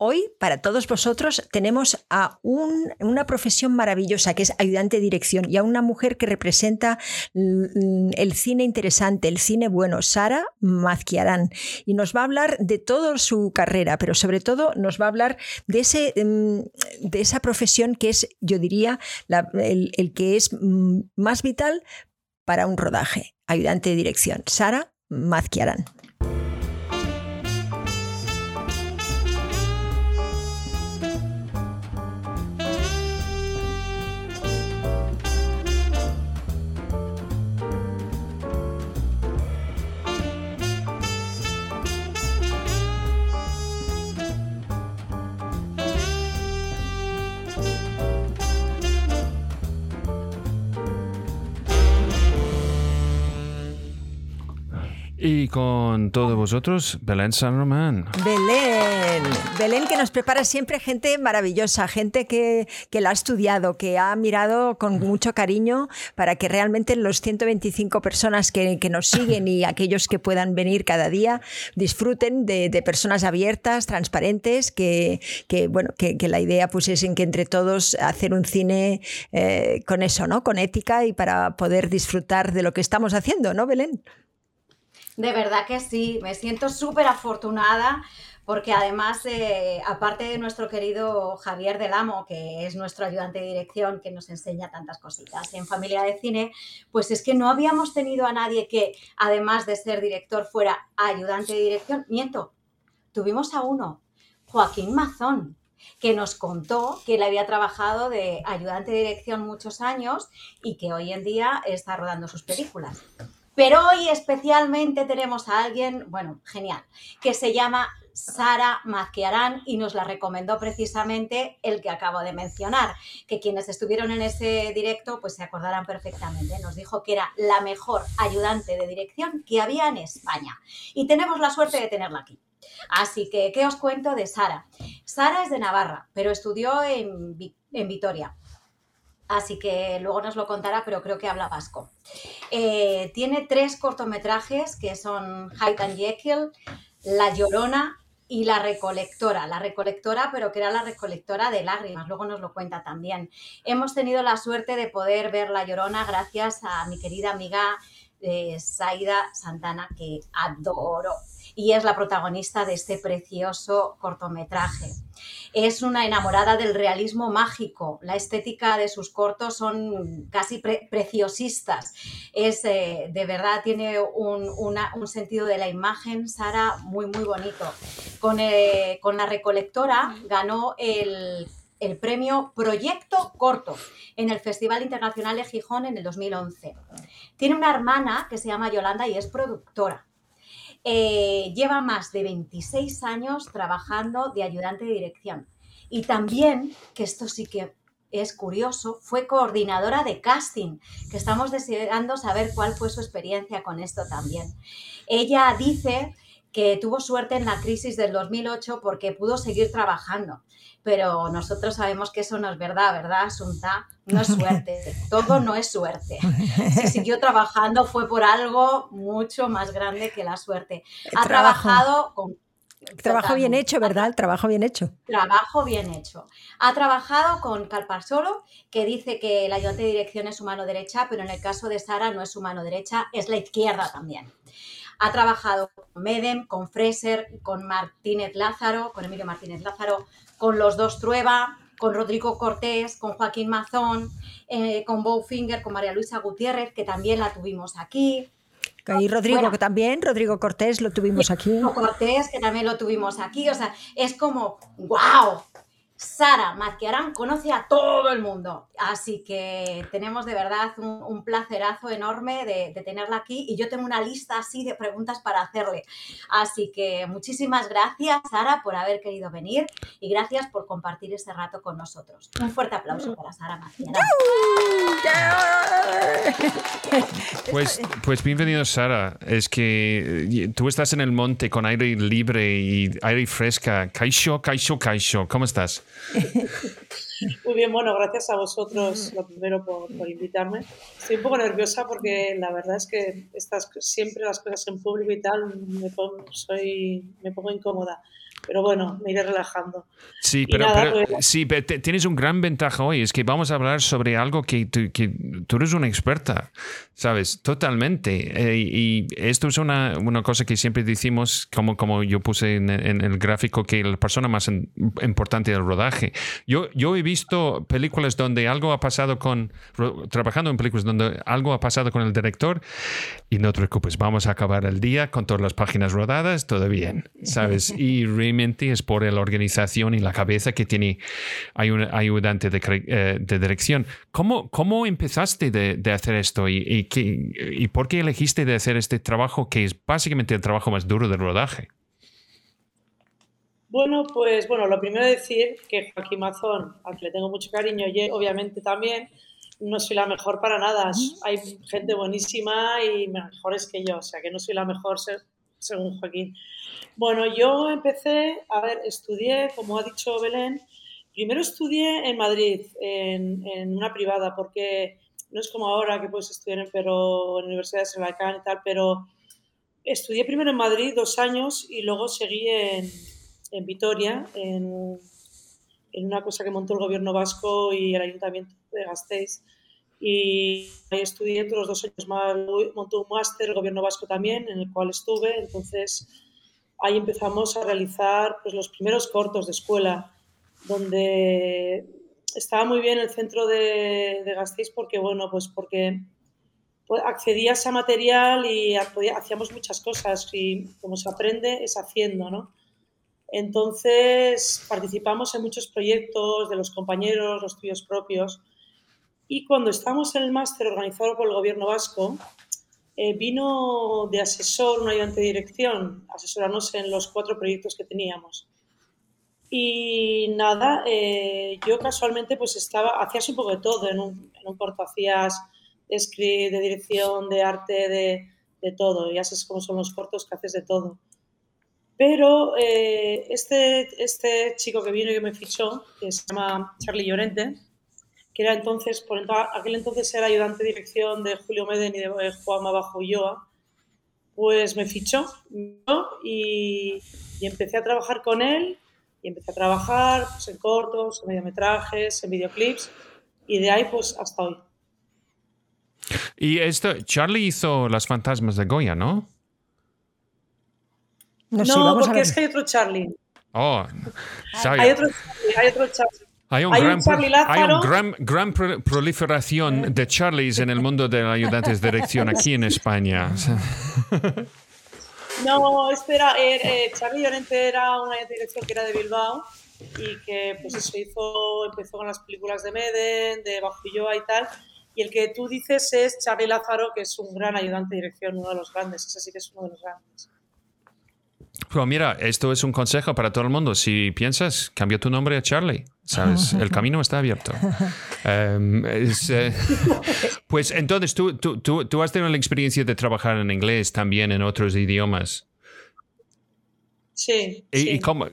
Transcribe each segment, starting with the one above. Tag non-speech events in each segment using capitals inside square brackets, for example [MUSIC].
Hoy, para todos vosotros, tenemos a una profesión maravillosa que es ayudante de dirección y a una mujer que representa el cine interesante, el cine bueno, Sara Mazquiarán. Y nos va a hablar de toda su carrera, pero sobre todo nos va a hablar de, ese, em, de esa profesión que es, yo diría, el, el que es mm, más vital para un rodaje. Ayudante de dirección, Sara Mazquiarán. Y con todos vosotros, Belén San Román. Belén, Belén que nos prepara siempre gente maravillosa, gente que, que la ha estudiado, que ha mirado con mucho cariño para que realmente los 125 personas que, que nos siguen y aquellos que puedan venir cada día disfruten de, personas abiertas, transparentes, que, que bueno, que, que, la idea pues es en que entre todos hacer un cine eh, con eso, ¿no? Con ética y para poder disfrutar de lo que estamos haciendo, ¿no, Belén? De verdad que sí, me siento súper afortunada porque además, eh, aparte de nuestro querido Javier del Amo, que es nuestro ayudante de dirección, que nos enseña tantas cositas en familia de cine, pues es que no habíamos tenido a nadie que, además de ser director, fuera ayudante de dirección. Miento, tuvimos a uno, Joaquín Mazón, que nos contó que él había trabajado de ayudante de dirección muchos años y que hoy en día está rodando sus películas. Pero hoy especialmente tenemos a alguien, bueno, genial, que se llama Sara Mazquiarán y nos la recomendó precisamente el que acabo de mencionar, que quienes estuvieron en ese directo pues se acordarán perfectamente. Nos dijo que era la mejor ayudante de dirección que había en España y tenemos la suerte de tenerla aquí. Así que, ¿qué os cuento de Sara? Sara es de Navarra, pero estudió en Vitoria así que luego nos lo contará, pero creo que habla vasco. Eh, tiene tres cortometrajes que son Hyde and Jekyll, La Llorona y La Recolectora. La Recolectora, pero que era la recolectora de lágrimas, luego nos lo cuenta también. Hemos tenido la suerte de poder ver La Llorona gracias a mi querida amiga eh, Saida Santana, que adoro y es la protagonista de este precioso cortometraje. Es una enamorada del realismo mágico. La estética de sus cortos son casi preciosistas. Es, eh, de verdad, tiene un, sentido de la imagen, Sara, muy, muy bonito. Con, eh, con la recolectora ganó el el premio Proyecto Corto en el Festival Internacional de Gijón en el 2011. Tiene una hermana que se llama Yolanda y es productora. Eh, lleva más de 26 años trabajando de ayudante de dirección. Y también, que esto sí que es curioso, fue coordinadora de casting, que estamos deseando saber cuál fue su experiencia con esto también. Ella dice que tuvo suerte en la crisis del 2008 porque pudo seguir trabajando pero nosotros sabemos que eso no es verdad, ¿verdad, Asunta? No es suerte, [LAUGHS] todo no es suerte. Si siguió trabajando fue por algo mucho más grande que la suerte. Ha trabajado con... Trabajo bien hecho, ¿verdad? El trabajo bien hecho. Trabajo bien hecho. Ha trabajado con Calparsoro, que dice que la ayudante de dirección es su mano derecha, pero en el caso de Sara no es su mano derecha, es la izquierda también. Ha trabajado con Medem, con Fraser, con Martínez Lázaro, con Emilio Martínez Lázaro, con los dos Trueba, con Rodrigo Cortés, con Joaquín Mazón, eh, con Bowfinger, con María Luisa Gutiérrez, que también la tuvimos aquí. Y Rodrigo, que también, Rodrigo Cortés lo tuvimos aquí. Cortés, que también lo tuvimos aquí. O sea, es como, wow, Sara Mazquiarán conoce a todo el mundo, así que tenemos de verdad un, placerazo enorme de, tenerla aquí y yo tengo una lista así de preguntas para hacerle. Así que muchísimas gracias, Sara, por haber querido venir y gracias por compartir este rato con nosotros. Un fuerte aplauso para Sara Mazquiarán. [LAUGHS] Pues, pues bienvenido, Sara. Es que eh, tú estás en el monte con aire libre y aire fresca. ¿Cómo estás? [LAUGHS] Muy bien, bueno, gracias a vosotros lo primero por, invitarme. Estoy un poco nerviosa porque la verdad es que estas siempre las cosas en público y tal me pongo, soy, me pongo incómoda. Pero bueno, me iré relajando. Sí, pero, pues sí, tienes un gran ventaja hoy, es que vamos a hablar sobre algo que, que tú eres una experta, ¿sabes? Totalmente. Eh, y esto es una, una, cosa que siempre decimos, como, como yo puse en, el gráfico, que la persona más importante del rodaje. Yo, yo he visto películas donde algo ha pasado con, trabajando en películas donde algo ha pasado con el director y no te preocupes, vamos a acabar el día con todas las páginas rodadas, todo bien, ¿sabes? Y [LAUGHS] es por la organización y la cabeza que tiene hay un ayudante de, eh, de dirección. ¿Cómo, ¿Cómo, empezaste de, de hacer esto y, y, y, por qué elegiste de hacer este trabajo que es básicamente el trabajo más duro del rodaje? Bueno, pues bueno, lo primero es decir que Joaquín Mazón, al que le tengo mucho cariño, y obviamente también, no soy la mejor para nada. Hay gente buenísima y mejores que yo, o sea que no soy la mejor según Joaquín. Bueno, yo empecé, a ver, estudié, como ha dicho Belén, primero estudié en Madrid, en, una privada, porque no es como ahora que puedes estudiar en, pero, en universidades en y tal, pero estudié primero en Madrid dos años y luego seguí en, en Vitoria, en, en, una cosa que montó el gobierno vasco y el ayuntamiento de Gasteiz. Y ahí estudié otros dos años más, montó un máster el gobierno vasco también, en el cual estuve, entonces ahí empezamos a realizar pues, los primeros cortos de escuela, donde estaba muy bien el centro de, de Gasteiz porque, bueno, pues porque pues, accedías a material y hacíamos muchas cosas y como se aprende es haciendo, ¿no? Entonces participamos en muchos proyectos de los compañeros, los tuyos propios. Y cuando estábamos en el máster organizado por el gobierno vasco, eh, vino de asesor, un ayudante de dirección, asesorarnos en los cuatro proyectos que teníamos. Y nada, eh, yo casualmente pues estaba, hacías un poco de todo, en un, en un corto hacías de script, de dirección, de arte, de, de todo, ya sabes cómo son los cortos que haces de todo. Pero eh, este, este chico que vino y que me fichó, que se llama Charlie Llorente, que era entonces, por aquel entonces era ayudante de dirección de Julio Meden y de eh, Juan Bajo Ulloa, pues me fichó y, y, empecé a trabajar con él y empecé a trabajar pues, en cortos, en mediometrajes, en videoclips y de ahí pues hasta hoy. Y esto, Charlie hizo Las Fantasmas de Goya, ¿no? No, porque es que hay otro Charlie. Oh, hay otro, hay otro Charlie. Hay, un gran, gran, proliferación de Charlies en el mundo de ayudantes de dirección aquí en España. [LAUGHS] No, espera, er, eh, Charlie Llorente era una dirección que era de Bilbao y que pues eso hizo, empezó con las películas de Meden, de Bajulloa y tal. Y el que tú dices es Charlie Lázaro, que es un gran ayudante de dirección, uno de los grandes, ese sí que es uno de los grandes. Pues mira, esto es un consejo para todo el mundo. Si piensas, cambia tu nombre a Charlie. ¿Sabes? [LAUGHS] El camino está abierto. Em, eh, [LAUGHS] pues entonces, ¿tú, tú, tú, has tenido la experiencia de trabajar en inglés también en otros idiomas. Sí. ¿Y, cómo,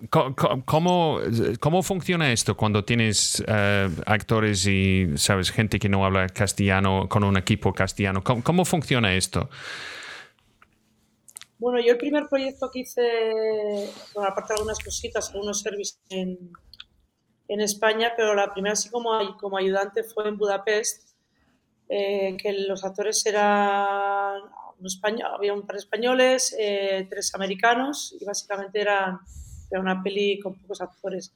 cómo, cómo, funciona esto cuando tienes eh, actores y, sabes, gente que no habla castellano con un equipo castellano? ¿Cómo, cómo funciona esto? Bueno, yo el primer proyecto que hice, bueno, aparte de algunas cositas, algunos servicios en, en España, pero la primera así como, como ayudante fue en Budapest, eh, que los actores eran un español, había un par de españoles, eh, tres americanos y básicamente eran, era una peli con pocos actores.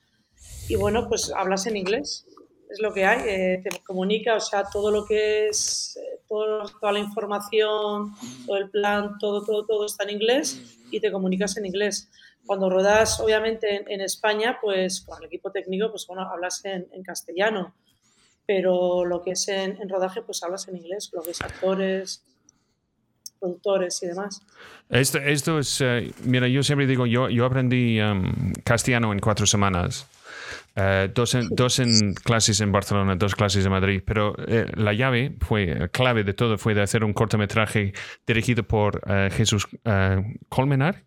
Y bueno, pues hablas en inglés, es lo que hay, eh, te comunica, o sea, todo lo que es toda la información, todo el plan, todo, todo, todo está en inglés y te comunicas en inglés. Cuando rodas, obviamente, en, España, pues con el equipo técnico, pues bueno, hablas en, castellano, pero lo que es en, rodaje, pues hablas en inglés, lo que es actores, productores y demás. Esto, esto es, eh, mira, yo siempre digo, yo, yo aprendí um, castellano en cuatro semanas. Eh, dos, en, dos, en, clases en Barcelona, dos clases en Madrid, pero eh, la llave fue, clave de todo fue de hacer un cortometraje dirigido por eh, Jesús Colmenar,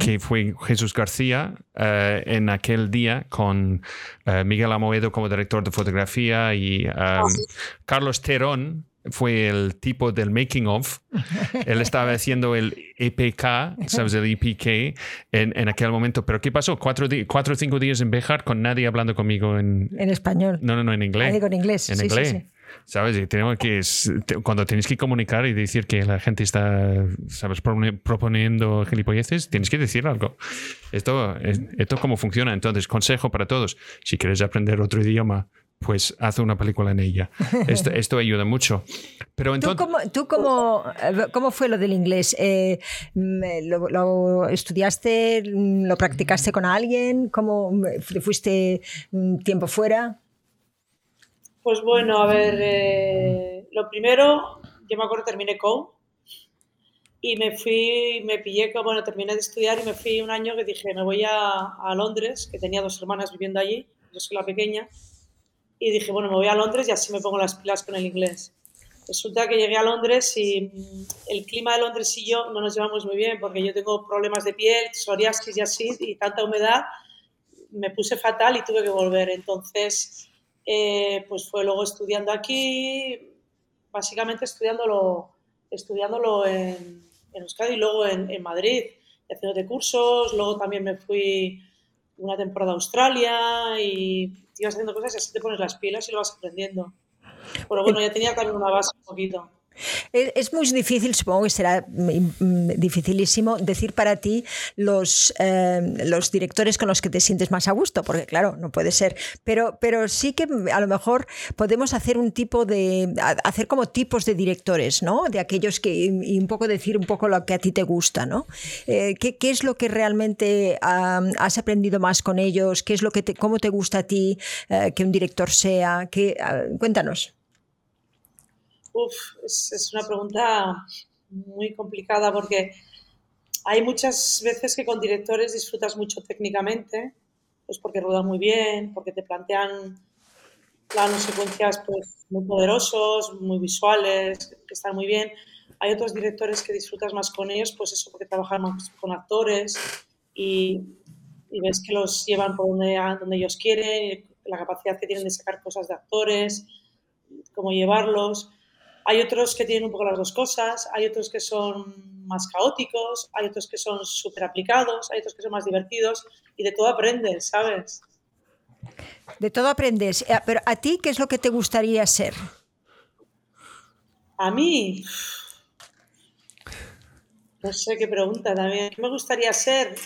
que fue Jesús García en aquel día con Miguel Amoedo como director de fotografía y ah, Carlos Terón fue el tipo del making of. Él estaba haciendo el EPK, ¿sabes? El EPK en, en aquel momento. Pero ¿qué pasó? Cuatro, cuatro o cinco días en Bejar con nadie hablando conmigo en... En español. No, no, no, en inglés. Ah, digo en inglés. En sí, inglés. Sí, sí. ¿Sabes? Y tenemos que, cuando tienes que comunicar y decir que la gente está, ¿sabes? Proponiendo gilipolleces, tienes que decir algo. Esto, esto cómo funciona. Entonces, consejo para todos. Si quieres aprender otro idioma, pues haz una película en ella. [LAUGHS] Esto, esto ayuda mucho. Pero entonces, ¿Tú, cómo, tú cómo, cómo fue lo del inglés? Eh, ¿lo, ¿lo, estudiaste? ¿Lo practicaste con alguien? ¿Cómo fuiste un tiempo fuera? Pues bueno, a ver, eh, lo primero, yo me acuerdo, terminé con y me fui, me pillé, que, bueno, terminé de estudiar y me fui un año que dije, me voy a, a Londres, que tenía dos hermanas viviendo allí, yo soy la pequeña, y dije, bueno, me voy a Londres y así me pongo las pilas con el inglés. Resulta que llegué a Londres y mm, el clima de Londres y yo no nos llevamos muy bien porque yo tengo problemas de piel, psoriasis y así, y tanta humedad, me puse fatal y tuve que volver. Entonces, eh, pues fue luego estudiando aquí, básicamente estudiándolo, estudiándolo en, en Euskadi y luego en, en Madrid, haciendo cursos, luego también me fui una temporada Australia y ibas haciendo cosas y así te pones las pilas y lo vas aprendiendo. Pero bueno, ya tenía también una base un poquito. Es muy difícil, supongo que será dificilísimo decir para ti los, eh, los directores con los que te sientes más a gusto, porque claro, no puede ser, pero, pero sí que a lo mejor podemos hacer un tipo de, hacer como tipos de directores, ¿no? De aquellos que, y un poco decir un poco lo que a ti te gusta, ¿no? Eh, ¿qué, ¿qué, es lo que realmente has aprendido más con ellos? ¿Qué es lo que cómo te gusta a ti uh, que un director sea? ¿Qué, uh, cuéntanos. Uf, es, es, una pregunta muy complicada porque hay muchas veces que con directores disfrutas mucho técnicamente, pues porque ruedan muy bien, porque te plantean planos, secuencias pues, muy poderosos, muy visuales, que están muy bien. Hay otros directores que disfrutas más con ellos, pues eso, porque trabajan más con actores y, ves que los llevan por donde ellos quieren, la capacidad que tienen de sacar cosas de actores, cómo llevarlos. Hay otros que tienen un poco las dos cosas, hay otros que son más caóticos, hay otros que son súper aplicados, hay otros que son más divertidos y de todo aprendes, ¿sabes? De todo aprendes. Pero a ti, ¿qué es lo que te gustaría ser? A mí, no sé qué pregunta también. ¿Qué me gustaría ser?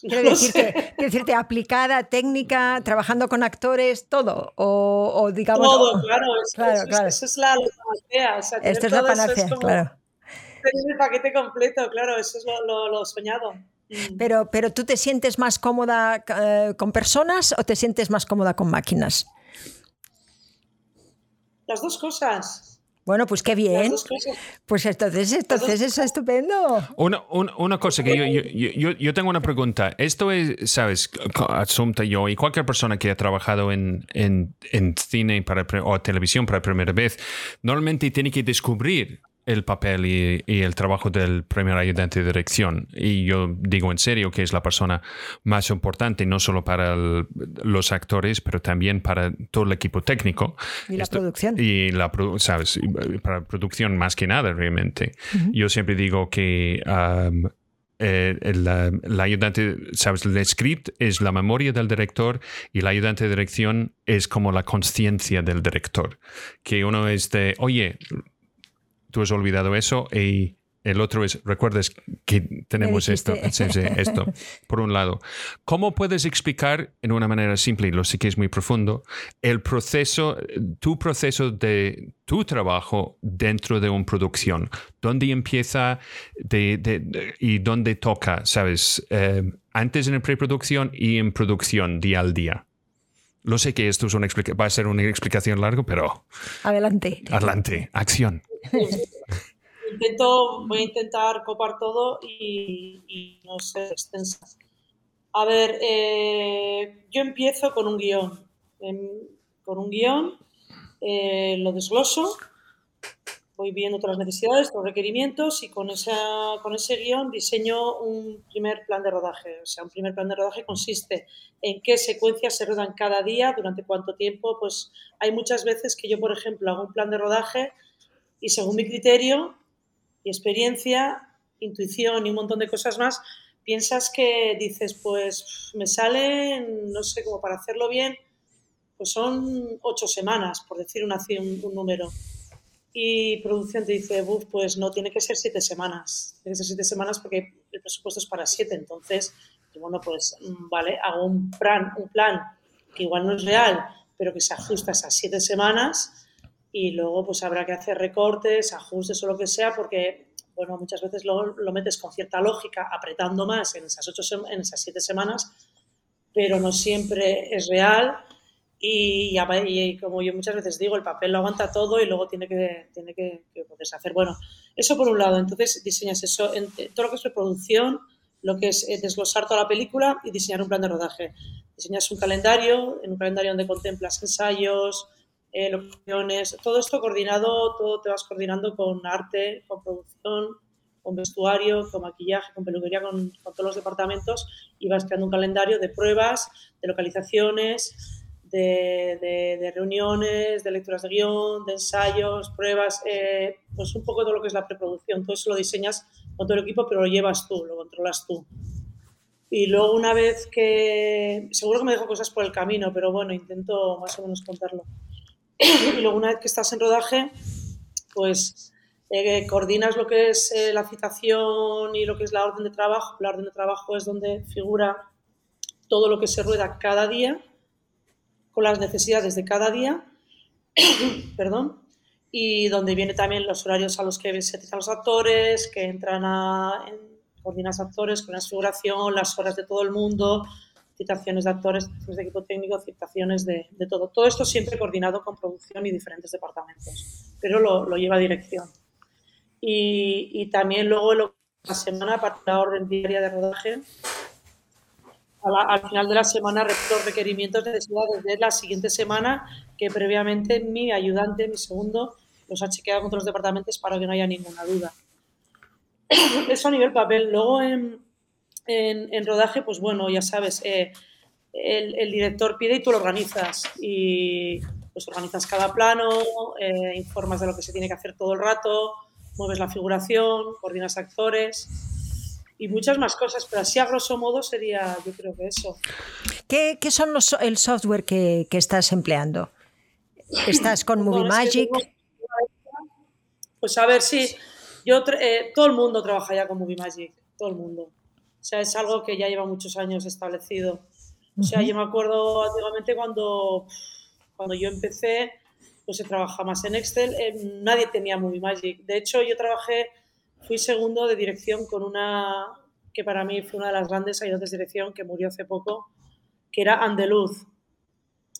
Quiero, [LAUGHS] no decirte, quiero decirte, aplicada, técnica, trabajando con actores, todo. O, o digamos. Todo, claro. Es, claro, eso, claro. Eso es la, la panacea. O sea, Esta es la panacea, es como claro. Tener el paquete completo, claro, eso es lo, lo, lo soñado. Mm. Pero, pero tú te sientes más cómoda eh, con personas o te sientes más cómoda con máquinas? Las dos cosas. Bueno, pues qué bien. Pues entonces, entonces es estupendo. Una, una, una cosa que yo, yo, yo, yo, tengo una pregunta. Esto es, sabes, Asunta, yo y cualquier persona que ha trabajado en, en, en cine para, o televisión para primera vez, normalmente tiene que descubrir el papel y, y, el trabajo del primer ayudante de dirección. Y yo digo en serio que es la persona más importante, no solo para el, los actores, pero también para todo el equipo técnico. Y la Esto, producción. Y la, ¿sabes? Para producción más que nada, realmente. Uh -huh. Yo siempre digo que... Um, eh, el, el, ayudante, sabes, el script es la memoria del director y el ayudante de dirección es como la conciencia del director. Que uno es de, oye, tú has olvidado eso y el otro es, recuerdas que tenemos esto, sí, sí, esto, por un lado. ¿Cómo puedes explicar en una manera simple, y lo sé que es muy profundo, el proceso, tu proceso de tu trabajo dentro de una producción? ¿Dónde empieza de, de, de, y dónde toca, sabes? Eh, antes en la preproducción y en producción día al día. Lo sé que esto es una va a ser una explicación larga, pero... Adelante. Adelante, acción. Intento, voy a intentar copar todo y, y no ser extensa. A ver, eh, yo empiezo con un guion. Eh, con un guion, eh, lo desgloso, voy viendo otras necesidades, los requerimientos y con, esa, con ese guion diseño un primer plan de rodaje. O sea, un primer plan de rodaje consiste en qué secuencias se rodan cada día, durante cuánto tiempo. Pues hay muchas veces que yo, por ejemplo, hago un plan de rodaje y según mi criterio y experiencia, intuición y un montón de cosas más, piensas que dices, pues me sale, no sé, como para hacerlo bien, pues son ocho semanas, por decir un número. Y producción te dice, pues no, tiene que ser siete semanas. Tiene que ser siete semanas porque el presupuesto es para siete. Entonces, bueno, pues mm, vale, hago un plan, un plan que igual no es real, pero que se ajusta a esas siete semanas y luego pues habrá que hacer recortes, ajustes o lo que sea, porque bueno, muchas veces lo, metes con cierta lógica, apretando más esas, ocho, en esas siete semanas, pero no siempre es real. Y, y, como yo muchas veces digo, el papel lo aguanta todo y luego tiene que, tiene que, que poderse hacer. Bueno, eso por un lado. Entonces diseñas eso en todo lo que es preproducción, lo que es eh, desglosar toda la película y diseñar un plan de rodaje. Diseñas un calendario, en un calendario donde contemplas ensayos, eh, locuciones, todo esto coordinado, todo te vas coordinando con arte, con producción, con vestuario, con maquillaje, con peluquería, con, con todos los departamentos y vas creando un calendario de pruebas, de localizaciones, de, reuniones, de lecturas de guion, de ensayos, pruebas, eh, pues un poco todo lo que es la preproducción. Todo eso lo diseñas con todo el equipo, pero lo llevas tú, lo controlas tú. Y luego una vez que... Seguro que me dejo cosas por el camino, pero bueno, intento más o menos contarlo. [COUGHS] y luego una vez que estás en rodaje, pues eh, coordinas lo que es eh, la citación y lo que es la orden de trabajo. La orden de trabajo es donde figura todo lo que se rueda cada día las necesidades de cada día, [COUGHS] perdón, y donde viene también los horarios a los que se citan los actores, que entran a en, coordinas actores con la figuración, las horas de todo el mundo, citaciones de actores, citaciones de equipo técnico, citaciones de, todo. Todo esto siempre coordinado con producción y diferentes departamentos, pero lo, lleva dirección. Y, también luego lo, la semana, de la orden diaria de rodaje, al final de la semana los requerimientos de necesidades de la siguiente semana que previamente mi ayudante, mi segundo, los ha chequeado con otros departamentos para que no haya ninguna duda. [COUGHS] Eso a nivel papel. Luego en, en, rodaje, pues bueno, ya sabes, eh, el, el, director pide y tú lo organizas. Y pues organizas cada plano, eh, informas de lo que se tiene que hacer todo el rato, mueves la figuración, coordinas actores y muchas más cosas, pero así a grosso modo sería, yo creo que eso. ¿Qué, qué son los, el software que, que, estás empleando? ¿Estás con Movie Magic? Es que, pues a ver, sí, yo, eh, todo el mundo trabaja ya con Movie Magic, todo el mundo. O sea, es algo que ya lleva muchos años establecido. O sea, uh -huh. yo me acuerdo antiguamente cuando, cuando yo empecé, pues se trabajaba más en Excel, eh, nadie tenía Movie Magic. De hecho, yo trabajé fui segundo de dirección con una que para mí fue una de las grandes ayudantes de dirección que murió hace poco, que era Andeluz.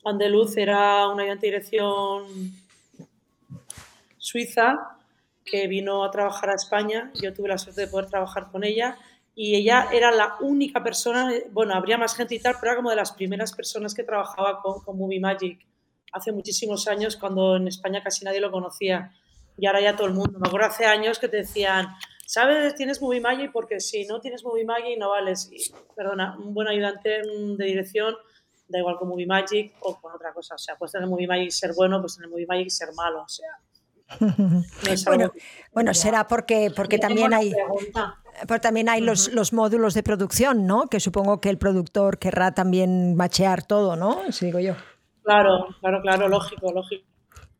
Andeluz era una ayudante de dirección suiza que vino a trabajar a España. Yo tuve la suerte de poder trabajar con ella y ella era la única persona, bueno, habría más gente y tal, pero era como de las primeras personas que trabajaba con, con Movie Magic hace muchísimos años, cuando en España casi nadie lo conocía y ahora ya todo el mundo. Me acuerdo hace años que te decían, ¿sabes? Tienes Movie Magic porque si no tienes Movie Magic no vales. Y, perdona, un buen ayudante de dirección da igual con Movie Magic o con otra cosa. O sea, puedes tener Movie Magic ser bueno, pues tener Movie Magic ser malo. O sea, [LAUGHS] no bueno, bueno, será porque, porque también hay, pero también hay los, uh -huh. los, módulos de producción, ¿no? Que supongo que el productor querrá también machear todo, ¿no? Si digo yo. Claro, claro, claro, lógico, lógico.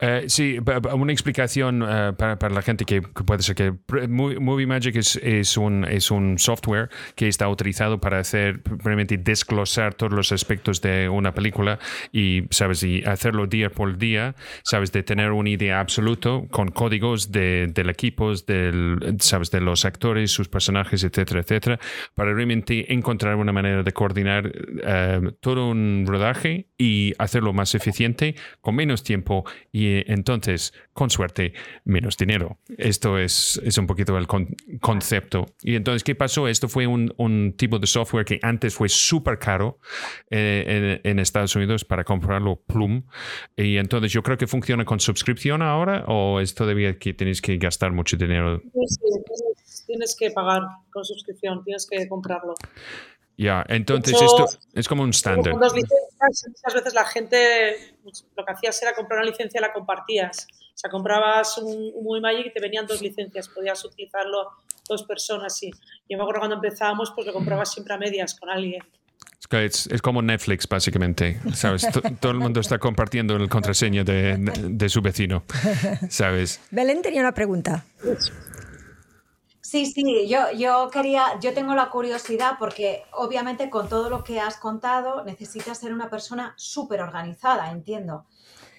Uh, sí, una explicación uh, para, para, la gente que, que, puede ser que Movie Magic es, es, un, es un software que está utilizado para hacer, realmente desglosar todos los aspectos de una película y, sabes, y hacerlo día por día, sabes, de tener una idea absoluta con códigos de, del equipo, del, sabes, de los actores, sus personajes, etcétera, etcétera, para realmente encontrar una manera de coordinar uh, todo un rodaje y hacerlo más eficiente con menos tiempo y entonces, con suerte, menos dinero. Esto es, es un poquito el con, concepto. Y entonces, ¿qué pasó? Esto fue un, un tipo de software que antes fue súper caro eh, en, en, Estados Unidos para comprarlo Plum. Y entonces yo creo que funciona con suscripción ahora o es todavía que tenéis que gastar mucho dinero. Sí, sí, tienes que pagar con suscripción, tienes que comprarlo. Ya, entonces hecho, esto es como un estándar. Muchas veces la gente lo que hacías era comprar una licencia y la compartías. sea, comprabas un, un Movie Magic y te venían dos licencias, podías utilizarlo dos personas, sí. Yo me acuerdo cuando empezábamos, pues lo comprabas siempre a medias con alguien. Es, es como Netflix, básicamente. ¿Sabes? Todo el mundo está compartiendo el contraseña de, de, su vecino. ¿Sabes? Belén tenía una pregunta. Sí, sí, yo, yo quería, yo tengo la curiosidad porque obviamente con todo lo que has contado necesitas ser una persona súper organizada, entiendo.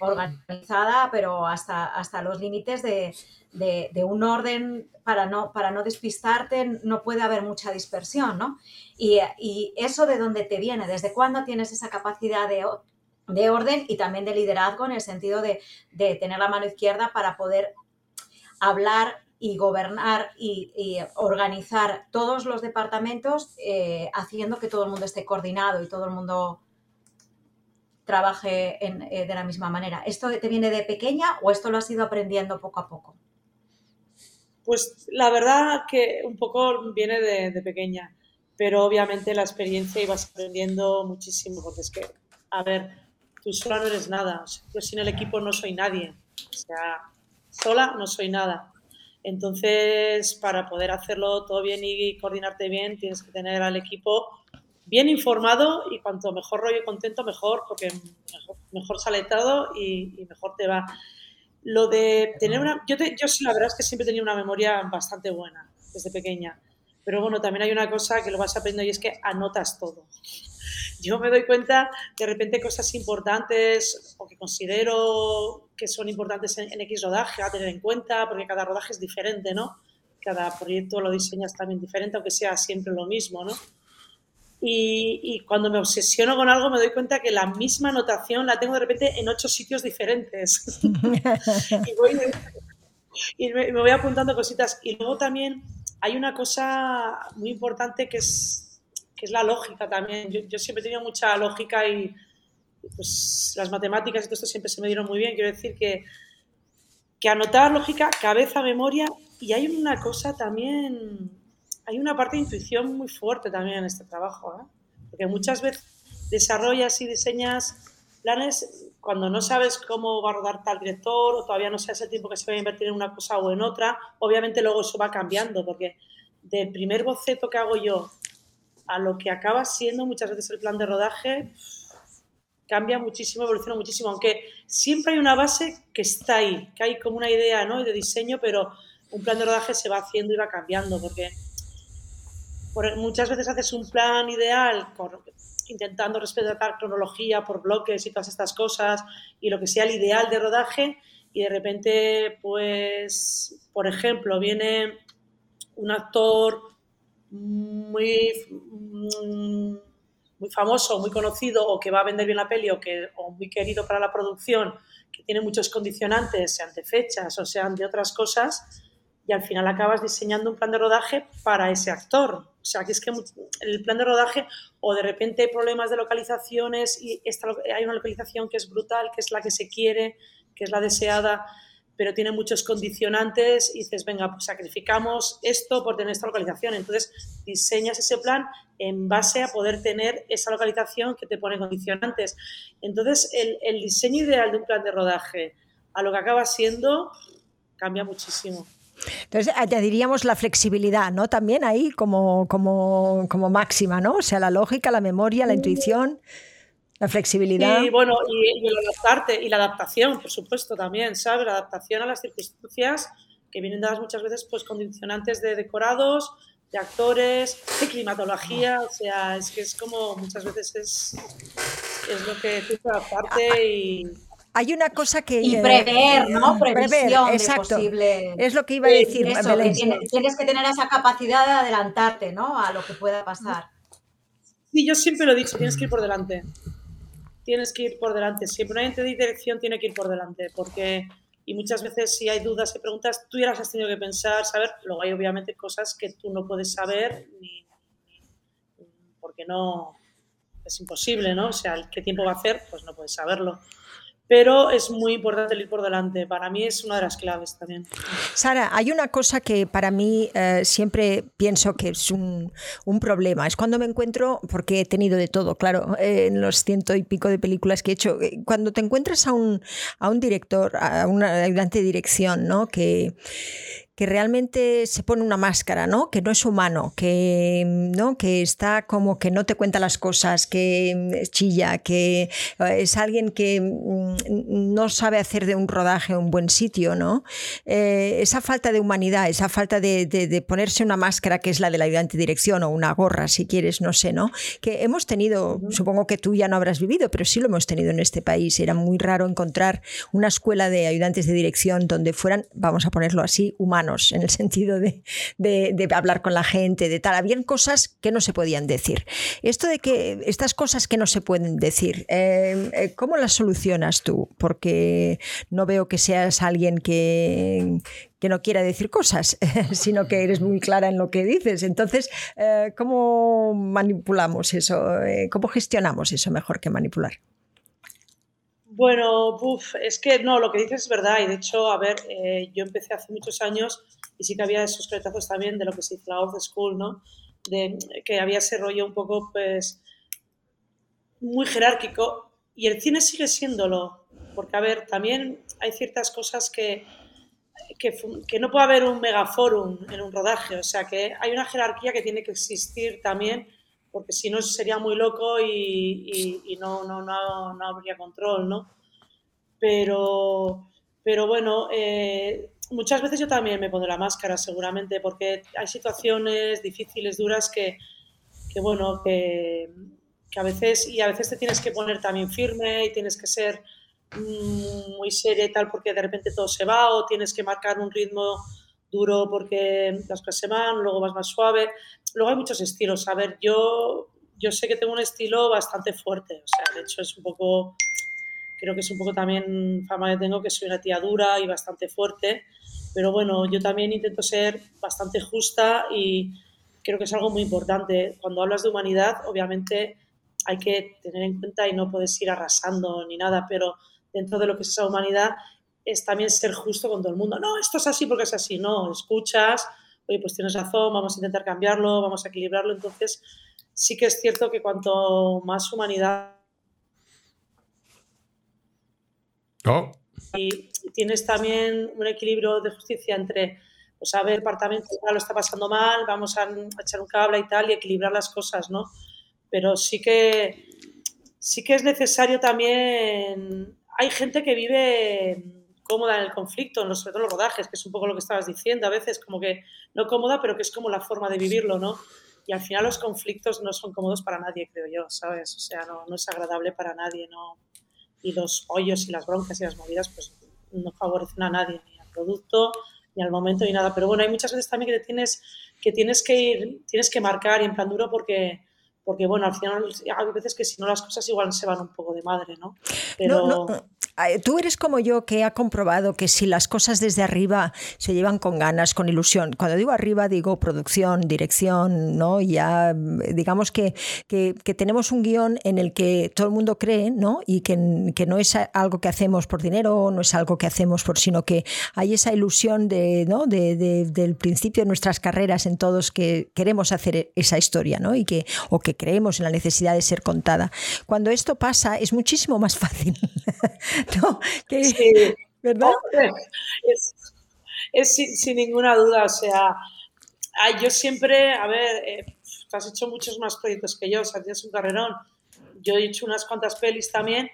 Organizada, pero hasta, hasta los límites de, de, un orden para no, para no despistarte, no puede haber mucha dispersión, ¿no? Y, y eso de dónde te viene, desde cuándo tienes esa capacidad de, de orden y también de liderazgo en el sentido de, de tener la mano izquierda para poder hablar y gobernar y, organizar todos los departamentos eh, haciendo que todo el mundo esté coordinado y todo el mundo trabaje eh, de la misma manera. ¿Esto te viene de pequeña o esto lo has ido aprendiendo poco a poco? Pues la verdad que un poco viene de, pequeña, pero obviamente la experiencia ibas aprendiendo muchísimo, porque es que, a ver, tú sola no eres nada, yo sin el equipo no soy nadie, o sea, sola no soy nada. Entonces, para poder hacerlo todo bien y coordinarte bien, tienes que tener al equipo bien informado y cuanto mejor rollo y contento, mejor, porque mejor, sale todo y mejor te va. Lo de tener una... Yo, yo sí, la verdad es que siempre he tenido una memoria bastante buena desde pequeña. Pero bueno, también hay una cosa que lo vas aprendiendo y es que anotas todo. Yo me doy cuenta de repente cosas importantes o que considero que son importantes en, en X rodaje a tener en cuenta, porque cada rodaje es diferente, ¿no? Cada proyecto lo diseñas también diferente, aunque sea siempre lo mismo, ¿no? Y, cuando me obsesiono con algo me doy cuenta que la misma anotación la tengo de repente en ocho sitios diferentes. [LAUGHS] y, me, voy apuntando cositas. Y luego también hay una cosa muy importante que es, es la lógica también. Yo, siempre he tenido mucha lógica y pues, las matemáticas y todo esto siempre se me dieron muy bien. Quiero decir que, que anotar lógica, cabeza, memoria. Y hay una cosa también hay una parte de intuición muy fuerte también en este trabajo, ¿eh? porque muchas veces desarrollas y diseñas planes cuando no sabes cómo va a rodar tal director o todavía no sabes el tiempo que se va a invertir en una cosa o en otra, obviamente luego eso va cambiando, porque del primer boceto que hago yo a lo que acaba siendo muchas veces el plan de rodaje, cambia muchísimo, evoluciona muchísimo, aunque siempre hay una base que está ahí, que hay como una idea ¿no? de diseño, pero un plan de rodaje se va haciendo y va cambiando, porque muchas veces haces un plan ideal intentando respetar cronología por bloques y todas estas cosas y lo que sea el ideal de rodaje y de repente, pues, por ejemplo, viene un actor muy, muy famoso, muy conocido o que va a vender bien la peli o, que, o muy querido para la producción, que tiene muchos condicionantes, sean de fechas o sean de otras cosas, y al final acabas diseñando un plan de rodaje para ese actor. O sea, que es que el plan de rodaje o de repente hay problemas de localizaciones y hay una localización que es brutal, que es la que se quiere, que es la deseada, pero tiene muchos condicionantes y dices, venga, pues sacrificamos esto por tener esta localización. Entonces diseñas ese plan en base a poder tener esa localización que te pone condicionantes. Entonces el, el diseño ideal de un plan de rodaje a lo que acaba siendo cambia muchísimo. Entonces añadiríamos la flexibilidad, ¿no? También ahí como, como, como máxima, ¿no? O sea, la lógica, la memoria, la intuición, la flexibilidad. Y bueno, y, el adaptarte, y la adaptación, por supuesto, también, ¿sabes? La adaptación a las circunstancias que vienen dadas muchas veces pues condicionantes de decorados, de actores, de climatología, o sea, es que es como muchas veces es, es lo que tú adaptarte y hay una cosa que... Y prever, ¿no? Previsión exacto. posible... Es lo que iba a decir. Eso, tienes, que tener esa capacidad de adelantarte, ¿no? A lo que pueda pasar. Sí, yo siempre lo he dicho, tienes que ir por delante. Tienes que ir por delante. Siempre una gente de dirección tiene que ir por delante, porque... Y muchas veces si hay dudas y preguntas, tú ya las has tenido que pensar, saber. Luego hay obviamente cosas que tú no puedes saber ni, porque no... Es imposible, ¿no? O sea, ¿qué tiempo va a hacer? Pues no puedes saberlo pero es muy importante ir por delante. Para mí es una de las claves también. Sara, hay una cosa que para mí eh, siempre pienso que es un, problema. Es cuando me encuentro, porque he tenido de todo, claro, eh, en los ciento y pico de películas que he hecho, eh, cuando te encuentras a un, a un director, a un ayudante de dirección, ¿no? Que, que realmente se pone una máscara, ¿no? Que no es humano, que, ¿no? que está como que no te cuenta las cosas, que chilla, que eh, es alguien que mm, no sabe hacer de un rodaje un buen sitio, ¿no? Eh, esa falta de humanidad, esa falta de, ponerse una máscara que es la de la ayudante dirección o una gorra, si quieres, no sé, ¿no? Que hemos tenido, supongo que tú ya no habrás vivido, pero sí lo hemos tenido en este país. Era muy raro encontrar una escuela de ayudantes de dirección donde fueran, vamos a ponerlo así, humanos en el sentido de, hablar con la gente, de tal. Habían cosas que no se podían decir. Esto de que estas cosas que no se pueden decir, eh, eh, ¿cómo las solucionas tú? Porque no veo que seas alguien que, que no quiera decir cosas, [LAUGHS] sino que eres muy clara en lo que dices. Entonces, eh, ¿cómo manipulamos eso? ¿Cómo gestionamos eso mejor que manipular? Bueno, es que no, lo que dices es verdad y de hecho, a ver, eh, yo empecé hace muchos años y sí que había esos cretazos también de lo que se dice la the school, ¿no? De que había ese rollo un poco, pues, muy jerárquico y el cine sigue siéndolo, porque, a ver, también hay ciertas cosas que, que, no puede haber un megaforum en un rodaje, o sea, que hay una jerarquía que tiene que existir también porque si no sería muy loco y, no, no, no, no, habría control, ¿no? Pero, pero bueno, eh, muchas veces yo también me pongo la máscara, seguramente, porque hay situaciones difíciles, duras, que, que bueno, que, que, a veces, y a veces te tienes que poner también firme y tienes que ser mm, muy seria y tal, porque de repente todo se va, o tienes que marcar un ritmo duro porque las cosas se van, luego vas más suave. Luego hay muchos estilos. A ver, yo, yo sé que tengo un estilo bastante fuerte. O sea, de hecho es un poco, creo que es un poco también fama que tengo, que soy una tía dura y bastante fuerte. Pero bueno, yo también intento ser bastante justa y creo que es algo muy importante. Cuando hablas de humanidad, obviamente hay que tener en cuenta y no puedes ir arrasando ni nada, pero dentro de lo que es esa humanidad es también ser justo con todo el mundo. No, esto es así porque es así. No, escuchas, oye, pues tienes razón, vamos a intentar cambiarlo, vamos a equilibrarlo. Entonces, sí que es cierto que cuanto más humanidad... Oh. Y tienes también un equilibrio de justicia entre, pues a ver, el departamento lo está pasando mal, vamos a echar un cable y tal y equilibrar las cosas, ¿no? Pero sí que, sí que es necesario también... Hay gente que vive cómoda en el conflicto, en sobre todo los rodajes, que es un poco lo que estabas diciendo, a veces como que no cómoda, pero que es como la forma de vivirlo, ¿no? Y al final los conflictos no son cómodos para nadie, creo yo, ¿sabes? O sea, no, no es agradable para nadie, ¿no? Y los hoyos y las broncas y las movidas, pues no favorecen a nadie, ni al producto, ni al momento, ni nada. Pero bueno, hay muchas veces también que te tienes que, tienes que ir, tienes que marcar y en plan duro porque porque bueno, al final hay veces que si no las cosas igual se van un poco de madre, ¿no? Pero... Tú eres como yo que ha comprobado que si las cosas desde arriba se llevan con ganas, con ilusión, cuando digo arriba digo producción, dirección, ¿no? Ya digamos que, que, tenemos un guion en el que todo el mundo cree, ¿no? Y que, que, no es algo que hacemos por dinero, no es algo que hacemos por, sino que hay esa ilusión de, ¿no? De, del principio de nuestras carreras en todos que queremos hacer esa historia, ¿no? Y que, o que creemos en la necesidad de ser contada. Cuando esto pasa es muchísimo más [LAUGHS] fácil [LAUGHS] ¿no? ¿Verdad? Es, sin, ninguna duda, o sea, yo siempre, a ver, eh, has hecho muchos más proyectos que yo, o sea, tienes un carrerón. Yo he hecho unas cuantas pelis también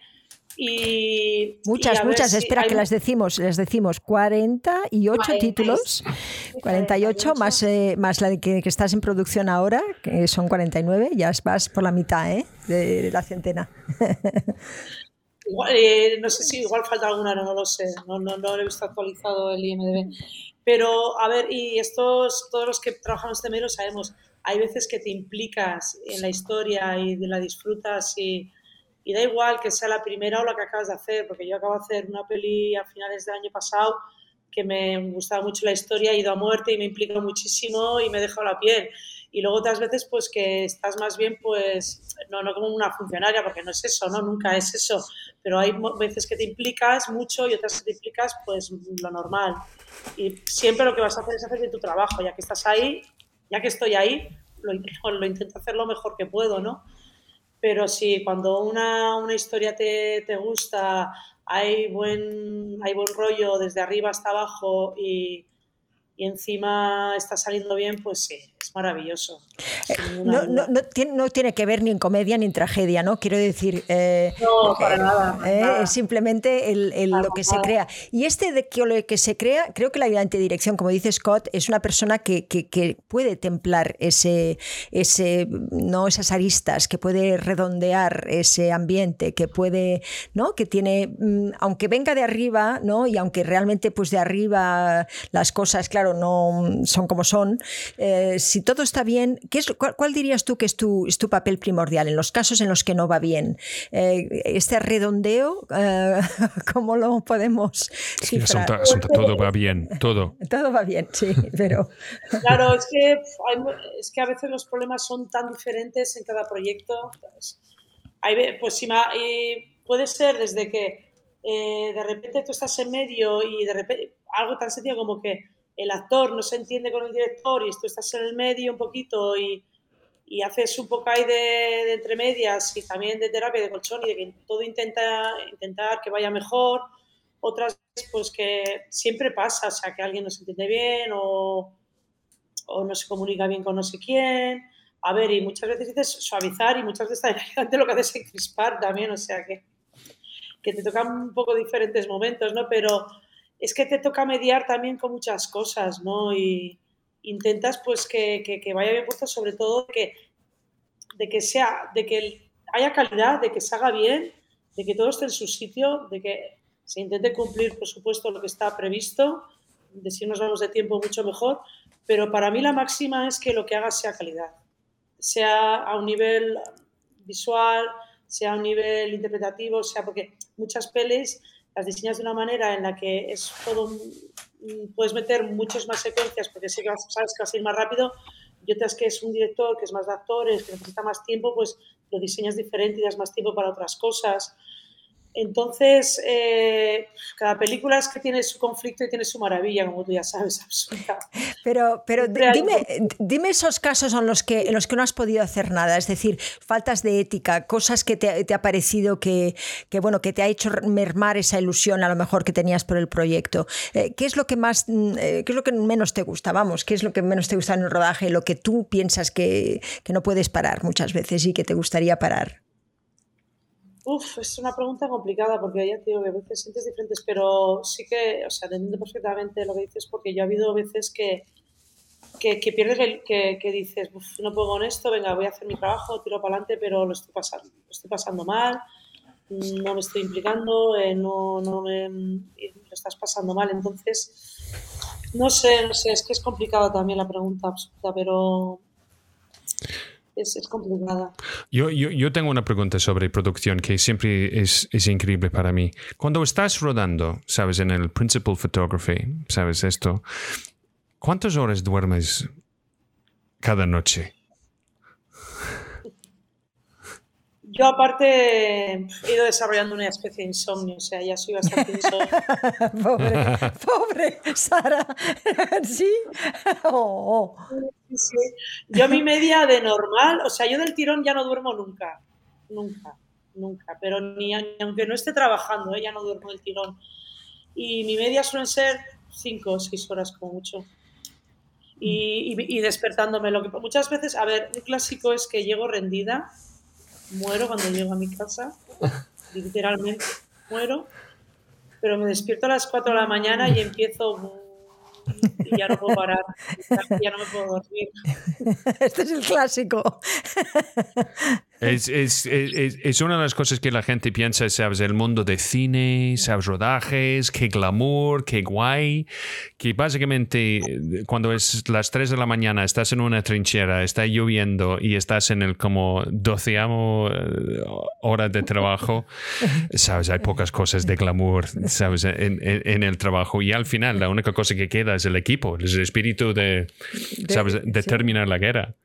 y, muchas, muchas, espera que las decimos, les decimos 48 títulos, 48 más, eh, más la de que, estás en producción ahora, que son 49, ya vas por la mitad ¿eh? de la centena. [LAUGHS] Eh, no sé si igual falta alguna, no, lo sé, no, no, no he visto actualizado el IMDB. Pero, a ver, y estos, todos los que trabajamos este medio sabemos, hay veces que te implicas en la historia y la disfrutas y, y, da igual que sea la primera o la que acabas de hacer, porque yo acabo de hacer una peli a finales del año pasado que me gustaba mucho la historia, he ido a muerte y me implico muchísimo y me he dejado la piel. Y luego otras veces pues que estás más bien pues no, no como una funcionaria porque no es eso, no nunca es eso, pero hay veces que te implicas mucho y otras que te implicas pues lo normal. Y siempre lo que vas a hacer es hacer bien tu trabajo, ya que estás ahí, ya que estoy ahí, lo, lo intento hacer lo mejor que puedo, ¿no? Pero sí, cuando una, una historia te, te gusta, hay buen, hay buen rollo desde arriba hasta abajo y, y encima está saliendo bien, pues sí, es maravilloso. Eh, no, no, no, tiene, no, tiene, que ver ni en comedia ni en tragedia, ¿no? Quiero decir. Eh, no, para eh, nada. Eh, es simplemente el, el, lo que se crea. Y este de que lo que se crea, creo que la ayudante de dirección, como dice Scott, es una persona que, que, que, puede templar ese, ese, ¿no? esas aristas, que puede redondear ese ambiente, que puede, ¿no? Que tiene, mm, aunque venga de arriba, ¿no? Y aunque realmente, pues de arriba las cosas, claro, no son como son, eh, si todo está bien, ¿qué es, cuál, cuál, dirías tú que es tu, es tu papel primordial en los casos en los que no va bien? Eh, este redondeo, eh, [LAUGHS] ¿cómo lo podemos cifrar? Asunta, todo va bien, todo. [LAUGHS] todo va bien, sí, pero... [LAUGHS] Claro, es que, hay, es que a veces los problemas son tan diferentes en cada proyecto. Pues, hay, pues si puede ser desde que eh, de repente tú estás en medio y de repente algo tan sencillo como que el actor no se entiende con el director y tú estás en el medio un poquito y, y haces un poco ahí de, de, y también de terapia de colchón y de que todo intenta intentar que vaya mejor. Otras pues que siempre pasa, o sea, que alguien no se entiende bien o, o no se comunica bien con no sé quién. A ver, y muchas veces dices suavizar y muchas veces [LAUGHS] lo que haces es crispar también, o sea que, que te tocan un poco diferentes momentos, ¿no? Pero es que te toca mediar también con muchas cosas, ¿no? Y intentas pues que, que, que vaya bien puesto, sobre todo que, de que sea, de que haya calidad, de que se haga bien, de que todo esté en su sitio, de que se intente cumplir, por supuesto, lo que está previsto, de si nos vamos de tiempo mucho mejor, pero para mí la máxima es que lo que haga sea calidad, sea a un nivel visual, sea a un nivel interpretativo, sea porque muchas pelis las diseñas de una manera en la que es todo, puedes meter muchas más secuencias porque sé que vas, sabes que vas a ir más rápido y otras que es un director que es más de actores, que necesita más tiempo, pues lo diseñas diferente y das más tiempo para otras cosas. Entonces, eh, cada película es que tiene su conflicto y tiene su maravilla, como tú ya sabes, [LAUGHS] absoluta. Pero, pero dime, dime, esos casos en los, que, en los que no has podido hacer nada, es decir, faltas de ética, cosas que te, te ha parecido que, que, bueno, que te ha hecho mermar esa ilusión a lo mejor que tenías por el proyecto. Eh, ¿Qué es lo que más, mm, eh, qué es lo que menos te gusta? Vamos, ¿qué es lo que menos te gusta en el rodaje? Lo que tú piensas que, que no puedes parar muchas veces y que te gustaría parar. Uf, es una pregunta complicada porque ya te digo que a veces sientes diferentes, pero sí que, o sea, te entiendo perfectamente lo que dices porque yo ha habido veces que, que, pierdes, el, que, que, dices, no puedo con esto, venga, voy a hacer mi trabajo, tiro para adelante, pero lo estoy pasando, estoy pasando mal, no me estoy implicando, eh, no, no me, lo estás pasando mal, entonces, no sé, no sé, es que es complicada también la pregunta absoluta, pero es, es complicada. Yo, yo, yo, tengo una pregunta sobre producción que siempre es, es, increíble para mí. Cuando estás rodando, sabes, en el Principal Photography, sabes esto, ¿cuántas horas duermes cada noche? Yo aparte he ido desarrollando una especie de insomnio, o sea, ya soy bastante insomnio. [LAUGHS] pobre, pobre Sara, [LAUGHS] ¿sí? [LAUGHS] Oh. Yo mi media de normal, o sea, yo del tirón ya no duermo nunca, nunca, nunca, pero ni, aunque no esté trabajando, ¿eh? ya no duermo del tirón. Y mi media suelen ser cinco o seis horas como mucho. Y despertándome, lo que muchas veces, a ver, un clásico es que llego rendida, muero cuando llego a mi casa, literalmente muero, pero me despierto a las 4 de la mañana y empiezo y ya no puedo parar, ya no me puedo dormir. [LAUGHS] Este es el clásico. Es, es, es, es, una de las cosas que la gente piensa, sabes, el mundo de cine, sabes, rodajes, qué glamour, qué guay, que básicamente cuando es las 3 de la mañana estás en una trinchera, está lloviendo y estás en el como doceavo eh, hora de trabajo, sabes, hay pocas cosas de glamour, sabes, en, en, el trabajo. Y al final la única cosa que queda es el equipo, es el espíritu de, sabes, de terminar la guerra.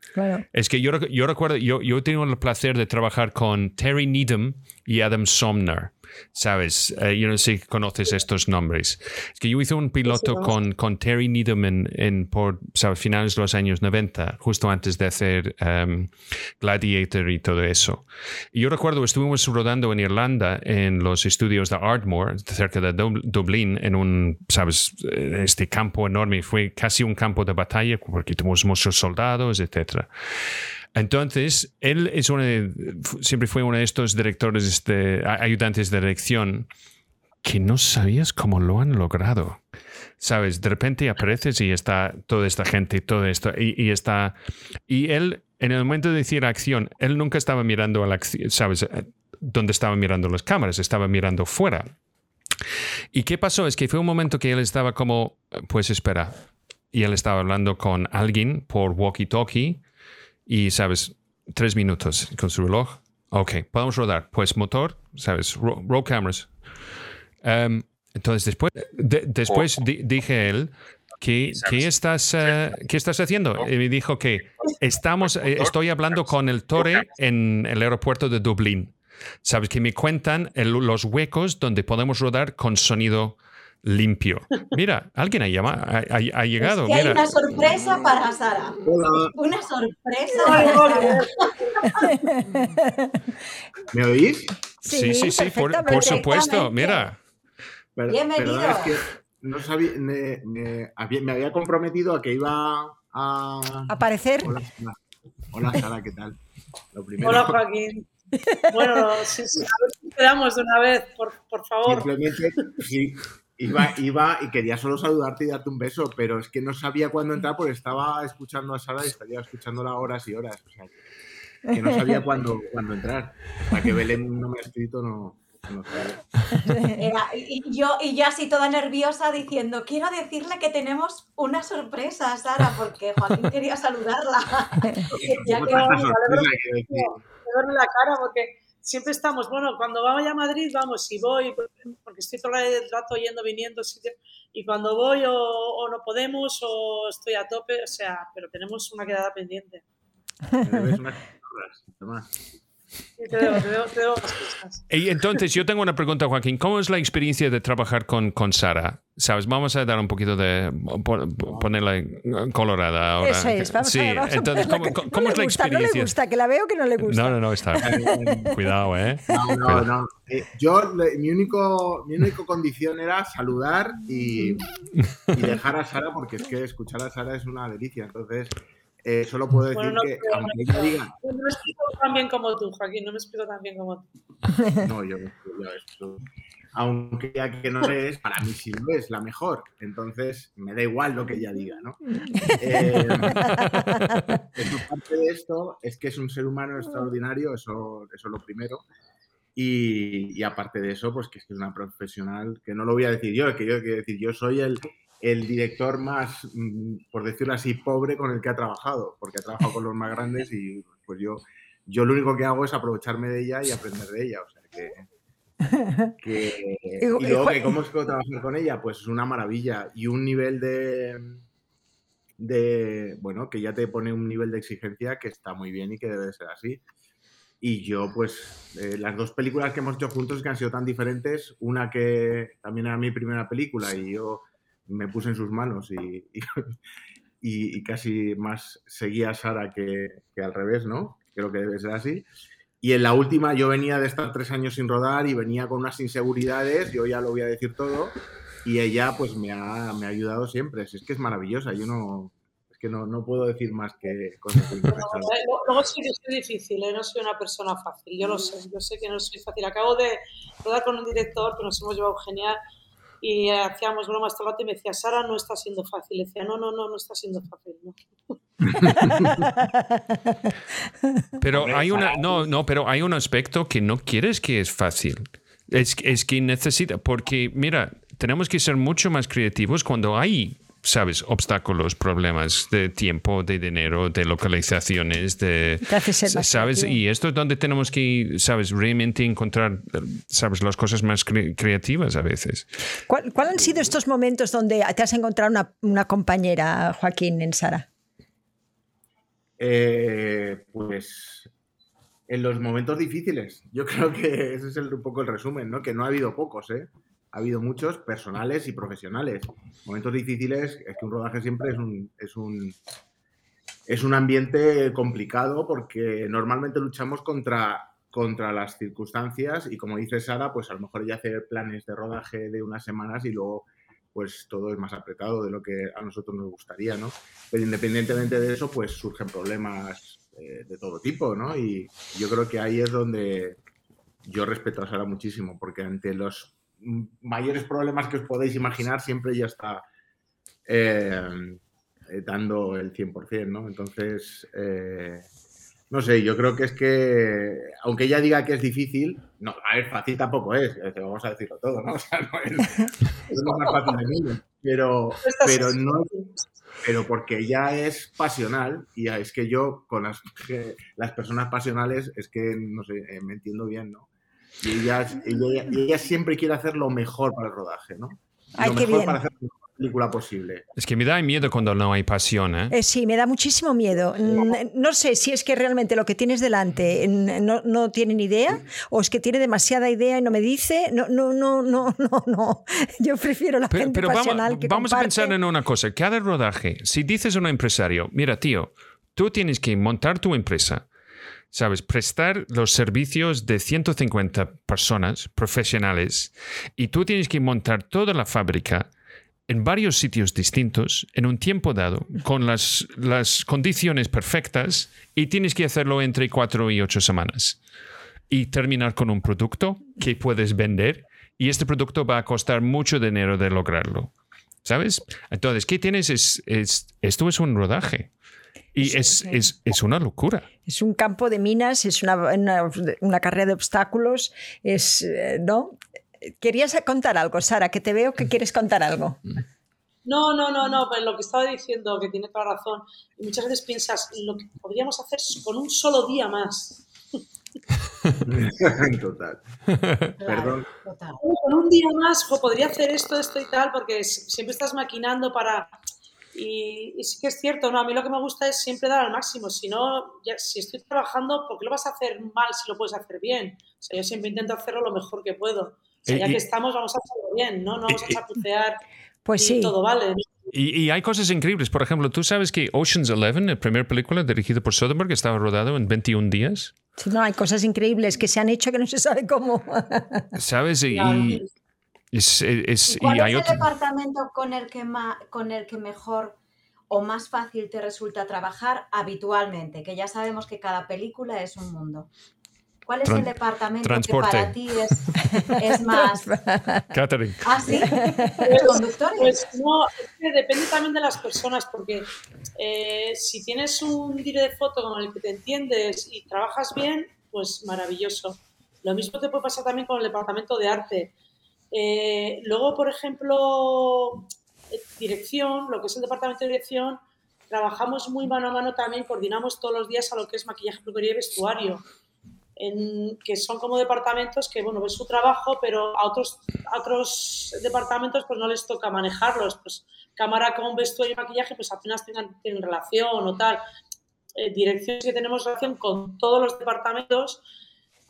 Es que yo, yo recuerdo, yo, yo tengo el placer de trabajar con Terry Needham y Adam Somner. ¿Sabes? Eh, yo no sé si conoces estos nombres. Es que yo hice un piloto con, con Terry Needham en, por ¿sabes? finales de los años 90, justo antes de hacer um, Gladiator y todo eso. Y yo recuerdo, estuvimos rodando en Irlanda, en los estudios de Ardmore, cerca de Dublín, en un, ¿sabes? Este campo enorme. Fue casi un campo de batalla porque tuvimos muchos soldados, etcétera. Entonces, él es siempre fue uno de estos directores, de, ayudantes de dirección, que no sabías cómo lo han logrado. Sabes, de repente apareces y está toda esta gente y todo esto, y, está. Y él, en el momento de decir acción, él nunca estaba mirando a la ¿sabes? Dónde estaban mirando las cámaras, estaba mirando fuera. ¿Y qué pasó? Es que fue un momento que él estaba como, pues espera, y él estaba hablando con alguien por walkie-talkie y, ¿sabes? Tres minutos con su reloj. Ok, podemos rodar. Pues motor, ¿sabes? Roll, cameras. Um, entonces, después, después dije él, ¿qué, ¿qué estás, uh, ¿qué estás haciendo? Y me dijo que estamos, eh, estoy hablando con el Torre en el aeropuerto de Dublín. ¿Sabes? Que me cuentan los huecos donde podemos rodar con sonido limpio. Mira, alguien ha, llamado, ha, llegado. Hay una sorpresa para Sara. Una sorpresa. ¿Me oís? Sí, sí, sí, por, supuesto. Mira. Bienvenido. no sabía, me, había, comprometido a que iba a aparecer. Hola, Sara, ¿qué tal? Hola, Joaquín. Bueno, sí, sí, a ver si quedamos de una vez, por, por favor. Simplemente, sí, Iba, iba y quería solo saludarte y darte un beso, pero es que no sabía cuándo entrar porque estaba escuchando a Sara y estaría escuchándola horas y horas. O sea, que no sabía cuándo, cuándo entrar. Para que Belén no me ha escrito, no. no y, yo, y yo así toda nerviosa diciendo, quiero decirle que tenemos una sorpresa, Sara, porque Joaquín quería saludarla. [LAUGHS] ya que, la cara, porque siempre estamos, bueno, cuando vamos a Madrid, vamos, si voy, porque estoy todo el rato yendo, viniendo, y cuando voy o, no podemos o estoy a tope, o sea, pero tenemos una quedada pendiente. Y entonces, yo tengo una pregunta, Joaquín. ¿Cómo es la experiencia de trabajar con, con Sara? ¿Sabes? Vamos a dar un poquito de. ponerla colorada ahora. Eso es, vamos sí, entonces, ¿cómo, cómo es la experiencia? No le gusta, que la veo que no le gusta. No, no, no, está. [LAUGHS] Cuidado, ¿eh? No, no, no. Eh, yo, mi, único, mi único condición era saludar y, y dejar a Sara, porque es que escuchar a Sara es una delicia. Entonces. Eh, solo puedo decir que, aunque ella diga. No me explico tan bien como tú, Joaquín, no me explico tan bien como tú. [LAUGHS] No, yo no explico eso. Aunque ya que no es, para mí sí lo es la mejor. Entonces, me da igual lo que ella diga, ¿no? [LAUGHS] Eh, parte de esto es que es un ser humano extraordinario, eso, eso es lo primero. Y, y, aparte de eso, pues que es una profesional, que no lo voy a decir yo, que yo quiero decir, yo soy el, el director más, mm, por decirlo así, pobre con el que ha trabajado, porque ha trabajado con los más grandes y pues yo, yo lo único que hago es aprovecharme de ella y aprender de ella. O sea que, [LAUGHS] y luego cómo es que trabajar con ella, pues es una maravilla y un nivel de, de, bueno, que ya te pone un nivel de exigencia que está muy bien y que debe ser así. Y yo, pues, eh, las dos películas que hemos hecho juntos que han sido tan diferentes, una que también era mi primera película y yo me puse en sus manos [LAUGHS] y, y, casi más seguía a Sara que, que, al revés, ¿no? Creo que debe ser así. Y en la última yo venía de estar tres años sin rodar y venía con unas inseguridades, yo ya lo voy a decir todo, y ella pues me ha, me ha ayudado siempre. es que es maravillosa, yo no, es que no, no puedo decir más que cosas [LAUGHS] Luego sí que soy difícil, ¿eh? no soy una persona fácil, yo lo sé, yo sé que no soy fácil. Acabo de rodar con un director que nos hemos llevado genial y hacíamos bromas todo el rato y me decía, Sara, no está siendo fácil. Decía, no, no, no, no está siendo fácil. [LAUGHS] pero hay una, no, no, pero hay un aspecto que no quieres que es fácil. Es, es que necesita, porque mira, tenemos que ser mucho más creativos cuando hay sabes, obstáculos, problemas de tiempo, de dinero, de localizaciones, de, sabes, y esto es donde tenemos que, sabes, realmente encontrar, sabes, las cosas más creativas a veces. ¿Cuál, han sido estos momentos donde te has encontrado una, una compañera, Joaquín, en Sara? Eh, pues en los momentos difíciles. Yo creo que ese es el, un poco el resumen, ¿no? Que no ha habido pocos, ¿eh? Ha habido muchos personales y profesionales. Momentos difíciles, es que un rodaje siempre es un, es un, es un ambiente complicado porque normalmente luchamos contra, contra las circunstancias y como dice Sara, pues a lo mejor ella hace planes de rodaje de unas semanas y luego pues todo es más apretado de lo que a nosotros nos gustaría, ¿no? Pero independientemente de eso, pues surgen problemas eh, de todo tipo, ¿no? Y yo creo que ahí es donde yo respeto a Sara muchísimo, porque ante los mayores problemas que os podéis imaginar, siempre ya está eh, dando el 100%, ¿no? Entonces, eh, no sé, yo creo que es que, aunque ella diga que es difícil, no, a ver, fácil tampoco es, vamos a decirlo todo, ¿no? [LAUGHS] O sea, no es, es lo más fácil de mundo, pero, pero no pero porque ella es pasional y es que yo con las, las personas pasionales es que, no sé, eh, me entiendo bien, ¿no? Y ella, siempre quiere hacer lo mejor para el rodaje, ¿no? lo mejor para hacer la mejor película posible. Es que me da miedo cuando no hay pasión, ¿eh? ¿eh? sí, me da muchísimo miedo. No sé si es que realmente lo que tienes delante no, no tiene ni idea o es que tiene demasiada idea y no me dice. No, no, no, no, no, no. [LAUGHS] Yo prefiero la gente pero pasional vamos, vamos a pensar en una cosa. Cada rodaje, si dices a un empresario, mira, tío, tú tienes que montar tu empresa ¿sabes? Prestar los servicios de 150 personas profesionales y tú tienes que montar toda la fábrica en varios sitios distintos en un tiempo dado con las, las condiciones perfectas y tienes que hacerlo entre cuatro y ocho semanas y terminar con un producto que puedes vender y este producto va a costar mucho dinero de lograrlo. ¿Sabes? Entonces, ¿qué tienes? Es, es, esto es un rodaje. Y es, es, es, una locura. Es un campo de minas, es una, una, carrera de obstáculos, es, eh, ¿no? Querías contar algo, Sara, que te veo que quieres contar algo. No, no, no, no, pues lo que estaba diciendo, que tiene toda razón. Y muchas veces piensas, lo que podríamos hacer con un solo día más. [LAUGHS] total. Perdón. Con un día más podría hacer esto, esto y tal, porque siempre estás maquinando para y, sí que es cierto, ¿no? A mí lo que me gusta es siempre dar al máximo. Si no, ya, si estoy trabajando, ¿por qué lo vas a hacer mal si lo puedes hacer bien? O sea, yo siempre intento hacerlo lo mejor que puedo. O sea, ya que estamos, vamos a hacerlo bien, ¿no? No vamos a chapucear pues y todo vale. Y, hay cosas increíbles. Por ejemplo, ¿tú sabes que Ocean's Eleven, la primera película dirigida por Soderbergh, estaba rodado en 21 días? Sí, no, hay cosas increíbles que se han hecho que no se sabe cómo. ¿Sabes? [LAUGHS] Y, es, es, ¿Cuál es el departamento con el, que con el que mejor o más fácil te resulta trabajar habitualmente? Que ya sabemos que cada película es un mundo. ¿Cuál es el departamento que para ti es, más. [LAUGHS] Catering. ¿Ah, sí? ¿Los conductores? Pues no, depende también de las personas, porque eh, si tienes un dire de foto con el que te entiendes y trabajas bien, pues maravilloso. Lo mismo te puede pasar también con el departamento de arte. Eh, luego, por ejemplo, eh, dirección, lo que es el departamento de dirección, trabajamos muy mano a mano también, coordinamos todos los días a lo que es maquillaje, peluquería y vestuario, en, que son como departamentos que, bueno, ven su trabajo, pero a otros, otros departamentos pues no les toca manejarlos, pues cámara con vestuario y maquillaje pues apenas tengan, tienen relación o tal. Eh, direcciones que tenemos relación con todos los departamentos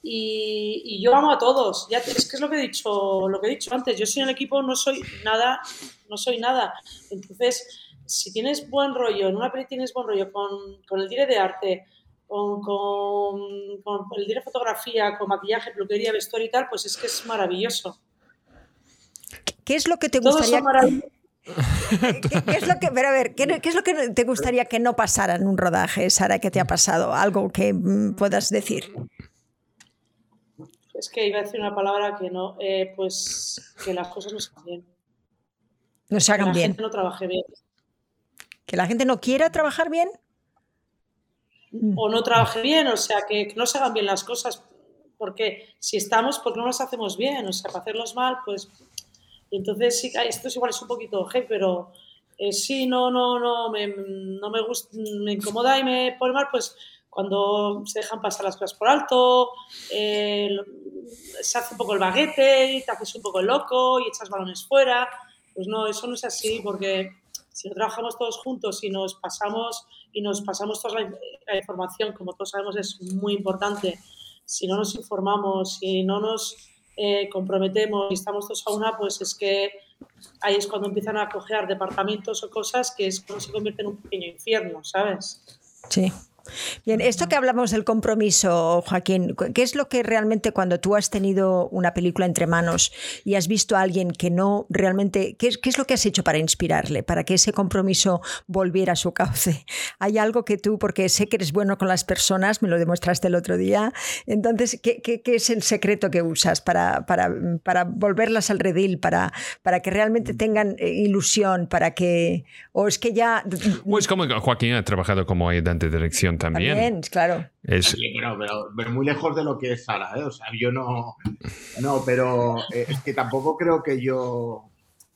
y, yo amo a todos. Ya, es que es lo que he dicho, lo que he dicho antes. Yo soy el equipo, no soy nada, no soy nada. Entonces, si tienes buen rollo, en una peli tienes buen rollo con, con el dire de arte, con, con, el dire de fotografía, con maquillaje, peluquería, vestuario y tal, pues es que es maravilloso. ¿Qué es lo que te gustaría? [LAUGHS] ¿Qué, es lo que, pero a ver, ¿qué, ¿qué, es lo que te gustaría que no pasara en un rodaje, Sara, que te ha pasado? Algo que mm, puedas decir es que iba a decir una palabra que no, eh, pues que las cosas no se bien. No se hagan que la bien. gente no trabaje bien. Que la gente no quiera trabajar bien. O no trabaje bien, o sea, que, que no se hagan bien las cosas. Porque si estamos, porque no las hacemos bien? O sea, para hacerlos mal, pues. Entonces sí, esto es igual es un poquito G, pero eh, sí, no, no, no, me, no me gusta, me incomoda y me pone mal, pues cuando se dejan pasar las cosas por alto, eh, se hace un poco el baguete y te haces un poco el loco y echas balones fuera. Pues no, eso no es así, porque si no trabajamos todos juntos y nos pasamos y nos pasamos toda la, la información, como todos sabemos, es muy importante. Si no nos informamos, si no nos eh, comprometemos y estamos todos a una, pues es que ahí es cuando empiezan a coger departamentos o cosas que es cuando se convierte en un pequeño infierno, ¿sabes? Sí. Bien, esto que hablamos del compromiso, Joaquín, ¿qué es lo que realmente cuando tú has tenido una película entre manos y has visto a alguien que no realmente, ¿qué es, qué es lo que has hecho para inspirarle, para que ese compromiso volviera a su cauce? ¿Hay algo que tú, porque sé que eres bueno con las personas, me lo demostraste el otro día, entonces, ¿qué, qué- qué es el secreto que usas para, para, para volverlas al redil, para, para que realmente tengan eh, ilusión, para que, o es que ya... Pues como Joaquín ha trabajado como ayudante de dirección también. También, claro. Es, Sí, pero, pero- pero muy lejos de lo que es Sara, ¿eh? O sea, yo no. No, pero eh, es que tampoco creo que yo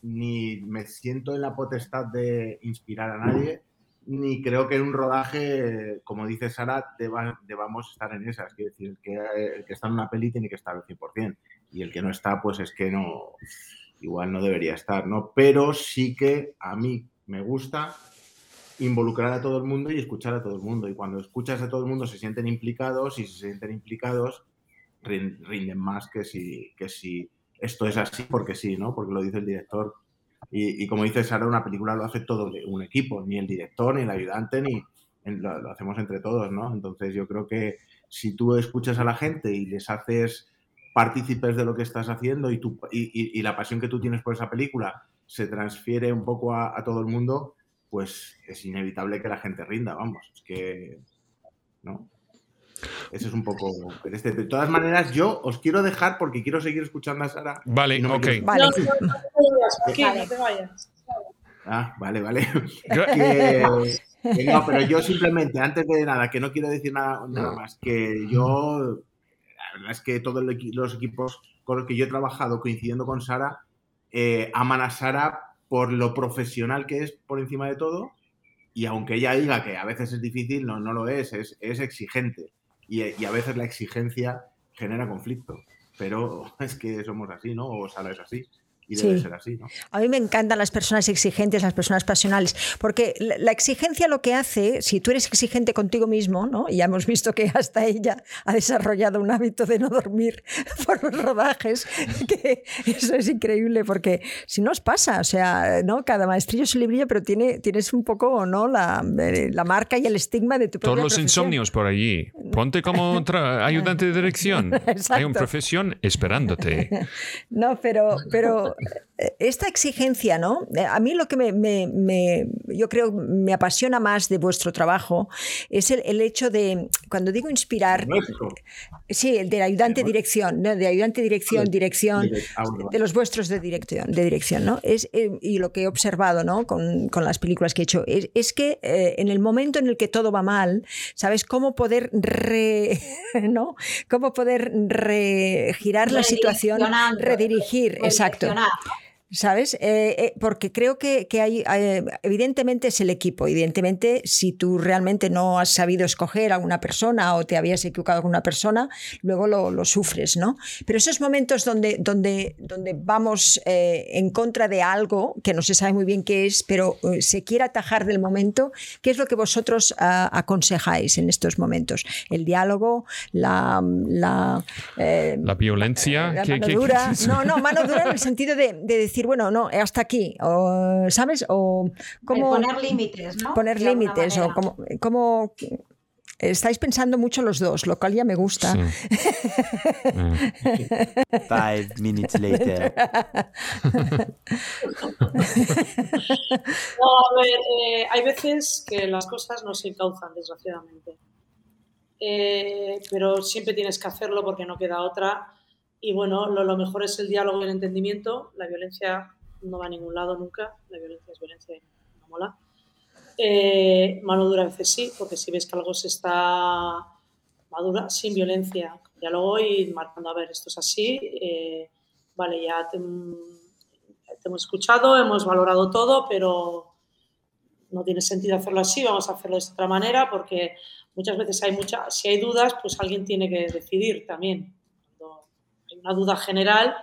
ni me siento en la potestad de inspirar a nadie, ni creo que en un rodaje, como dice Sara, deba- debamos estar en esas. Quiero decir, el que, el que está en una peli tiene que estar al 100%, y el que no está, pues es que no. Igual no debería estar, ¿no? Pero sí que a mí me gusta involucrar a todo el mundo y escuchar a todo el mundo. Y cuando escuchas a todo el mundo se sienten implicados y se sienten implicados rin- rinden más que si, que si esto es así porque sí, ¿no? Porque lo dice el director. Y, y como dice Sara, una película lo hace todo un equipo, ni el director, ni el ayudante, ni en- lo, lo hacemos entre todos, ¿no? Entonces yo creo que si tú escuchas a la gente y les haces partícipes de lo que estás haciendo y, tu, y- y la pasión que tú tienes por esa película se transfiere un poco a, a todo el mundo, pues es inevitable que la gente rinda, vamos. Es que, ¿no? Ese es un poco... Este. De todas maneras, yo os quiero dejar porque quiero seguir escuchando a Sara. vale, no ok. quiero- Vale. No, no, no te vayas. Ah, vale, vale. Yo- que, que no, pero yo simplemente, antes de nada, que no quiero decir nada, nada más, que yo, la verdad es que todos los equipos con los que yo he trabajado coincidiendo con Sara, eh, aman a Sara por lo profesional que es por encima de todo, y aunque ella diga que a veces es difícil, no, no lo es, es, es exigente, y, y a veces la exigencia genera conflicto, pero [LAUGHS] es que somos así, ¿no? O Sara es así, y debe Sí. ser así, ¿no? A mí me encantan las personas exigentes, las personas pasionales, porque la la exigencia lo que hace, si tú eres exigente contigo mismo, ¿no? y ya hemos visto que hasta ella ha desarrollado un hábito de no dormir [LAUGHS] por los rodajes, [LAUGHS] que eso es increíble, porque si no os pasa, o sea, ¿no? cada maestrillo es librillo, pero tiene, tienes un poco ¿no? la, eh, la marca y el estigma de tu Todos propia los profesión. insomnios por allí. Ponte como ayudante de dirección. [LAUGHS] Hay una profesión esperándote. No, pero, pero esta exigencia, ¿no? Eh, A mí lo que me, yo creo me apasiona más de vuestro trabajo es el, el hecho de, cuando digo inspirar. Sí, el de ayudante de dirección, ¿no? de ayudante dirección, dirección, Ah, de los vuestros de dirección, de dirección, ¿no? Es, eh, y lo que he observado, ¿no? Con, con las películas que he hecho, es, es que eh, en el momento en el que todo va mal, ¿sabes cómo poder re, [LAUGHS] ¿no? Cómo poder re- girar la situación, redirigir, exacto. ¿Sabes? Eh, eh, porque creo que, que hay, eh, evidentemente es el equipo, evidentemente si tú realmente no has sabido escoger a una persona o te habías equivocado con una persona, luego lo, lo sufres, ¿no? Pero esos momentos donde, donde, donde vamos en contra de algo que no se sabe muy bien qué es, pero se quiere atajar del momento, ¿qué es lo que vosotros ah, aconsejáis en estos momentos? El diálogo, la... la La violencia. la ¿qué- mano dura. No, no, mano dura en el sentido de, de decir, bueno, no, hasta aquí, o, ¿sabes? O El cómo poner límites, ¿no? poner De límites, o cómo, cómo- Estáis pensando mucho los dos, lo cual ya me gusta. Sí. [LAUGHS] Five minutes later. [LAUGHS] No, a ver, eh, hay veces que las cosas no se encauzan, desgraciadamente. Eh, pero siempre tienes que hacerlo porque no queda otra. Y bueno, lo, mejor es el diálogo y el entendimiento. La violencia no va a ningún lado nunca, la violencia es violencia y no mola. Eh, mano dura a veces sí, porque si ves que algo se está madura, sin violencia, diálogo y marcando, a ver, esto es así, eh, vale, ya te, hemos escuchado, hemos valorado todo, pero no tiene sentido hacerlo así, vamos a hacerlo de otra manera, porque muchas veces hay mucha, si hay dudas, pues alguien tiene que decidir también. Una duda general,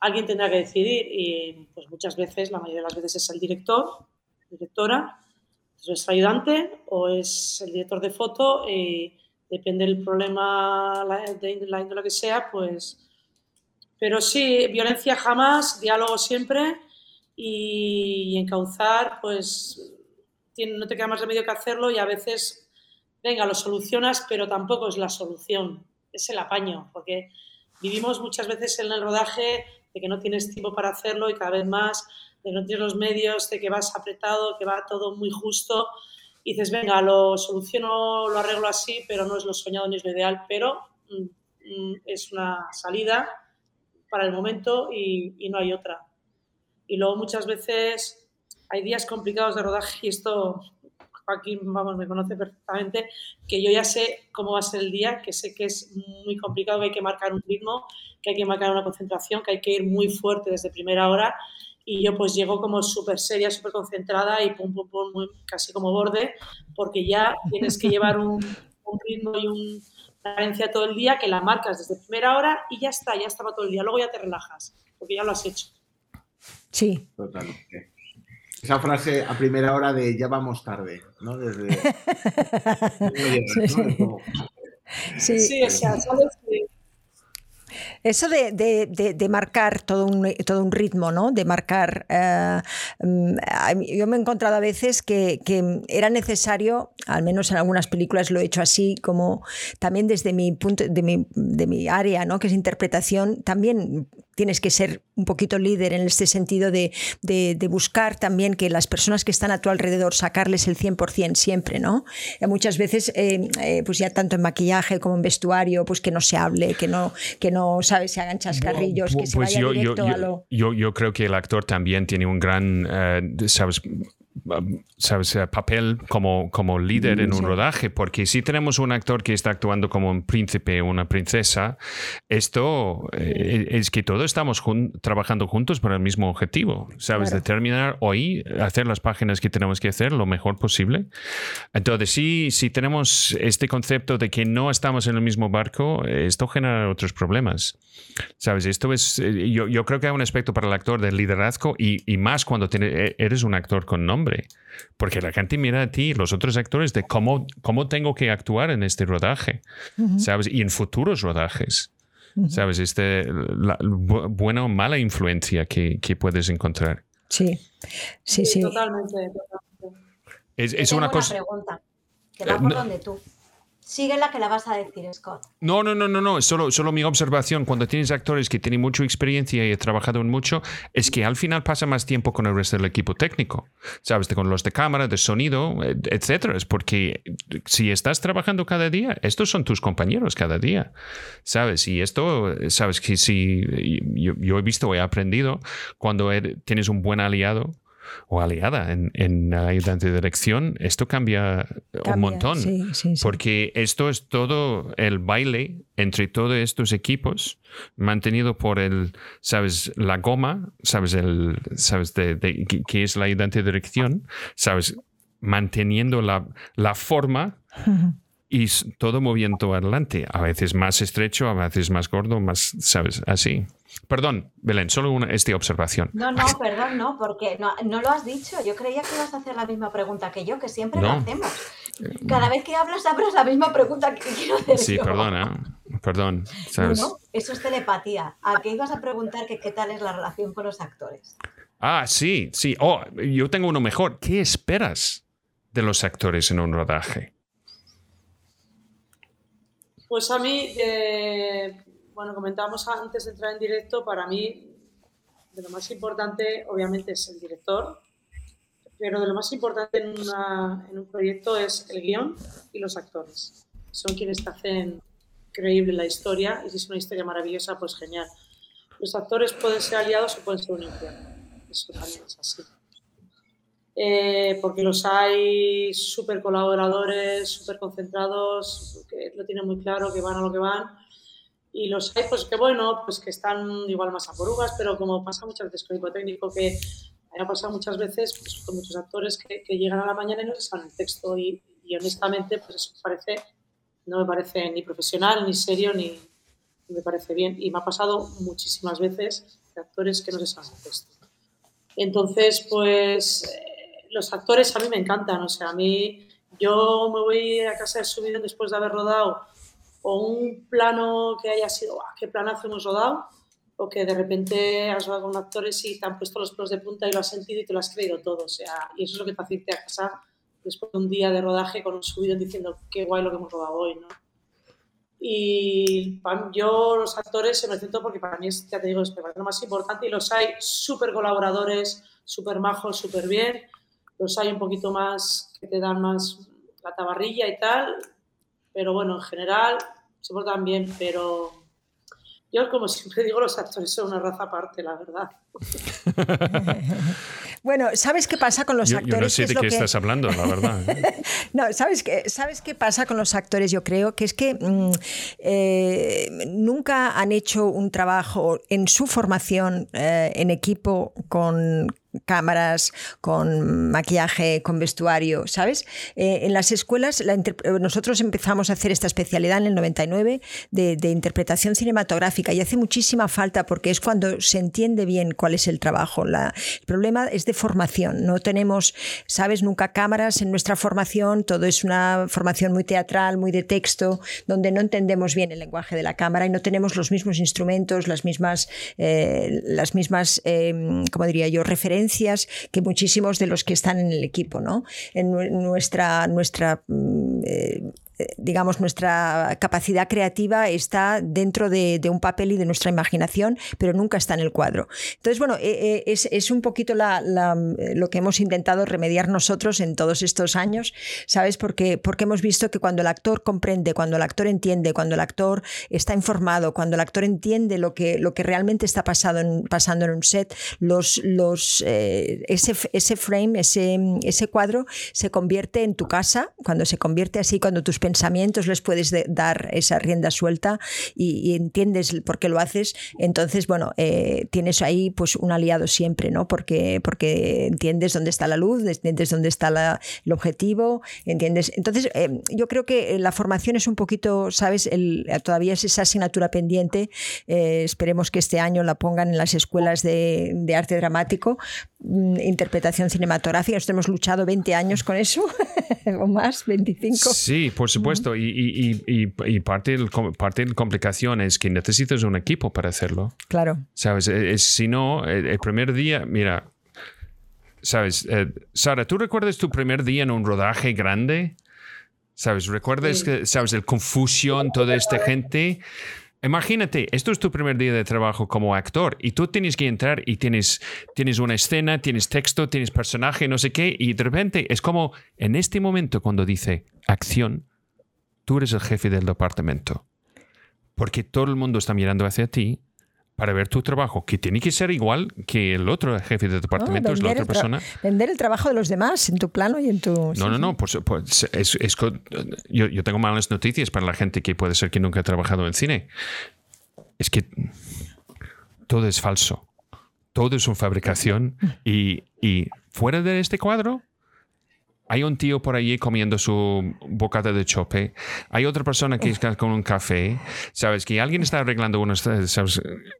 alguien tendrá que decidir y pues muchas veces, la mayoría de las veces es el director, directora, es nuestro ayudante o es el director de foto depende del problema, de la índole que sea, pues... Pero sí, violencia jamás, diálogo siempre y, encauzar, pues no te queda más remedio que hacerlo y a veces, venga, lo solucionas, pero tampoco es la solución, es el apaño, porque vivimos muchas veces en el rodaje de que no tienes tiempo para hacerlo y cada vez más, de que no tienes los medios, de que vas apretado, que va todo muy justo y dices, venga, lo soluciono, lo arreglo así, pero no es lo soñado ni es lo ideal, pero mm, mm, es una salida para el momento y, y, no hay otra. Y luego muchas veces hay días complicados de rodaje y esto Joaquín, vamos, me conoce perfectamente, que yo ya sé cómo va a ser el día, que sé que es muy complicado, que hay que marcar un ritmo, que hay que marcar una concentración, que hay que ir muy fuerte desde primera hora y yo pues llego como súper seria, súper concentrada y pum, pum, pum, muy, casi como borde, porque ya tienes que llevar un, un ritmo y un, una cadencia todo el día que la marcas desde primera hora y ya está, ya estaba todo el día. Luego ya te relajas, porque ya lo has hecho. Sí. Totalmente esa frase a primera hora de ya vamos tarde, ¿no? Desde. [LAUGHS] sí, sí, o sea, ¿sabes? Eso de, de, de, marcar todo un, todo un ritmo, ¿no? De marcar. Eh, mm, yo me he encontrado a veces que, que, era necesario, al menos en algunas películas lo he hecho así, como también desde mi punto, de mi, de mi área, ¿no? Que es interpretación, también tienes que ser un poquito líder en este sentido de, de, buscar también que las personas que están a tu alrededor, sacarles el 100% siempre, ¿no? muchas veces, eh, eh, pues ya tanto en maquillaje como en vestuario, pues que no se hable, que no, que no ¿sabes? Se hagan chascarrillos, que se pues vaya yo, directo yo, a lo... Yo, yo creo que el actor también tiene un gran, ¿sabes? Sabes papel como, como líder en un rodaje porque si tenemos un actor que está actuando como un príncipe o una princesa esto eh, es que todos estamos trabajando juntos para el mismo objetivo sabes determinar hoy hacer las páginas que tenemos que hacer lo mejor posible. Entonces sí si tenemos este concepto de que no estamos en el mismo barco esto genera otros problemas sabes esto es eh, yo, yo creo que hay un aspecto para el actor del liderazgo y, y más cuando e, eres un actor con nombre porque la gente mira a ti, los otros actores, de cómo, cómo tengo que actuar en este rodaje, ¿sabes? Y en futuros rodajes, ¿sabes? Este, la, buena o mala influencia que, que, puedes encontrar. Sí, sí, sí. Totalmente, Es, es una cosa... pregunta, que va por donde tú. Sigue la que la vas a decir, Scott. No, no, no, no, no. Solo, solo mi observación. Cuando tienes actores que tienen mucha experiencia y he trabajado en mucho, es que al final pasa más tiempo con el resto del equipo técnico. ¿Sabes? Con los de cámara, de sonido, etcétera. Es porque si estás trabajando cada día, estos son tus compañeros cada día. ¿Sabes? Y esto, sabes que si yo, yo he visto, he aprendido, cuando tienes un buen aliado, o aliada en, en ayudante de dirección, esto cambia, un montón. Porque esto es todo el baile entre todos estos equipos mantenido por el, sabes, la goma, sabes, el, sabes, de, que es la ayudante de dirección, sabes, manteniendo la, la forma y todo moviendo adelante, a veces más estrecho, a veces más gordo, más, sabes, así. Perdón, Belén, solo una, esta observación. No, no, perdón, no, porque no, no, lo has dicho. Yo creía que ibas a hacer la misma pregunta que yo, que siempre lo hacemos. Cada vez que hablas, abres la misma pregunta que quiero hacer. Sí, perdona, perdón. ¿sabes? No, eso es telepatía. ¿A qué ibas a preguntar que qué tal es la relación con los actores? Ah, sí, sí. Oh, yo tengo uno mejor. ¿Qué esperas de los actores en un rodaje? Pues a mí, eh, bueno, comentábamos antes de entrar en directo, para mí de lo más importante obviamente es el director, pero de lo más importante en, un proyecto es el guion y los actores. Son quienes te hacen creíble la historia y si es una historia maravillosa, pues genial. Los actores pueden ser aliados o pueden ser un infierno. eso también es así. Eh, porque los hay súper colaboradores, súper concentrados, que lo tienen muy claro, que van a lo que van. Y los hay, pues que bueno, pues que están igual más a por uvas, pero como pasa muchas veces con el técnico, que ha pasado muchas veces pues, con muchos actores que, que, llegan a la mañana y no les el texto y, y, honestamente pues eso parece, no me parece ni profesional, ni serio, ni, me parece bien. Y me ha pasado muchísimas veces de actores que no se saben el texto. Entonces, pues eh, los actores a mí me encantan, o sea, a mí yo me voy a casa de subido después de haber rodado o un plano que haya sido, ¡ah, qué planazo hemos rodado! o que de repente has rodado con actores y te han puesto los pelos de punta y lo has sentido y te lo has creído todo. O sea, y eso es lo que te hace a casa después de un día de rodaje con un subido diciendo qué guay lo que hemos rodado hoy, ¿no? Y yo, los actores, se me siento porque para mí es, ya te digo, es lo más importante y los hay súper colaboradores, súper majos, súper bien. Los hay un poquito más que te dan más la tabarrilla y tal, pero bueno, en general se portan bien, pero yo, como siempre digo, los actores son una raza aparte, la verdad. [LAUGHS] bueno, ¿sabes qué pasa con los actores? Yo no sé de qué estás hablando, la verdad. ¿eh? [LAUGHS] no, ¿sabes qué, ¿sabes qué pasa con los actores? Yo creo que es que mm, eh, nunca han hecho un trabajo en su formación eh, en equipo con cámaras, con maquillaje, con vestuario, ¿sabes? Eh, en las escuelas, nosotros empezamos a hacer esta especialidad en el 99 de, interpretación cinematográfica y hace muchísima falta porque es cuando se entiende bien cuál es el trabajo. el problema es de formación. No tenemos, ¿sabes? Nunca cámaras en nuestra formación, todo es una formación muy teatral, muy de texto, donde no entendemos bien el lenguaje de la cámara y no tenemos los mismos instrumentos, las mismas, eh, las mismas, eh, como diría yo, referencias que muchísimos de los que están en el equipo. ¿no? En nuestra, nuestra mm, eh, digamos, nuestra capacidad creativa está dentro de, un papel y de nuestra imaginación, pero nunca está en el cuadro. Entonces, bueno, eh, eh, es, un poquito lo que hemos intentado remediar nosotros en todos estos años, ¿sabes? Porque, porque hemos visto que cuando el actor comprende, cuando el actor entiende, cuando el actor está informado, cuando el actor entiende lo que, lo que realmente está pasado en, pasando en un set, los, los, ese, ese frame, ese, ese cuadro se convierte en tu casa, cuando se convierte así, cuando tus pensamientos les puedes dar esa rienda suelta y, entiendes por qué lo haces, entonces, bueno, eh, tienes ahí pues un aliado siempre, ¿no? Porque, porque entiendes dónde está la luz, entiendes dónde está el objetivo, entiendes. Entonces, eh, yo creo que la formación es un poquito, ¿sabes? El, todavía es esa asignatura pendiente. Eh, esperemos que este año la pongan en las escuelas de, arte dramático, mm, interpretación cinematográfica. Nosotros hemos luchado 20 años con eso, [LAUGHS] o más, 25. Sí, por supuesto, y, y, parte, del, parte de la complicación es que necesitas un equipo para hacerlo. Claro. ¿Sabes? Es, si no, el, primer día, mira, ¿sabes? Eh, Sara, ¿tú recuerdas tu primer día en un rodaje grande? ¿Sabes? ¿Recuerdas, que, ¿sabes? El confusión, toda esta gente. Imagínate, esto es tu primer día de trabajo como actor y tú tienes que entrar y tienes, tienes una escena, tienes texto, tienes personaje, no sé qué, y de repente es como en este momento cuando dice acción, tú eres el jefe del departamento. Porque todo el mundo está mirando hacia ti para ver tu trabajo, que tiene que ser igual que el otro jefe del departamento, es la otra persona. Vender el trabajo de los demás en tu plano y en tu... No, no, no, pues, pues es, yo, yo, tengo malas noticias para la gente que puede ser que nunca ha trabajado en cine. Es que todo es falso, todo es una fabricación [LAUGHS] y, y fuera de este cuadro hay un tío por allí comiendo su bocata de chope. Hay otra persona que está con un café. Sabes que alguien está arreglando unos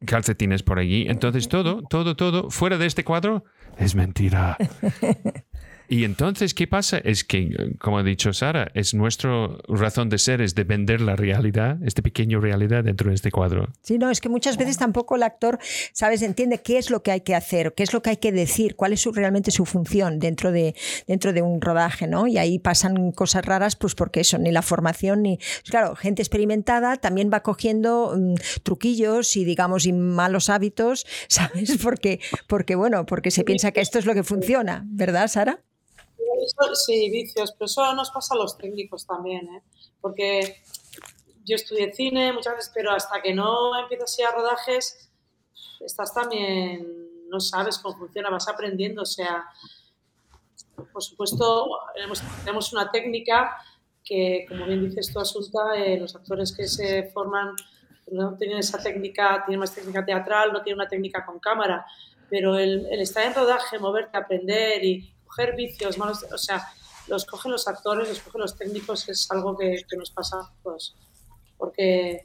calcetines por allí. Entonces todo, todo, todo fuera de este cuadro es mentira. [LAUGHS] Y entonces, ¿qué pasa? Es que, como ha dicho Sara, es nuestra razón de ser, es de vender la realidad, esta pequeña realidad dentro de este cuadro. Sí, no, es que muchas veces tampoco el actor, ¿sabes?, entiende qué es lo que hay que hacer, qué es lo que hay que decir, cuál es realmente su función dentro de, dentro de un rodaje, ¿no? Y ahí pasan cosas raras, pues porque eso, ni la formación, ni... Pues claro, gente experimentada también va cogiendo mm, truquillos y, digamos, y malos hábitos, [LAUGHS] ¿sabes? Porque, porque, bueno, porque se piensa que esto es lo que funciona, ¿verdad, Sara? Sí, vicios, pero eso nos pasa a los técnicos también, ¿eh? porque yo estudié cine muchas veces, pero hasta que no empiezas a ir a rodajes, estás también no sabes cómo funciona, vas aprendiendo, o sea, por supuesto, tenemos, una técnica que, como bien dices tú, Asunta, eh, los actores que se forman no tienen esa técnica, tienen más técnica teatral, no tienen una técnica con cámara, pero el, estar en rodaje, moverte, aprender y coger vicios malos, o sea, los cogen los actores, los cogen los técnicos, es algo que, nos pasa pues, porque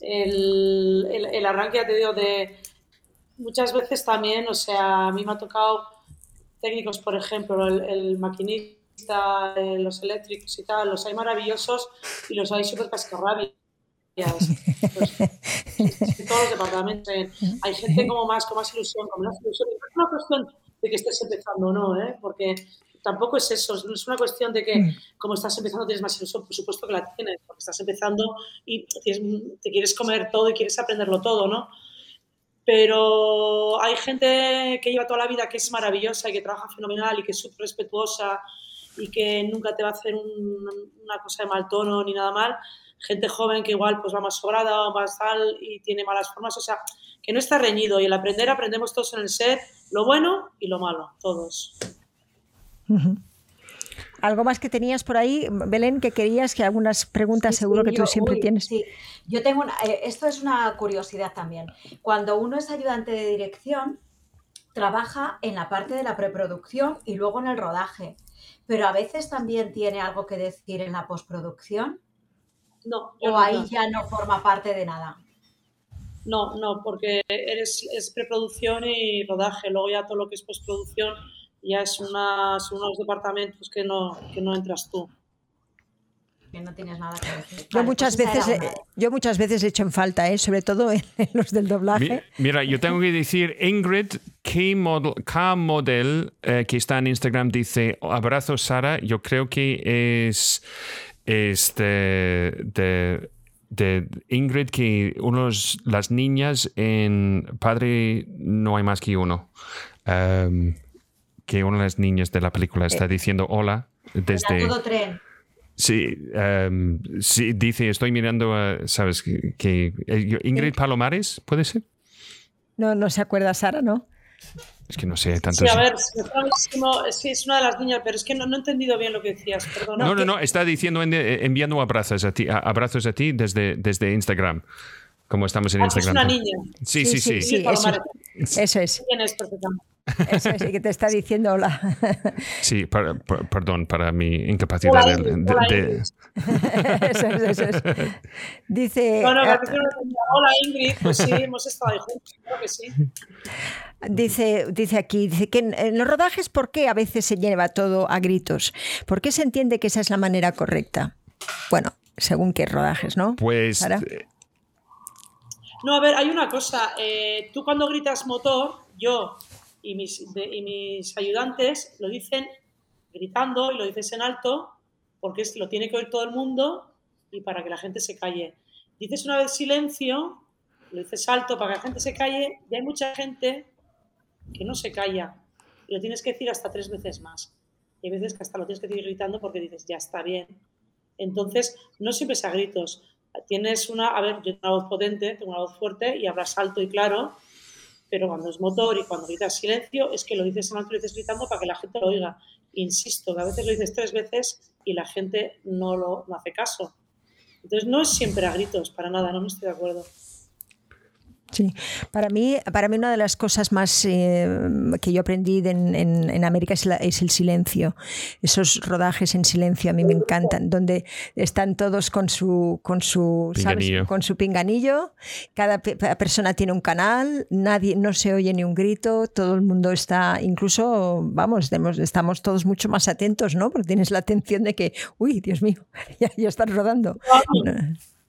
el, el, arranque, ya te digo, de muchas veces también, o sea, a mí me ha tocado técnicos, por ejemplo, el, maquinista, eh, los eléctricos y tal, los hay maravillosos y los hay súper cascarrabias. Pues, [LAUGHS] en todos los departamentos hay gente como más con más ilusión, con más ilusión. Es una cuestión de que estés empezando o no, ¿eh? porque tampoco es eso, no es una cuestión de que mm. como estás empezando tienes más ilusión, por supuesto que la tienes, porque estás empezando y te quieres comer todo y quieres aprenderlo todo, ¿no? Pero hay gente que lleva toda la vida que es maravillosa y que trabaja fenomenal y que es súper respetuosa y que nunca te va a hacer una cosa de mal tono ni nada mal. Gente joven que igual pues va más sobrada o más tal y tiene malas formas. O sea, que no está reñido y el aprender aprendemos todos en el ser, lo bueno y lo malo, todos. ¿Algo más que tenías por ahí, Belén, que querías? Que algunas preguntas seguro que tú siempre tienes. Sí, yo tengo eh, esto es una curiosidad también. Cuando uno es ayudante de dirección, trabaja en la parte de la preproducción y luego en el rodaje, pero a veces también tiene algo que decir en la postproducción. No. O ahí ya no forma parte de nada. No, no, porque eres, es preproducción y rodaje. Luego ya todo lo que es postproducción ya es una, unos departamentos que no, que no entras tú. Que no tienes nada que decir. Yo muchas pues veces, yo muchas veces he hecho en falta, ¿eh? sobre todo en, los del doblaje. Mira, yo tengo que decir, Ingrid K-Model, eh, que está en Instagram, dice, abrazo Sara, yo creo que es este de, de Ingrid que unos las niñas en Padre no hay más que uno. Um, que una de las niñas de la película está diciendo hola desde... todo tren. Sí, um, sí, dice, estoy mirando, a, ¿sabes? Que, eh, Ingrid Palomares, ¿puede ser? No, no se acuerda Sara, ¿no? Es que no sé tanto. Sí, a ver, sí, es una de las niñas, pero es que no, no he entendido bien lo que decías, perdona. No, no, no, está diciendo, enviando abrazos a ti, abrazos a ti desde, desde Instagram, como estamos en ah, Instagram. Es una niña. Sí, sí, sí. sí, eso, eso, es. Tienes perfectamente. Eso es, que te está diciendo hola. Sí, perdón para mi incapacidad de, Eso es, eso es. Dice... No, no, ah, hola Ingrid, pues sí, hemos estado juntos, creo que sí. Dice, dice aquí, dice que en, los rodajes, ¿por qué a veces se lleva todo a gritos? ¿Por qué se entiende que esa es la manera correcta? Bueno, según qué rodajes, ¿no? Pues... Eh, no, a ver, hay una cosa. Eh, tú cuando gritas motor, yo y mis, y mis ayudantes lo dicen gritando y lo dices en alto porque es, lo tiene que oír todo el mundo y para que la gente se calle. Dices una vez silencio, lo dices alto para que la gente se calle y hay mucha gente que no se calla y lo tienes que decir hasta tres veces más. Y hay veces que hasta lo tienes que decir gritando porque dices, ya está bien. Entonces, no siempre es a gritos. Tienes una, a ver, yo tengo una voz potente, tengo una voz fuerte y hablas alto y claro, pero cuando es motor y cuando gritas silencio, es que lo dices en alto y dices gritando para que la gente lo oiga. Insisto, que a veces lo dices tres veces y la gente no lo no hace caso. Entonces no es siempre a gritos, para nada, no me estoy de acuerdo. Sí, para mí, para mí una de las cosas más eh, que yo aprendí en, en, América es, es, el silencio. Esos rodajes en silencio a mí me encantan, donde están todos con su, con su, pinganillo. con su pinganillo. Cada persona tiene un canal, nadie, no se oye ni un grito, todo el mundo está, incluso, vamos, estamos todos mucho más atentos, ¿no? Porque tienes la atención de que, uy, Dios mío, [LAUGHS] ya, ya están rodando.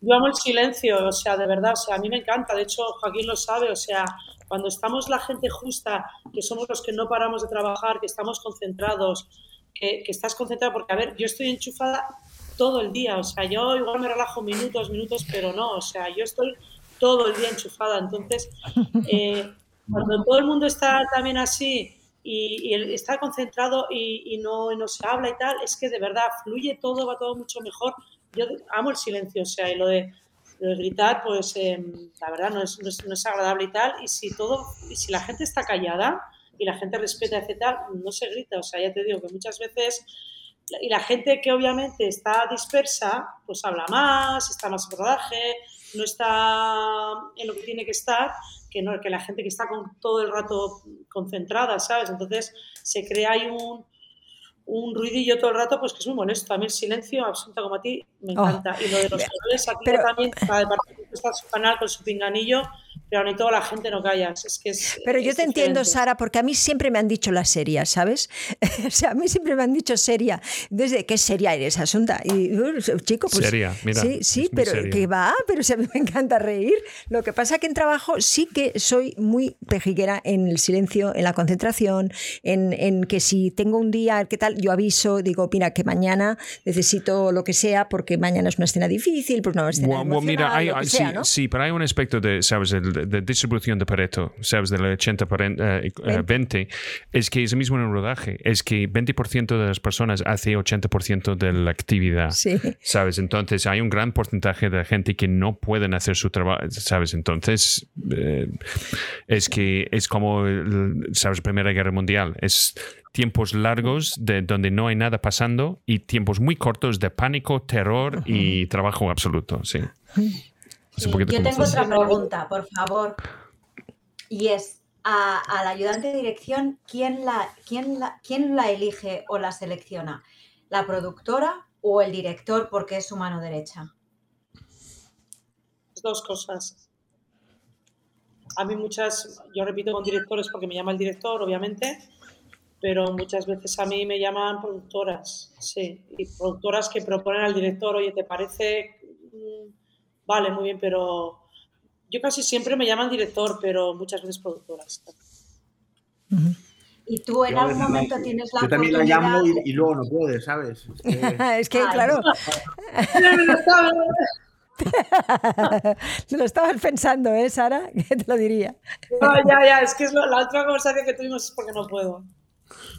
Yo amo el silencio, o sea, de verdad, o sea, a mí me encanta, de hecho Joaquín lo sabe, o sea, cuando estamos la gente justa, que somos los que no paramos de trabajar, que estamos concentrados, que, estás concentrado, porque a ver, yo estoy enchufada todo el día, o sea, yo igual me relajo minutos, minutos, pero no, o sea, yo estoy todo el día enchufada, entonces, [LAUGHS] eh, cuando todo el mundo está también así y, está concentrado y, no, y no se habla y tal, es que de verdad fluye todo, va todo mucho mejor yo amo el silencio, o sea, y lo de Pero el gritar, pues em, la verdad no es, no, es, agradable y tal. Y si todo, y si la gente está callada y la gente respeta, etc., no se grita. O sea, ya te digo que muchas veces y la gente que obviamente está dispersa, pues habla más, está más en rodaje, no está en lo que tiene que estar, que, no, que la gente que está con, todo el rato concentrada, ¿sabes? Entonces se crea ahí un, un ruidillo todo el rato, pues que es muy molesto. A mí el silencio, absoluta como a ti, me Oh. encanta. Y lo de los colores, aquí Pero- también, cada departamento está su canal con su pinganillo, pero ni toda la gente no callas. Es que es, Pero yo es te entiendo. Sara, porque a mí siempre me han dicho la seria, ¿sabes? [LAUGHS] o sea, a mí siempre me han dicho seria. Desde qué seria eres, Asunta. Y uh, chico, pues. Seria, mira, Sí, sí, pero seria. que va, pero si a mí me encanta reír. Lo que pasa que en trabajo sí que soy muy pejiguera en el silencio, en la concentración, en, en que si tengo un día, ¿qué tal? Yo aviso, digo, mira, que mañana necesito lo que sea, porque mañana es una escena difícil, pues una escena. Bueno, bueno, mira, emocional, hay, lo que hay- sea, sí, ¿no? sí, pero hay un aspecto de, ¿sabes? De- distribución de Pareto, ¿sabes? Del 80 paren- eh, eh, 20, es que es el mismo en el rodaje, es que 20% de las personas hace 80% de la actividad, Sí. ¿sabes? Entonces hay un gran porcentaje de gente que no pueden hacer su trabajo, ¿sabes? Entonces eh, es que es como, el- ¿sabes? Primera Guerra Mundial, es tiempos largos de donde no hay nada pasando y tiempos muy cortos de pánico, terror y trabajo absoluto, sí. Poquito Yo tengo otra pregunta, por favor. Y es, a, a la ayudante de dirección, ¿quién la, quién, la, ¿quién la elige o la selecciona? ¿La productora o el director porque es su mano derecha? dos cosas. A mí muchas, yo repito con directores porque me llama el director, obviamente, pero muchas veces a mí me llaman productoras, sí, y productoras que proponen al director, oye, ¿te parece? Vale, muy bien, pero yo casi siempre me llaman director, pero muchas veces productoras. Y tú en Yo algún momento tienes la Yo también la oportunidad... llamo y, y luego no puede, ¿sabes? Es que- [LAUGHS] es que, Ay. claro, [LAUGHS] lo estabas pensando, ¿eh, Sara? [LAUGHS] ¿Qué te lo diría? No, ya, ya, es que es lo- la otra conversación que tuvimos es porque no puedo.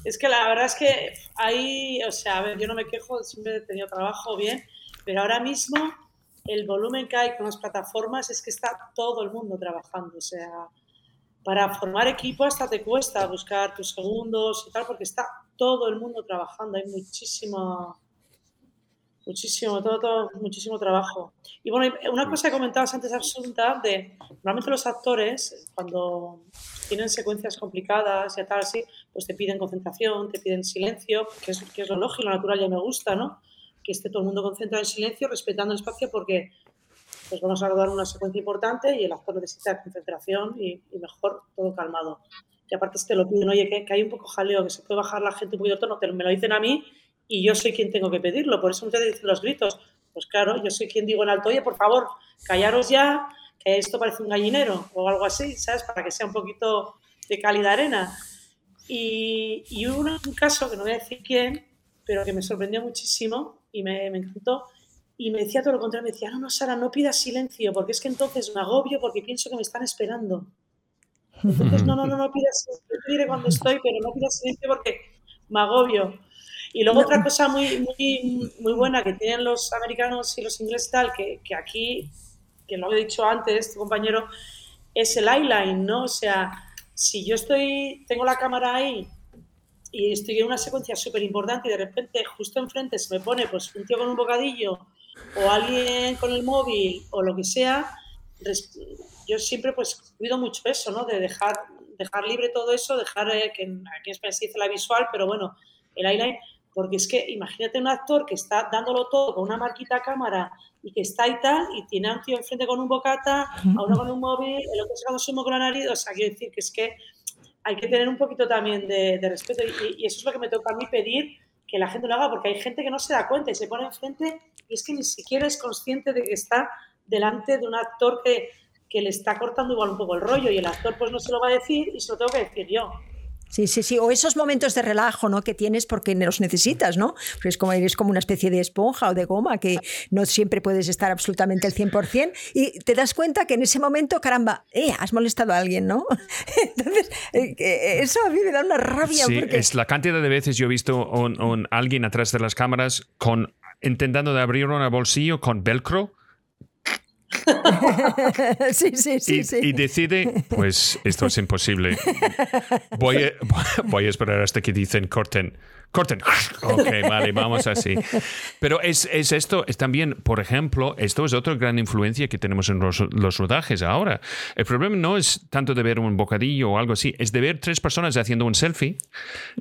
Es que la verdad es que ahí, o sea, a ver, yo no me quejo, siempre he tenido trabajo bien, pero ahora mismo el volumen que hay con las plataformas es que está todo el mundo trabajando. O sea, para formar equipo hasta te cuesta buscar tus segundos y tal, porque está todo el mundo trabajando, hay muchísimo, muchísimo, todo, todo, muchísimo trabajo. Y bueno, una cosa que comentabas antes, Absoluta, de normalmente los actores, cuando tienen secuencias complicadas y tal, así, pues te piden concentración, te piden silencio, que es, que es lo lógico, lo natural, ya me gusta, ¿no? Que esté todo el mundo concentrado en silencio, respetando el espacio, porque pues vamos a rodar una secuencia importante y el actor necesita concentración y, y mejor todo calmado. Y aparte si te lo piden, oye, que, que hay un poco jaleo, que se puede bajar la gente un poquito de tono, te, me lo dicen a mí y yo soy quien tengo que pedirlo. Por eso muchas veces dicen los gritos. Pues claro, yo soy quien digo en alto, oye, por favor, callaros ya, que esto parece un gallinero o algo así, ¿sabes? Para que sea un poquito de calidad arena. Y, y hubo un caso, que no voy a decir quién, pero que me sorprendió muchísimo y me, me encantó. Y me decía todo lo contrario, me decía, no, no, Sara, no pidas silencio, porque es que entonces me agobio porque pienso que me están esperando. Entonces, no, no, no, no pidas silencio, yo te diré cuando estoy, pero no pidas silencio porque me agobio. Y luego otra cosa muy, muy, muy buena que tienen los americanos y los ingleses tal, que, que aquí, que lo he dicho antes, tu compañero, es el eyeline, ¿no? O sea, si yo estoy, tengo la cámara ahí y estoy en una secuencia súper importante y de repente justo enfrente se me pone pues un tío con un bocadillo o alguien con el móvil o lo que sea, yo siempre pues cuido mucho eso, ¿no? De dejar, dejar libre todo eso, dejar eh, que aquí en España se dice la visual, pero bueno, el eyeline, porque es que imagínate un actor que está dándolo todo con una marquita cámara y que está y tal, y tiene a un tío enfrente con un bocata, a uno con un móvil, el otro sacando sumo con la nariz, o sea, quiero decir que es que hay que tener un poquito también de, respeto y, y eso es lo que me toca a mí pedir que la gente lo haga porque hay gente que no se da cuenta y se pone enfrente y es que ni siquiera es consciente de que está delante de un actor que, que le está cortando igual un poco el rollo y el actor pues no se lo va a decir y se lo tengo que decir yo. Sí, sí, sí. O esos momentos de relajo, ¿no? Que tienes porque los necesitas, ¿no? Porque es como, eres como una especie de esponja o de goma que no siempre puedes estar absolutamente al 100% y te das cuenta que en ese momento, caramba, eh, has molestado a alguien, ¿no? [LAUGHS] Entonces, eh, eh, eso a mí me da una rabia Sí, porque... es la cantidad de veces yo he visto un- alguien atrás de las cámaras con intentando de abrir un bolsillo con velcro [LAUGHS] sí, sí, sí, y, sí. y decide, pues esto es imposible. Voy a, [LAUGHS] voy a esperar hasta que dicen corten. Corten. [LAUGHS] Ok, vale, vamos así. Pero es, es esto, es también, por ejemplo, esto es otra gran influencia que tenemos en los, los rodajes ahora. El problema no es tanto de ver un bocadillo o algo así, es de ver tres personas haciendo un selfie,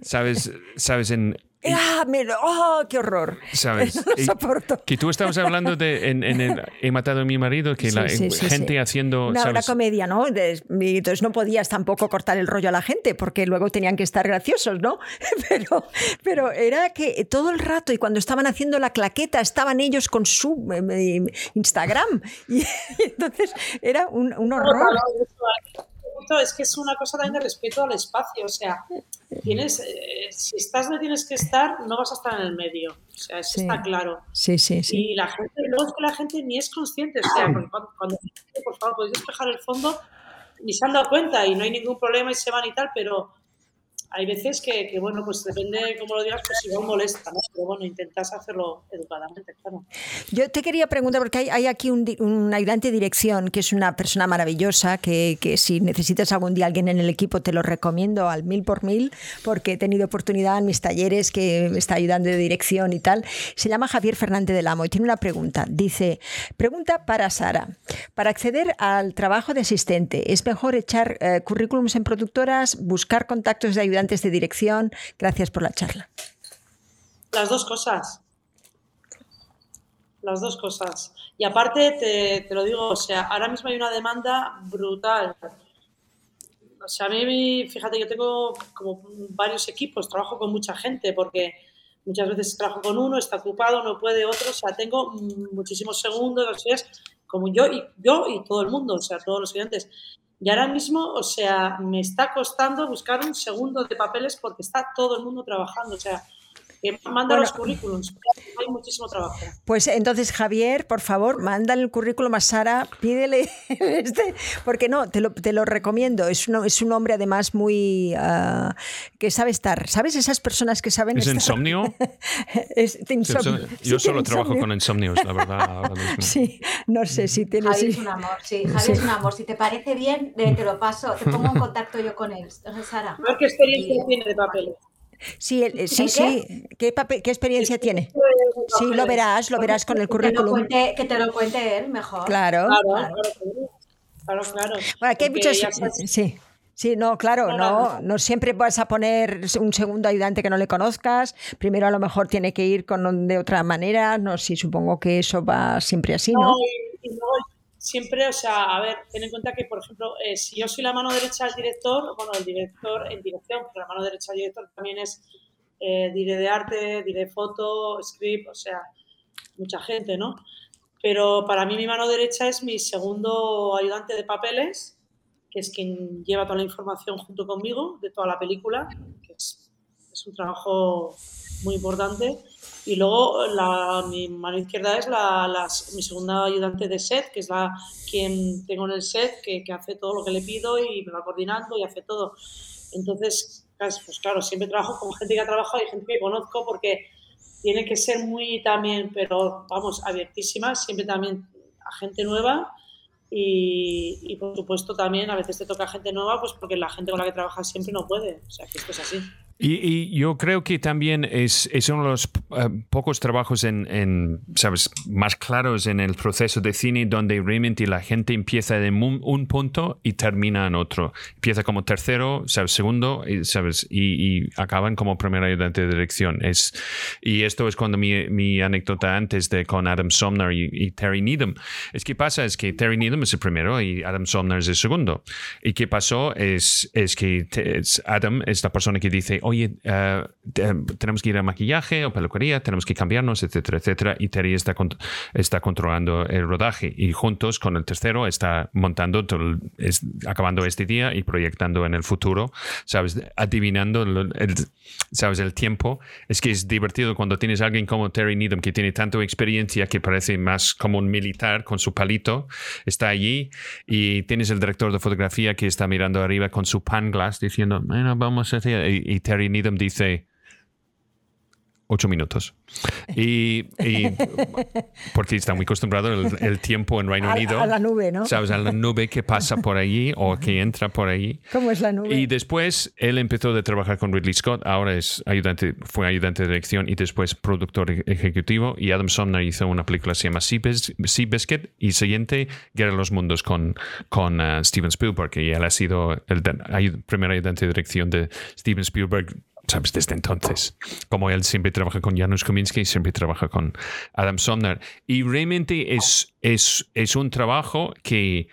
¿sabes? ¿Sabes? En, ¡Ah, mira! ¡Oh, qué horror! ¿Sabes? [LAUGHS] No Y- soporto. que tú estabas hablando de en, en el He matado a mi marido, que Sí, la sí, sí, gente sí. haciendo. Una, una comedia, ¿no? De- y entonces no podías tampoco cortar el rollo a la gente porque luego tenían que estar graciosos, ¿no? [LAUGHS] Pero, pero era que todo el rato y cuando estaban haciendo la claqueta estaban ellos con su eh, Instagram [LAUGHS] y, entonces era un, un horror. Es que es una cosa también de respeto al espacio, o sea, tienes, eh, si estás donde tienes que estar, no vas a estar en el medio, o sea, eso Sí. está claro. Sí, sí, sí. Y la gente, luego es que la gente ni es consciente, o sea, porque cuando, por favor, podéis despejar el fondo, ni se han dado cuenta y no hay ningún problema y se van y tal, pero hay veces que, bueno, pues depende cómo lo digas, pues igual molesta, ¿no? Pero bueno, intentas hacerlo educadamente, claro. Yo te quería preguntar, porque hay, aquí un, un ayudante de dirección que es una persona maravillosa, que, que si necesitas algún día alguien en el equipo te lo recomiendo al mil por mil, porque he tenido oportunidad en mis talleres que me está ayudando de dirección y tal. Se llama Javier Fernández del Amo y tiene una pregunta. Dice, pregunta para Sara. Para acceder al trabajo de asistente, ¿es mejor echar eh, currículums en productoras, buscar contactos de ayudantes de dirección? Gracias por la charla. Las dos cosas. Las dos cosas. Y aparte, te, lo digo, o sea, ahora mismo hay una demanda brutal. O sea, a mí, fíjate, yo tengo como varios equipos, trabajo con mucha gente porque muchas veces trabajo con uno, está ocupado, no puede otro, o sea, tengo muchísimos segundos, como yo y, yo y todo el mundo, o sea, todos los estudiantes. Y ahora mismo, o sea, me está costando buscar un segundo de papeles porque está todo el mundo trabajando, o sea, manda Bueno. los currículums, hay muchísimo trabajo. Pues entonces, Javier, por favor, mándale el currículum a Sara, pídele [LAUGHS] este, porque no, te lo, te lo recomiendo. Es un, es un hombre además muy ah, que sabe estar. ¿Sabes? Esas personas que saben ¿Es estar. insomnio? [LAUGHS] Es. Yo Sí, solo trabajo insomnio. con insomnios, la verdad. ahora mismo. [LAUGHS] Sí, no sé si tiene. Javi sí. es un amor, sí, Javi Sí. es un amor. Si te parece bien, eh, te lo paso, te pongo en contacto yo con él, Sara. A ver qué experiencia Y- tiene de papeles. Sí, el- eh, sí, ¿En sí. ¿Qué, experiencia tiene? Sí, lo verás, lo verás con el currículum. cuente, que te lo cuente él mejor. Claro. Claro, Claro. claro. Bueno, aquí hay muchos. Sí. Sí, no, claro, No, no, siempre vas a poner un segundo ayudante que no le conozcas. Primero a lo mejor tiene que ir con de otra manera. No sé, supongo que eso va siempre así, ¿no? No, y, y luego siempre, o sea, a ver, ten en cuenta que, por ejemplo, eh, si yo soy la mano derecha del director, bueno, el director en dirección, pero la mano derecha del director también es eh, diré de arte, diré foto, script, o sea, mucha gente, ¿no? Pero para mí mi mano derecha es mi segundo ayudante de papeles, que es quien lleva toda la información junto conmigo de toda la película, que es, es un trabajo muy importante. Y luego la, mi mano izquierda es la, la- mi segunda ayudante de set, que es la quien tengo en el set, que, que hace todo lo que le pido y me va coordinando y hace todo. Entonces, pues claro, siempre trabajo con gente que ha trabajado y gente que conozco porque tiene que ser muy también, pero vamos, abiertísima, siempre también a gente nueva y, y, por supuesto también a veces te toca gente nueva pues porque la gente con la que trabajas siempre no puede, o sea que esto es así. Y, y yo creo que también es, es uno de los eh, pocos trabajos en, en, ¿sabes? más claros en el proceso de cine donde realmente la gente empieza en un, un punto y termina en otro. Empieza como tercero, ¿sabes? segundo, y, ¿sabes? Y, y acaban como primer ayudante de dirección. Es, y esto es cuando mi, mi anécdota antes de con Adam Somner y, Terry Needham. Es que pasa es que Terry Needham es el primero y Adam Somner es el segundo. Y qué pasó es, es que es- Adam es la persona que dice, oye, te- tenemos que ir a maquillaje o peluquería, tenemos que cambiarnos, etcétera, etcétera. Y Terry está, con- está controlando el rodaje y juntos con el tercero está montando, todo es- acabando este día y proyectando en el futuro, ¿sabes? Adivinando el, el- ¿sabes? El tiempo. Es que es divertido cuando tienes a alguien como Terry Needham que tiene tanta experiencia que parece más como un militar con su palito, está allí y tienes el director de fotografía que está mirando arriba con su pan glass diciendo, bueno, vamos a hacer... Y, y Terry Needham dice, ocho minutos. Y, y [LAUGHS] porque está muy acostumbrado el, el tiempo en Reino A- Unido. a la nube, ¿no? ¿Sabes? A la nube que pasa por allí o que entra por allí. ¿Cómo es la nube? Y después él empezó de trabajar con Ridley Scott, ahora es ayudante, fue ayudante de dirección y después productor ejecutivo. Y Adam Sumner hizo una película que se llama Seabis- Seabiscuit y siguiente Guerra de los Mundos con, con eh, Steven Spielberg. Y él ha sido el ayu- primer ayudante de dirección de Steven Spielberg. ¿Sabes? Desde entonces. Como él siempre trabaja con Janusz Kaminski, siempre trabaja con Adam Sumner. Y realmente es, es, es un trabajo que,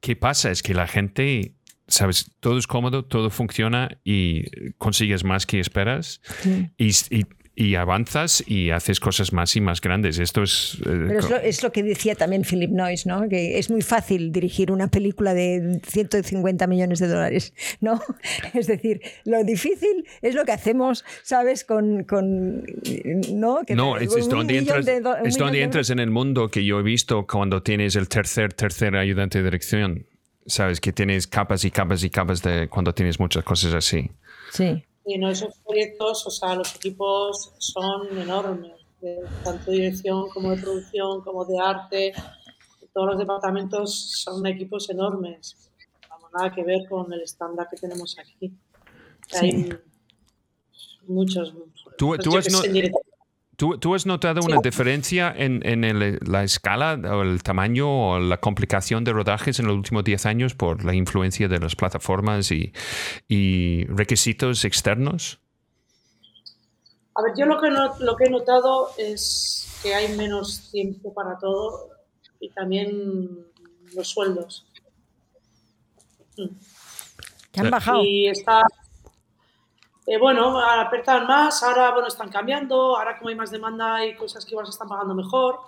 ¿qué pasa? Es que la gente, sabes, todo es cómodo, todo funciona y consigues más que esperas Sí. y, y- y avanzas y haces cosas más y más grandes. Esto es... eh, Pero es lo, es lo que decía también Philip Noyce, ¿no? Que es muy fácil dirigir una película de 150 millones de dólares, ¿no? [LAUGHS] Es decir, lo difícil es lo que hacemos, ¿sabes? Con, con ¿no? Que no, es, es donde, entras, de do- es donde de entras en el mundo que yo he visto cuando tienes el tercer, tercer ayudante de dirección. Sabes que tienes capas y capas y capas de cuando tienes muchas cosas así. Sí. Y no, esos proyectos, o sea, los equipos son enormes, de tanto dirección como de producción, como de arte. Todos los departamentos son equipos enormes. Vamos, nada que ver con el estándar que tenemos aquí. Hay muchos. Tú- tú has no-. ¿Tú, tú has notado una diferencia en, en el- la escala o el tamaño o la complicación de rodajes en los últimos 10 años por la influencia de las plataformas y, y requisitos externos? A ver, yo lo que, no- lo que he notado es que hay menos tiempo para todo y también los sueldos. Que han bajado. Y está. Eh, bueno, apretan más, ahora bueno, están cambiando, ahora como hay más demanda hay cosas que igual se están pagando mejor,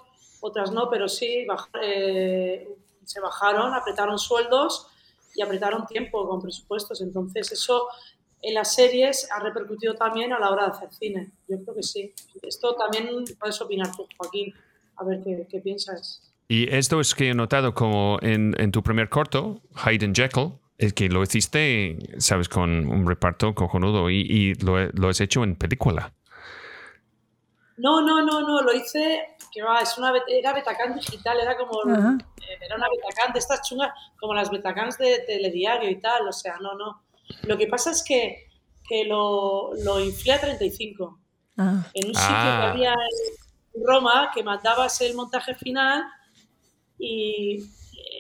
otras no, pero sí, baj- eh, se bajaron, apretaron sueldos y apretaron tiempo con presupuestos. Entonces eso en las series ha repercutido también a la hora de hacer cine. Yo creo que sí. Esto también puedes opinar tú, Joaquín, a ver qué, qué piensas. Y esto es que he notado como en, en tu primer corto, Hyde and Jekyll, es que lo hiciste, sabes, con un reparto cojonudo y, y lo, lo has hecho en película. No, no, no, no, lo hice, que va, es una, era Betacán digital, era como, eh, era una Betacán de estas chungas, como las Betacans de telediario y tal, o sea, no, no. Lo que pasa es que, que lo, lo inflé a 35, Ah. en un sitio Ah. que había en Roma, que mandabas el montaje final y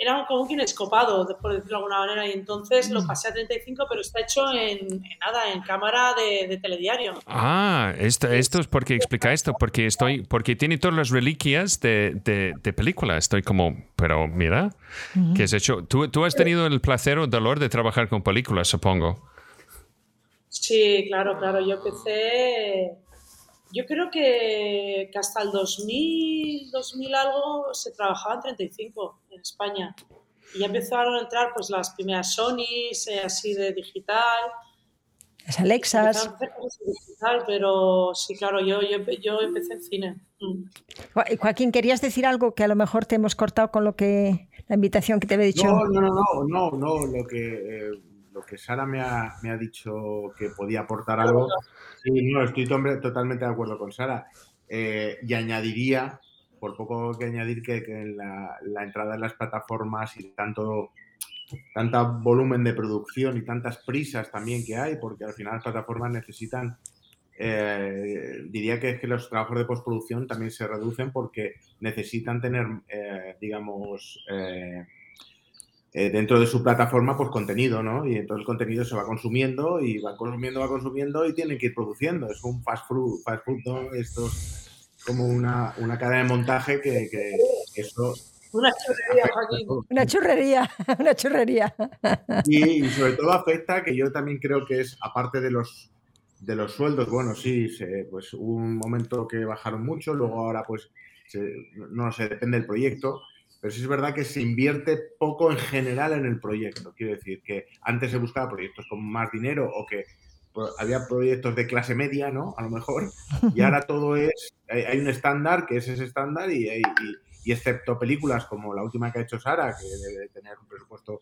era como un kinescopado, por decirlo de alguna manera, y entonces lo pasé a 35, pero está hecho en, en nada, en cámara de, de telediario. Ah, esto, esto es porque explica esto, porque estoy, porque tiene todas las reliquias de, de, de película. Estoy como, pero mira, ¿qué has hecho? Tú, tú has tenido el placer o dolor de trabajar con películas, supongo. Sí, claro, claro. Yo empecé, yo creo que, que hasta el 2000, 2000 algo se trabajaba en 35 en España. Y ya empezaron a entrar pues las primeras Sonys, eh, así de digital. Las Alexas. Digital, pero sí, claro, yo, yo, yo empecé en cine. Mm. Jo- Joaquín, ¿querías decir algo que a lo mejor te hemos cortado con lo que la invitación que te había dicho? No, no, no, no, no, no, lo que, eh, lo que Sara me ha, me ha dicho que podía aportar algo, sí, no, estoy to- totalmente de acuerdo con Sara. Eh, y añadiría, por poco que añadir, que, que la, la entrada en las plataformas y tanto tanta volumen de producción y tantas prisas también que hay, porque al final las plataformas necesitan, eh, diría que es que los trabajos de postproducción también se reducen porque necesitan tener, eh, digamos, eh, dentro de su plataforma, pues contenido, ¿no? Y entonces el contenido se va consumiendo y va consumiendo, va consumiendo y tienen que ir produciendo. Es un fast food, fast food ¿no? Esto es como una, una cadena de montaje que, que eso Una churrería, Joaquín. Una churrería, [LAUGHS] una churrería. Y, y sobre todo afecta que yo también creo que es, aparte de los de los sueldos, bueno, sí, se, pues hubo un momento que bajaron mucho, luego ahora pues se- no sé, depende del proyecto, pero sí es verdad que se invierte poco en general en el proyecto. Quiero decir que antes se buscaba proyectos con más dinero o que había proyectos de clase media, ¿no? A lo mejor, y ahora todo es, hay, un estándar que es ese estándar y excepto películas como la última que ha hecho Sara, que debe tener un presupuesto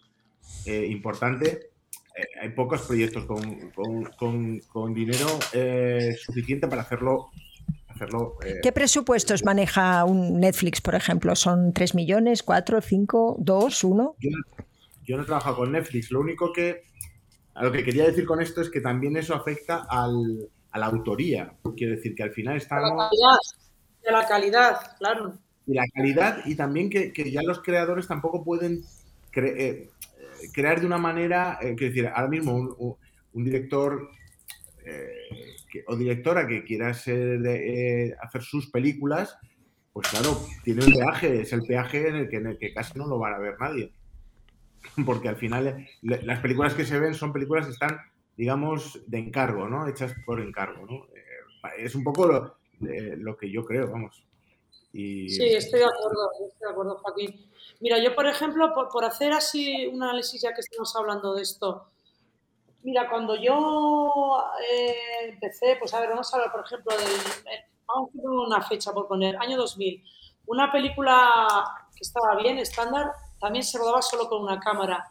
eh, importante, eh, hay pocos proyectos con, con- con- con dinero eh, suficiente para hacerlo hacerlo. eh, ¿Qué presupuestos maneja un Netflix, por ejemplo? ¿Son 3 millones, 4, 5, 2, 1? yo, no- yo no he trabajado con Netflix. Lo único que. A lo que quería decir con esto es que también eso afecta al, a la autoría. Quiero decir que al final A la estamos. calidad, de la calidad, claro. Y la calidad, y también que, que ya los creadores tampoco pueden cre- eh, eh, crear de una manera. eh, quiero decir, ahora mismo un, un- un director. eh, o directora que quiera ser de- eh, hacer sus películas, pues claro, tiene un peaje, es el peaje en el que, en el que casi no lo van a ver nadie. [LAUGHS] Porque al final le- las películas que se ven son películas que están, digamos, de encargo, ¿no? Hechas por encargo, ¿no? Eh, es un poco lo, eh, que yo creo, vamos. Sí, estoy de acuerdo, estoy de acuerdo, Joaquín. Mira, yo, por ejemplo, por, por hacer así un análisis, ya que estamos hablando de esto, mira, cuando yo eh, empecé, pues a ver, vamos a hablar, por ejemplo, del, eh, vamos a poner una fecha por poner, año 2000, una película que estaba bien, estándar, también se rodaba solo con una cámara.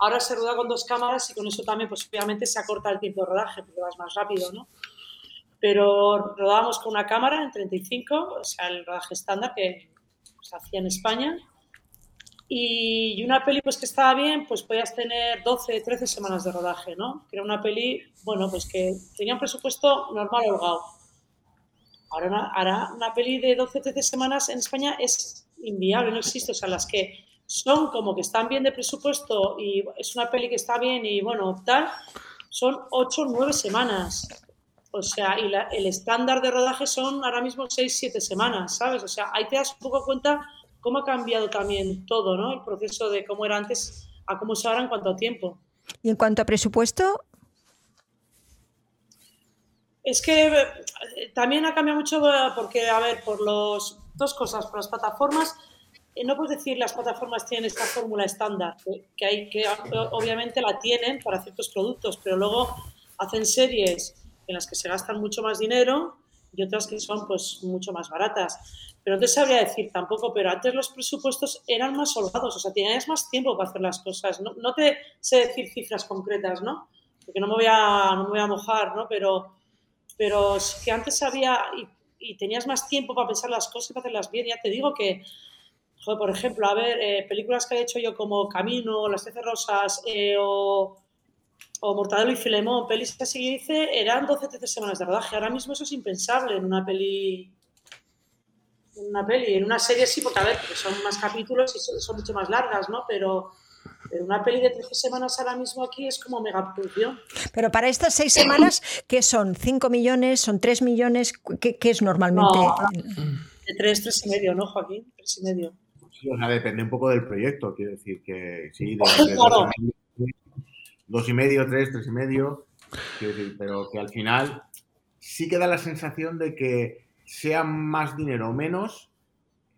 Ahora se roda con dos cámaras y con eso también, pues obviamente se acorta el tiempo de rodaje, porque vas más rápido, ¿no? pero rodábamos con una cámara en 35, o sea, el rodaje estándar que se hacía en España. Y, una peli pues que estaba bien, pues podías tener 12, 13 semanas de rodaje, ¿no? Que era una peli, bueno, pues que tenía un presupuesto normal holgado. Ahora una, ahora una peli de 12, 13 semanas en España es inviable, no existe. O sea, las que son como que están bien de presupuesto y es una peli que está bien y bueno, tal, son 8, 9 semanas. O sea, y la- el estándar de rodaje son ahora mismo 6, 7 semanas, ¿sabes? O sea, ahí te das un poco cuenta cómo ha cambiado también todo, ¿no? El proceso de cómo era antes a cómo es ahora en cuanto a tiempo. Y en cuanto a presupuesto, Es que eh, también ha cambiado mucho eh, porque, a ver, por los dos cosas, por las plataformas, eh, no puedes decir las plataformas tienen esta fórmula estándar, que, hay que o- obviamente la tienen para ciertos productos, pero luego hacen series en las que se gastan mucho más dinero y otras que son pues mucho más baratas. Pero no te sabría decir tampoco, pero antes los presupuestos eran más holgados, o sea, tenías más tiempo para hacer las cosas. No, no te sé decir cifras concretas, ¿no? Porque no me voy a, no me voy a mojar, ¿no? Pero, pero sí que antes había y, y tenías más tiempo para pensar las cosas y para hacerlas bien. Ya te digo que, joder, por ejemplo, a ver, eh, películas que he hecho yo como Camino, Las Trece Rosas eh, o, o Mortadelo y Filemón, pelis que así hice, eran 12-13 semanas de rodaje. Ahora mismo eso es impensable en una peli. En una peli, en una serie sí, porque a ver, porque son más capítulos y son, son mucho más largas, ¿no? Pero, pero una peli de 13 semanas ahora mismo aquí es como megaproducción. pero para estas seis semanas, ¿qué son? ¿5 millones? ¿Son 3 millones? ¿Qué, qué es normalmente? No. De 3, 3 y medio, ¿no, Joaquín? 3 y medio. o sea, depende un poco del proyecto, quiero decir que sí, [LAUGHS] de, de Claro. Dos, y medio, tres, tres y medio, pero que al final sí que da la sensación de que sea más dinero o menos,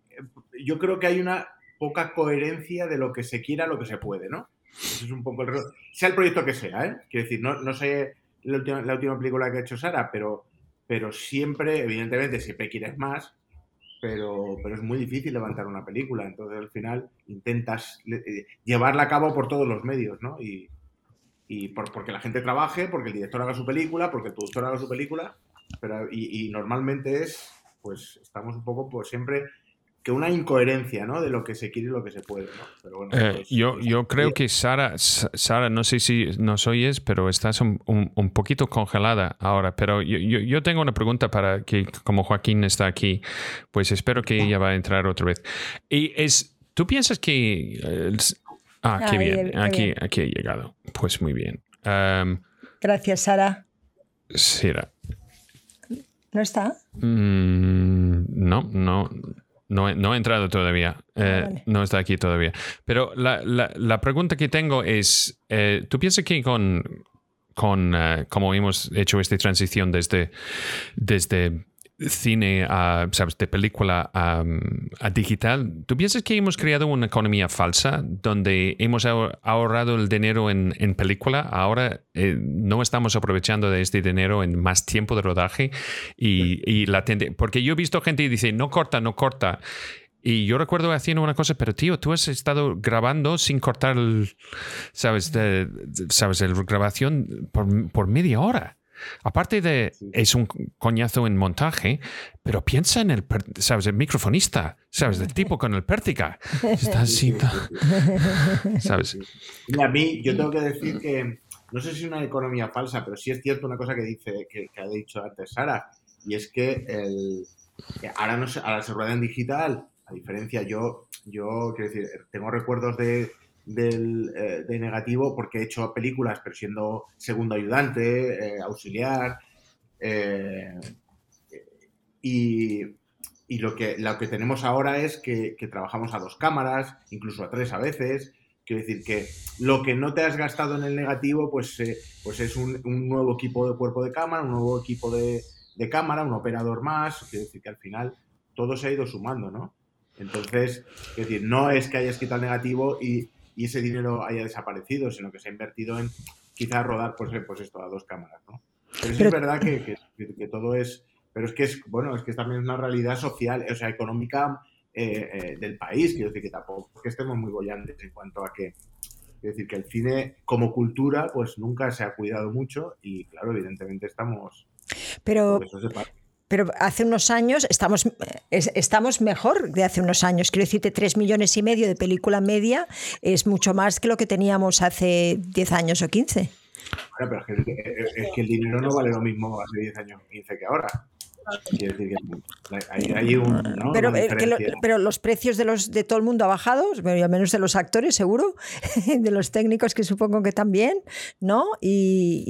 eh, yo creo que hay una poca coherencia de lo que se quiera a lo que se puede, ¿no? Ese es un poco el... Sea el proyecto que sea, ¿eh? Quiero decir, no, no sé la última, la última película que ha hecho Sara, pero, pero siempre, evidentemente, siempre quieres más, pero, pero es muy difícil levantar una película. Entonces, al final, intentas eh, llevarla a cabo por todos los medios, ¿no? Y, y por- porque la gente trabaje, porque el director haga su película, porque el productor haga su película, pero, y, y normalmente es, pues, estamos un poco por siempre que una incoherencia, ¿no? De lo que se quiere y lo que se puede, ¿no? Pero bueno, Eh, pues, yo, pues, yo creo que Sara, Sa- Sara, no sé si nos oyes, pero estás un, un- un poquito congelada ahora. Pero yo, yo, yo tengo una pregunta para que, como Joaquín está aquí, pues espero que ella va a entrar otra vez. Y es, ¿tú piensas que... eh, ah, qué bien, aquí, bien. aquí he llegado. Pues muy bien. Am, Gracias, Sara. Sara, ¿No está? Mm, no, no, no, he- no he entrado todavía. Eh, Ah, vale. No está aquí todavía. Pero la, la- la pregunta que tengo es, eh, ¿tú piensas que con, con eh, como hemos hecho esta transición desde, desde cine a, ¿sabes? de película a, a digital, ¿tú piensas que hemos creado una economía falsa donde hemos ahor- ahorrado el dinero en, en película? Ahora eh, no estamos aprovechando de este dinero en más tiempo de rodaje y, y la porque yo he visto gente que dice, no corta, no corta. Y yo recuerdo haciendo una cosa, pero tío, tú has estado grabando sin cortar, el, ¿sabes? De- ¿Sabes? La grabación por, por media hora. Aparte de, es un coñazo en montaje, pero piensa en el, ¿sabes? El microfonista, ¿sabes? El tipo con el pértiga. [LAUGHS] Está así, ¿sabes? Y a mí, yo tengo que decir que no sé si es una economía falsa, pero sí es cierto una cosa que dice, que, que ha dicho antes Sara, y es que el, ahora, no se, ahora se rueda en digital, a diferencia, yo, yo quiero decir, tengo recuerdos de, del, eh, de negativo porque he hecho películas, pero siendo segundo ayudante, eh, auxiliar, eh, y, y lo, que, lo que tenemos ahora es que, trabajamos a dos cámaras, incluso a tres a veces, Quiero decir que lo que no te has gastado en el negativo, pues, pues es un, nuevo equipo de cuerpo de cámara, un nuevo equipo de, cámara, un operador más. Quiero decir que al final todo se ha ido sumando, ¿no? Entonces, quiero decir, no es que hayas quitado el negativo y, y ese dinero haya desaparecido, sino que se ha invertido en quizás rodar, pues, pues esto, a dos cámaras, ¿no? Pero, pero es verdad que, que, que, todo es... Pero es que es, bueno, es que también es una realidad social, o sea, económica eh, eh, del país. Quiero decir que tampoco es que estemos muy bollantes en cuanto a que, quiero decir que el cine como cultura, pues nunca se ha cuidado mucho y, claro, evidentemente estamos. Pero. Pero hace unos años estamos, estamos mejor de hace unos años. Quiero decirte, 3 millones y medio de película media es mucho más que lo que teníamos hace 10 años o 15. Bueno, pero es que, es que el dinero no vale lo mismo hace 10 años o 15 que ahora. Decir que hay, hay un, ¿no? pero, eh, lo, pero, los precios de los de todo el mundo ha bajado, al menos de los actores, seguro, [LAUGHS] de los técnicos que supongo que también, ¿no? Y,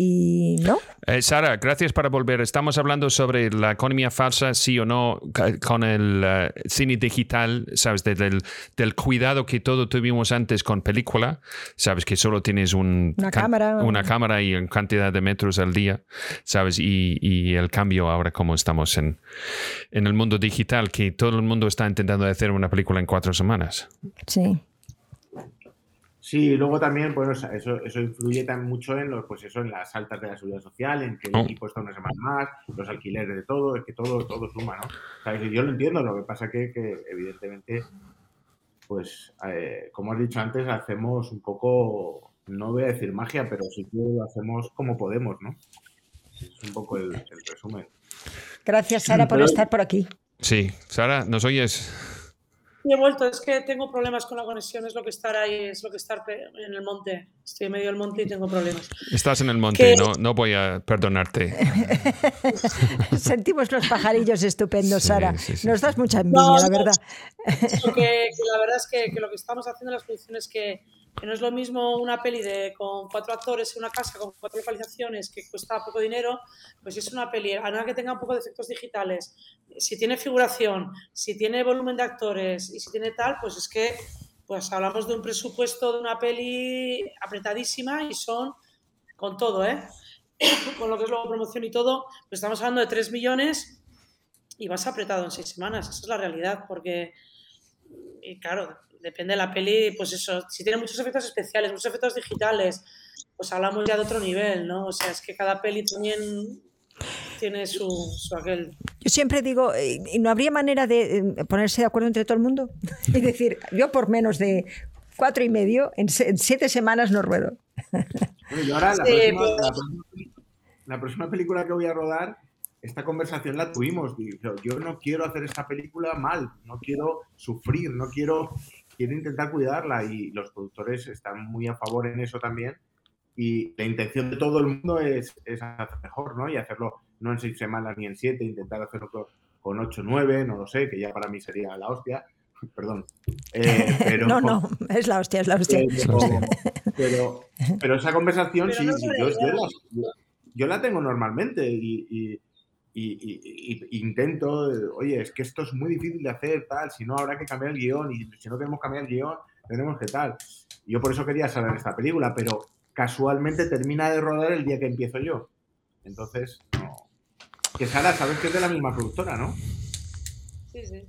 y ¿no? Eh, Sara, gracias por volver. Estamos hablando sobre la economía falsa, sí o no, con el uh, cine digital, ¿sabes? De, del, del, cuidado que todo tuvimos antes con película, ¿sabes? Que solo tienes un, una, cámara. una cámara y una cantidad de metros al día, ¿sabes? Y, y el cambio ahora como estamos en, en, el mundo digital, que todo el mundo está intentando hacer una película en cuatro semanas. Sí. Sí, y luego también, bueno, eso, eso influye también mucho en los, pues eso, en las altas de la seguridad social, en que el oh. equipo está una semana más, los alquileres de todo, es que todo, todo suma, ¿no? O sea, yo lo entiendo, lo que pasa que, que evidentemente, pues, eh, como has dicho antes, hacemos un poco, no voy a decir magia, pero sí que lo hacemos como podemos, ¿no? Es un poco el, el resumen. Gracias, Sara, por estar por aquí. Sí, Sara, ¿nos oyes? He vuelto, es que tengo problemas con la conexión, es lo que estar ahí, es lo que estar en el monte. Estoy en medio del monte y tengo problemas. Estás en el monte, no, no voy a perdonarte. Sentimos los pajarillos estupendos, Sara. Sí, sí, Nos das mucha envidia, no, la verdad. Que, que, la verdad es que, que, lo que estamos haciendo en las producciones que, que no es lo mismo una peli de, con cuatro actores en una casa con cuatro localizaciones que cuesta poco dinero, pues es una peli, a nada que tenga un poco de efectos digitales, si tiene figuración, si tiene volumen de actores y si tiene tal, pues es que pues hablamos de un presupuesto de una peli apretadísima y son con todo, ¿eh? [COUGHS] con lo que es luego promoción y todo, pues estamos hablando de 3 millones y vas apretado en seis semanas, esa es la realidad, porque, y claro, depende de la peli, pues eso, si tiene muchos efectos especiales, muchos efectos digitales, pues hablamos ya de otro nivel, ¿no? O sea, es que cada peli también tiene su, su aquel. Yo siempre digo, ¿y no habría manera de ponerse de acuerdo entre todo el mundo? [LAUGHS] Es decir, yo por menos de cuatro y medio, en, en siete semanas no ruedo. Bueno, y ahora la, sí, próxima, pues... la, próxima, la próxima película que voy a rodar esta conversación la tuvimos. Digo, yo no quiero hacer esta película mal, no quiero sufrir, no quiero, quiero intentar cuidarla y los productores están muy a favor en eso también. Y la intención de todo el mundo es, es hacer mejor, ¿no? Y hacerlo no en seis semanas ni en siete, intentar hacerlo con ocho, nueve, no lo sé, que ya para mí sería la hostia. [LAUGHS] Perdón. Eh, pero, [LAUGHS] no, no, es la hostia, es la hostia. Pero, pero, pero esa conversación pero sí, no yo, yo, la, yo, la, tengo normalmente y, y y, y, y, intento, oye, es que esto es muy difícil de hacer, tal, si no habrá que cambiar el guion y si no queremos cambiar el guion, tenemos que tal. Yo por eso quería saber esta película, pero casualmente termina de rodar el día que empiezo yo. Entonces, no. Que Sara, sabes que es de la misma productora, ¿no? Sí, sí.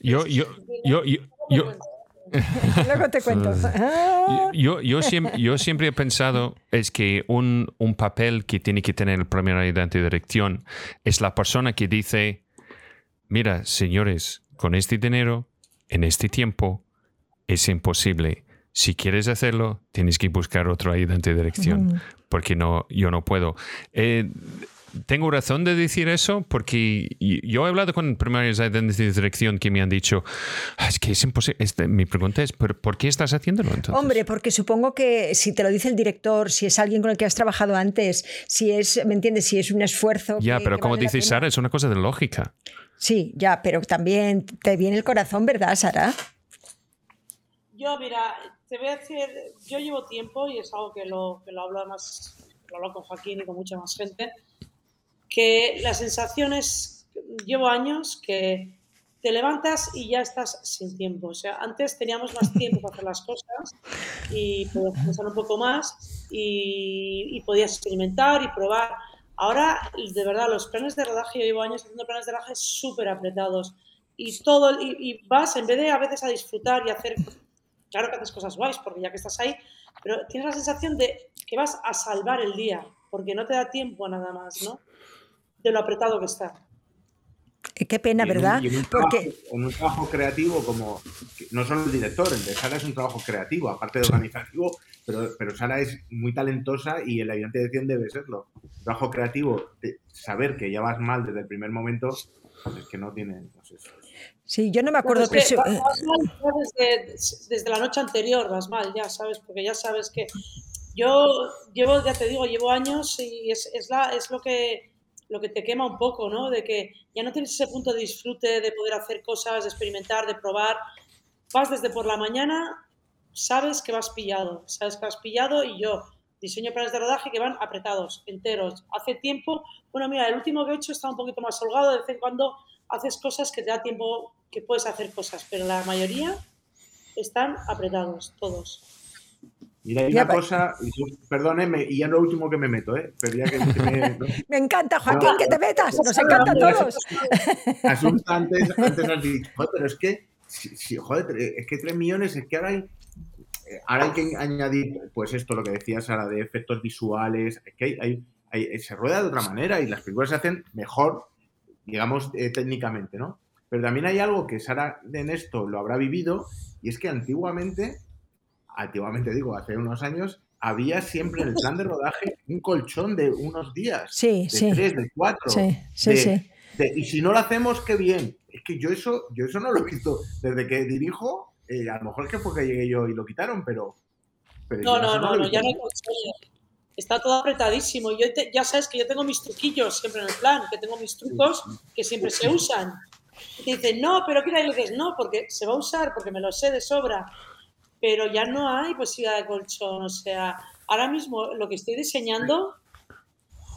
Yo, yo, yo, yo, yo, [LAUGHS] Luego te cuento. yo, yo, siempre, yo siempre he pensado es que un, un papel que tiene que tener el primer ayudante de dirección es la persona que dice, mira, señores, con este dinero, en este tiempo, es imposible. si quieres hacerlo, tienes que buscar otro ayudante de dirección, porque no, yo no puedo. Eh, tengo razón de decir eso porque yo he hablado con primarios de dirección que me han dicho, ah, es que es imposible. Este, mi pregunta es, ¿por qué estás haciéndolo entonces? Hombre, porque supongo que si te lo dice el director, si es alguien con el que has trabajado antes, si es, ¿me entiendes? Si es un esfuerzo. Ya, pero como dice Sara, es una cosa de lógica. Sí, ya, pero también te viene el corazón, ¿verdad, Sara? Yo, mira, te voy a decir, yo llevo tiempo y es algo que lo, que lo hablo más, lo hablo con Joaquín y con mucha más gente que la sensación es, llevo años que te levantas y ya estás sin tiempo. O sea, antes teníamos más tiempo para hacer las cosas y podías pensar un poco más y, podías experimentar y probar. Ahora, de verdad, los planes de rodaje, yo llevo años haciendo planes de rodaje súper apretados y todo, y, y, vas en vez de a veces a disfrutar y hacer, claro que haces cosas guays porque ya que estás ahí, pero tienes la sensación de que vas a salvar el día porque no te da tiempo nada más, ¿no? De lo apretado que está. Qué pena, ¿verdad? en, un Porque... en un trabajo creativo como, no solo el director, el de Sara es un trabajo creativo, aparte de organizativo, pero, pero Sara es muy talentosa y el ayudante de dirección debe serlo. Un trabajo creativo, de saber que ya vas mal desde el primer momento, pues es que no tiene... sí, yo no me acuerdo que... Desde, desde, la noche anterior, vas mal, ya sabes, porque ya sabes que... Yo llevo, ya te digo, llevo años y es, es, la, es lo que lo que te quema un poco, ¿no? De que ya no tienes ese punto de disfrute, de poder hacer cosas, de experimentar, de probar. Vas desde por la mañana, sabes que vas pillado, sabes que vas pillado y yo diseño planes de rodaje que van apretados, enteros. Hace tiempo, bueno, mira, el último que he hecho está un poquito más holgado, de vez en cuando haces cosas que te da tiempo, que puedes hacer cosas, pero la mayoría están apretados, todos. Mira, hay una cosa, perdóneme, y ya lo último que me meto, ¿eh? Pero ya que me, [LAUGHS] me encanta, Joaquín, que te metas, nos encanta a todos. Asusta antes, antes has dicho, joder, pero es que, si, joder, es que 3 millones, es que ahora hay, ahora hay que añadir, pues esto, lo que decía Sara, de efectos visuales, es que hay, hay, se rueda de otra manera y las películas se hacen mejor, digamos, eh, técnicamente, ¿no? Pero también hay algo que Sara en esto lo habrá vivido, y es que antiguamente antiguamente digo, hace unos años, había siempre en el plan de rodaje un colchón de unos días. Sí, de tres, de cuatro. Sí, sí, sí. y si no lo hacemos, qué bien. Es que yo eso, yo eso no lo he visto. Desde que dirijo, eh, a lo mejor es que fue que llegué yo y lo quitaron, pero. no, no, no, no, ya no hay colchón. Está todo apretadísimo. Yo ya sabes que yo tengo mis truquillos siempre en el plan, que tengo mis trucos que siempre se usan. Y dicen, no, pero ¿qué le dices? No, porque se va a usar, porque me lo sé de sobra pero ya no hay posibilidad de colchón. O sea, ahora mismo lo que estoy diseñando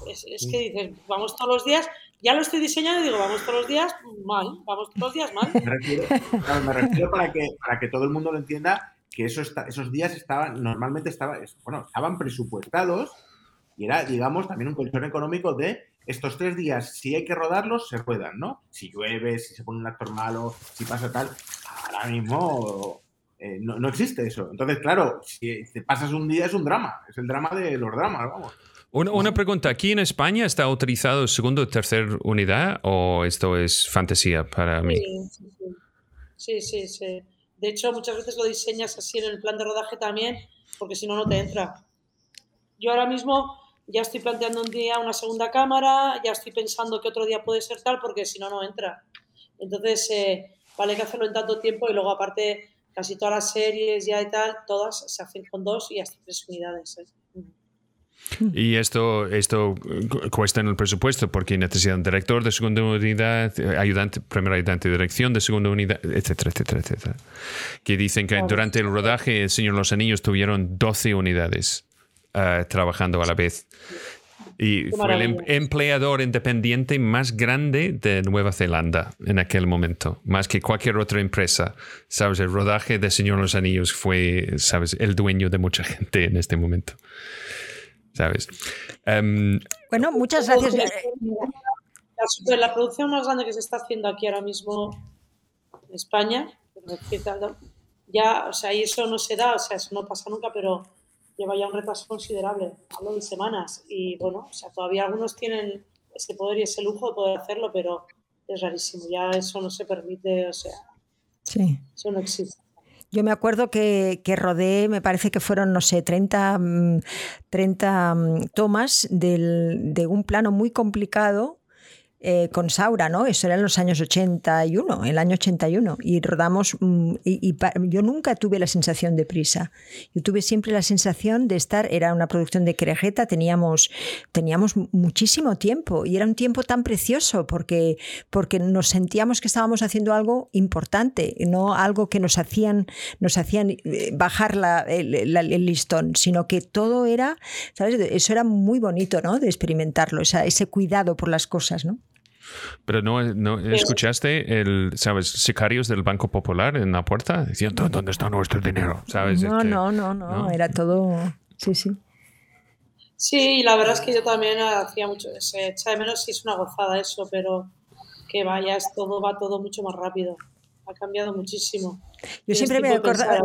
es, que dices, vamos todos los días, ya lo estoy diseñando y digo, vamos todos los días mal, vamos todos los días mal. Me refiero, para, que, para que todo el mundo lo entienda que esos, esos días estaban, normalmente estaban, bueno, estaban presupuestados y era, digamos, también un colchón económico de estos tres días, si hay que rodarlos, se ruedan, ¿no? Si llueve, si se pone un actor malo, si pasa tal. Ahora mismo eh, no, existe eso. Entonces, claro, si te pasas un día es un drama, es el drama de los dramas, vamos. Una, pregunta, ¿aquí en España está autorizado segundo o tercer unidad o esto es fantasía para mí? Sí, sí, sí, De hecho, muchas veces lo diseñas así en el plan de rodaje también, porque si no, no te entra. Yo ahora mismo ya estoy planteando un día una segunda cámara, ya estoy pensando que otro día puede ser tal, porque si no, no entra. Entonces, eh, vale que hacerlo en tanto tiempo y luego aparte casi todas las series ya y tal, todas se hacen con dos y hasta tres unidades. ¿eh? Y esto, esto cuesta en el presupuesto porque necesitan director de segunda unidad, ayudante, primer ayudante de dirección de segunda unidad, etcétera, etcétera, etcétera. Que dicen que durante el rodaje el Señor Los Anillos tuvieron 12 unidades uh, trabajando a la vez. Y fue el em-, empleador independiente más grande de Nueva Zelanda en aquel momento, más que cualquier otra empresa. Sabes, el rodaje de Señor los Anillos fue, sabes, el dueño de mucha [LAUGHS] gente en este momento. Sabes. Em, bueno, muchas gracias. La, la, producción más grande que se está haciendo aquí ahora mismo en España, ya, o sea, y eso no se da, o sea, eso no pasa nunca, pero lleva ya un retraso considerable, hablo de semanas. Y bueno, o sea, todavía algunos tienen ese poder y ese lujo de poder hacerlo, pero es rarísimo, ya eso no se permite, o sea, sí. eso no existe. Yo me acuerdo que, que rodé, me parece que fueron, no sé, 30, mm, 30 mm, tomas del- de un plano muy complicado eh, con Saura, ¿no? Eso era en los años 81, el año 81. Y rodamos, mm, y, y pa- yo nunca tuve la sensación de prisa. Yo tuve siempre la sensación de estar, era una producción de Querejeta, teníamos, teníamos muchísimo tiempo y era un tiempo tan precioso porque, porque nos sentíamos que estábamos haciendo algo importante, no algo que nos hacían, nos hacían eh, bajar la- el, la- el listón, sino que todo era, ¿sabes? Eso era muy bonito, ¿no? De experimentarlo, esa- ese cuidado por las cosas, ¿no? Pero no, no escuchaste el, ¿sabes? Sicarios del Banco Popular en la puerta diciendo, ¿dónde está nuestro dinero? ¿Sabes? No, Este, no, no, no, ¿no? era todo, sí, sí. Sí, y la verdad es que yo también hacía mucho, se echa de menos si es una gozada eso, pero que vaya, es todo, va todo mucho más rápido. Ha cambiado muchísimo. Yo siempre me acordaba,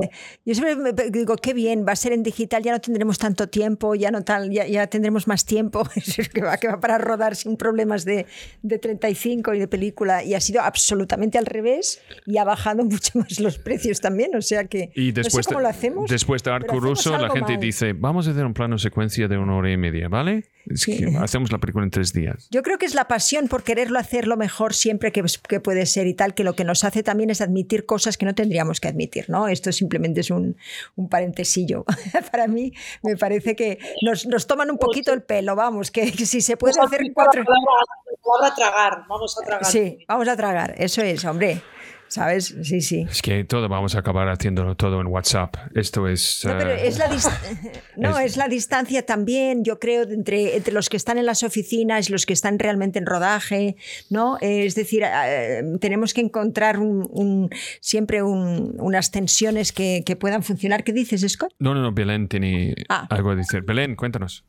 yo siempre me digo, qué bien, va a ser en digital, ya no tendremos tanto tiempo, ya no tal, ya, ya tendremos más tiempo, [LAUGHS] Es que va, que va para rodar sin problemas de, de 35 y de película, y ha sido absolutamente al revés, y ha bajado [LAUGHS] mucho más los precios también, o sea que Y no sé después, cómo lo hacemos. después de Arco Russo, la gente mal. dice, vamos a hacer un plano secuencia de una hora y media, ¿vale? Es Sí. que hacemos la película en tres días. Yo creo que es la pasión por quererlo hacer lo mejor siempre que, que puede ser y tal, que lo que nos hace también es admitir cosas que no tendríamos que admitir, ¿no? Esto simplemente es un, un parentesillo. [LAUGHS] Para mí me parece que nos, nos toman un poquito el pelo, vamos, que, que si se puede Vamos a hacer cuatro... La palabra tragar, vamos a tragar. Sí, vamos a tragar, eso es, hombre. ¿Sabes? Sí, sí. Es que todo vamos a acabar haciéndolo todo en WhatsApp. Esto es... No, pero eh, es la, [LAUGHS] no, es- es la distancia también, yo creo, entre, entre los que están en las oficinas y los que están realmente en rodaje, ¿no? Es decir, eh, tenemos que encontrar un- un- siempre un- unas tensiones que, que puedan funcionar. ¿Qué dices, Scott? No, no, no, Belén tiene Ah. algo a decir. Belén, cuéntanos.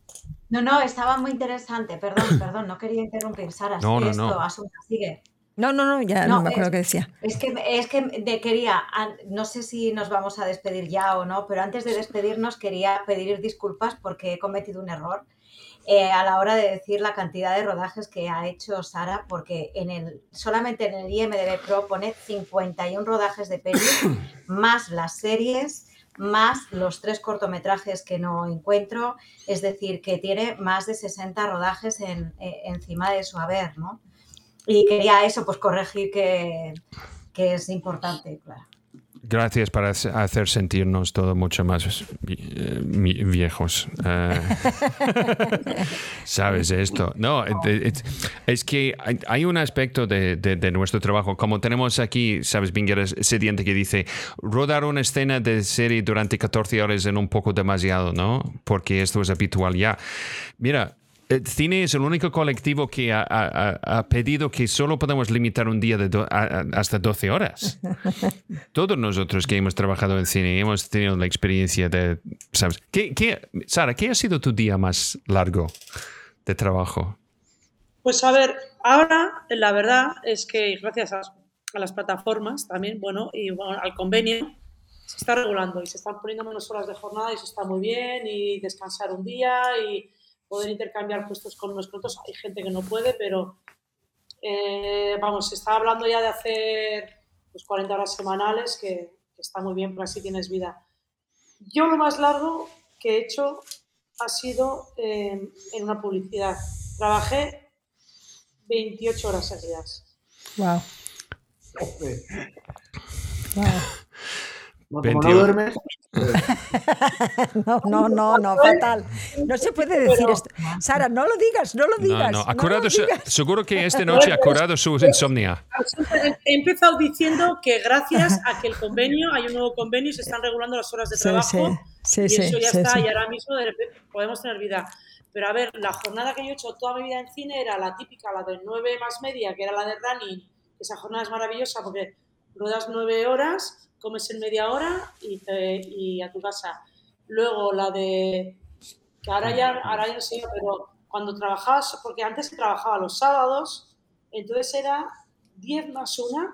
No, no, estaba muy interesante. Perdón, perdón, no quería interrumpir. Sara, No, sigue no, no. esto, Asunta, sigue. No, no, no, ya no, No, me acuerdo es- qué decía. Es que, es que de- quería, no sé si nos vamos a despedir ya o no, pero antes de despedirnos quería pedir disculpas porque he cometido un error eh, a la hora de decir la cantidad de rodajes que ha hecho Sara, porque en el, solamente en el IMDB Pro pone 51 rodajes de peli, [COUGHS] más las series, más los tres cortometrajes que no encuentro, es decir, que tiene más de 60 rodajes en- eh, encima de su haber, ¿no? Y quería eso, pues corregir que, que es importante, claro. Gracias para hace- hacer sentirnos todo mucho más eh, viejos. Eh, [LAUGHS] ¿Sabes esto? No, es que hay- un aspecto de, de- de nuestro trabajo, como tenemos aquí, ¿sabes? Binger sediente que dice, rodar una escena de serie durante 14 horas es un poco demasiado, ¿no? Porque esto es habitual ya. Mira, el cine es el único colectivo que ha, ha- ha- pedido que solo podemos limitar un día de do- a- a- hasta 12 horas. [LAUGHS] Todos nosotros que hemos trabajado en cine hemos tenido la experiencia de, ¿sabes? ¿Qué, qué- Sara, ¿qué ha sido tu día más largo de trabajo? Pues a ver, ahora la verdad es que gracias a, a las plataformas también, bueno, y bueno, al convenio, se está regulando y se están poniendo menos horas de jornada y eso está muy bien, y descansar un día y poder intercambiar puestos con unos con otros. Hay gente que no puede, pero eh, vamos, se está hablando ya de hacer pues, 40 horas semanales, que, que está muy bien, porque así tienes vida. Yo lo más largo que he hecho ha sido eh, en una publicidad. Trabajé 28 horas seguidas. Wow. wow. No, como 28. [LAUGHS] no duermes, No, no, no, no, fatal. No se puede decir esto. Sara, no lo digas, no lo digas. No, no, ha curado seguro que esta [LAUGHS] noche ha curado su insomnia. He empezado diciendo que gracias a que el convenio, hay un nuevo convenio y se están regulando las horas de Sí, trabajo sí, y sí, eso ya sí, está sí. y ahora mismo podemos tener vida. Pero a ver, la jornada que yo he hecho toda mi vida en cine era la típica, la de 9 más media, que era la de running. Esa jornada es maravillosa porque ruedas 9 horas, comes en media hora y, te- y a tu casa. Luego la de, que ahora ya, ahora ya sé, pero cuando trabajabas, porque antes trabajaba los sábados, entonces era 10 más 1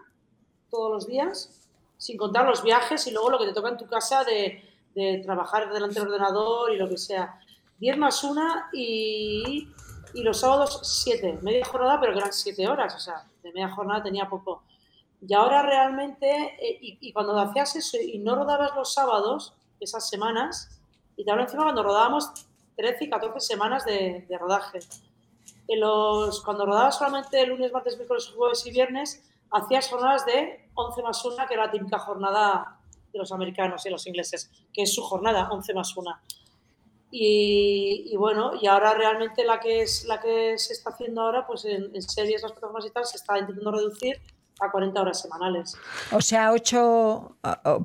todos los días, sin contar los viajes y luego lo que te toca en tu casa de, de trabajar delante del ordenador y lo que sea. 10 más 1 y, y los sábados 7, media jornada, pero que eran 7 horas, o sea, de media jornada tenía poco. Y ahora realmente, eh, y, cuando hacías eso y no rodabas los sábados, esas semanas, y te hablo encima cuando rodábamos 13 y 14 semanas de, rodaje. En los, cuando rodabas solamente lunes, martes, miércoles, jueves y viernes, hacías jornadas de 11 más 1, que era la típica jornada de los americanos y los ingleses, que es su jornada, 11 más 1. Y, y, bueno, y ahora realmente la que es la que se está haciendo ahora, pues en, en series, las plataformas y tal, se está intentando reducir a 40 horas semanales. O sea, 8,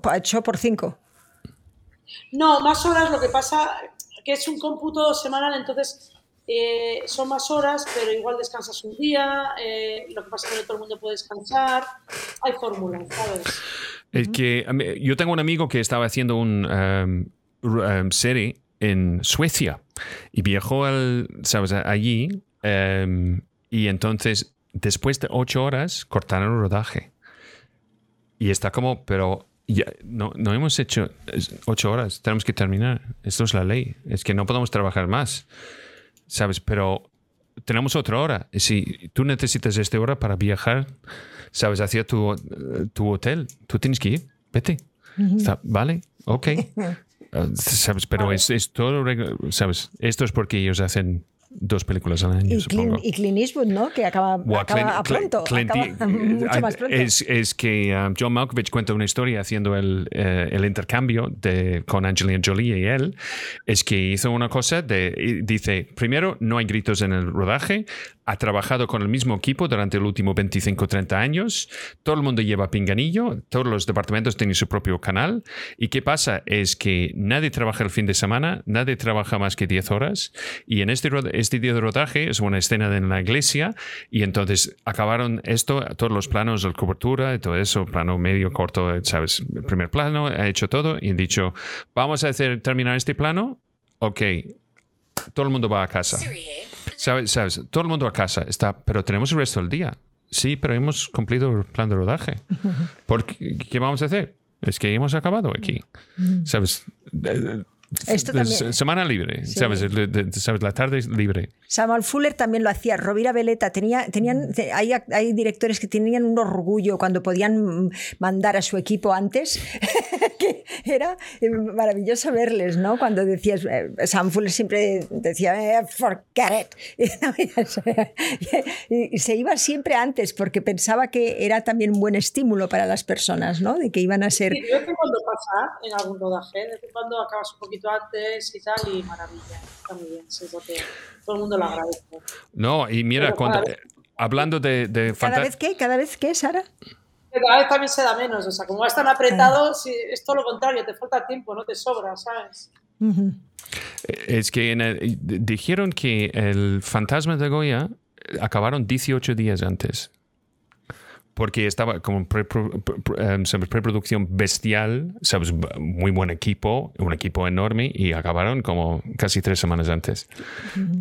8 por 5. No, más horas, lo que pasa que es un cómputo semanal, entonces eh, son más horas, pero igual descansas un día, eh, lo que pasa es que no todo el mundo puede descansar, hay fórmulas, ¿sabes? Es que yo tengo un amigo que estaba haciendo una serie en Suecia y viajó al, ¿sabes? allí em, y entonces después de ocho horas cortaron el rodaje. Y está como, pero ya, no, no hemos hecho ocho horas, tenemos que terminar. Esto es la ley, es que no podemos trabajar más, ¿sabes? Pero tenemos otra hora. Y Si tú necesitas esta hora para viajar, ¿sabes? Hacia tu, tu hotel, tú tienes que ir, vete. Está- ¿Vale? Ok. Uh, [LAUGHS] ¿Sabes? Pero es, es todo, ¿sabes? Esto es porque ellos hacen dos películas al año, Y, supongo. Clint, y Clint Eastwood, ¿no? Que acaba, Buah, acaba Clint- a pronto. Clint- acaba [LAUGHS] eh, mucho más pronto. Es, es que um, John Malkovich cuenta una historia haciendo el, eh, el intercambio de, con Angelina Jolie y él. Es que hizo una cosa de. Dice: primero, no hay gritos en el rodaje. Ha trabajado con el mismo equipo durante el último 25 30 años. Todo el mundo lleva pinganillo. Todos los departamentos tienen su propio canal. ¿Y qué pasa? Es que nadie trabaja el fin de semana. Nadie trabaja más que 10 horas. Y en este, rod- este día de rodaje es una escena en la iglesia. Y entonces acabaron esto, todos los planos de cobertura y todo eso, plano medio, corto, ¿sabes? El primer plano, ha hecho todo y han dicho, vamos a hacer, terminar este plano. Ok, todo el mundo va a casa. ¿Sabes? ¿Sabes? Todo el mundo a casa está, pero tenemos el resto del día. Sí, pero hemos cumplido el plan de rodaje. [LAUGHS] ¿Por qué, ¿Qué vamos a hacer? Es que hemos acabado aquí. ¿Sabes? Esto eh, también. Semana libre, ¿sabes? De- de- ¿sabes? La tarde es libre. Samuel Fuller también lo hacía, Rovira Veleta, tenía, tenían, te- hay, hay directores que tenían un orgullo cuando podían mandar a su equipo antes, [LAUGHS] que era eh, maravilloso verles, ¿no? Cuando decías, eh, Sam Fuller siempre decía, eh, forget it, [LAUGHS] y, se iba siempre antes porque pensaba que era también un buen estímulo para las personas, ¿no? De que iban a ser... Sí, de vez en cuando pasa en algún rodaje, de cuando acabas un poquito antes y tal, y maravilla, está muy bien, sí, porque todo el mundo lo agradece. No, y mira, Pero cuando, vez- hablando de, de ¿Cada vez qué? ¿Cada vez qué, Sara? Cada vez también se da menos, o sea, como vas tan apretado, si, es todo lo contrario, te falta tiempo, no te sobra, ¿sabes? Ujú. Es que en el- dijeron que el fantasma de Goya eh, acabaron 18 días antes. Porque estaba como prepro- pre- pre- em, preproducción bestial, ¿sabes? Muy buen equipo, un equipo enorme, y acabaron como casi tres semanas antes.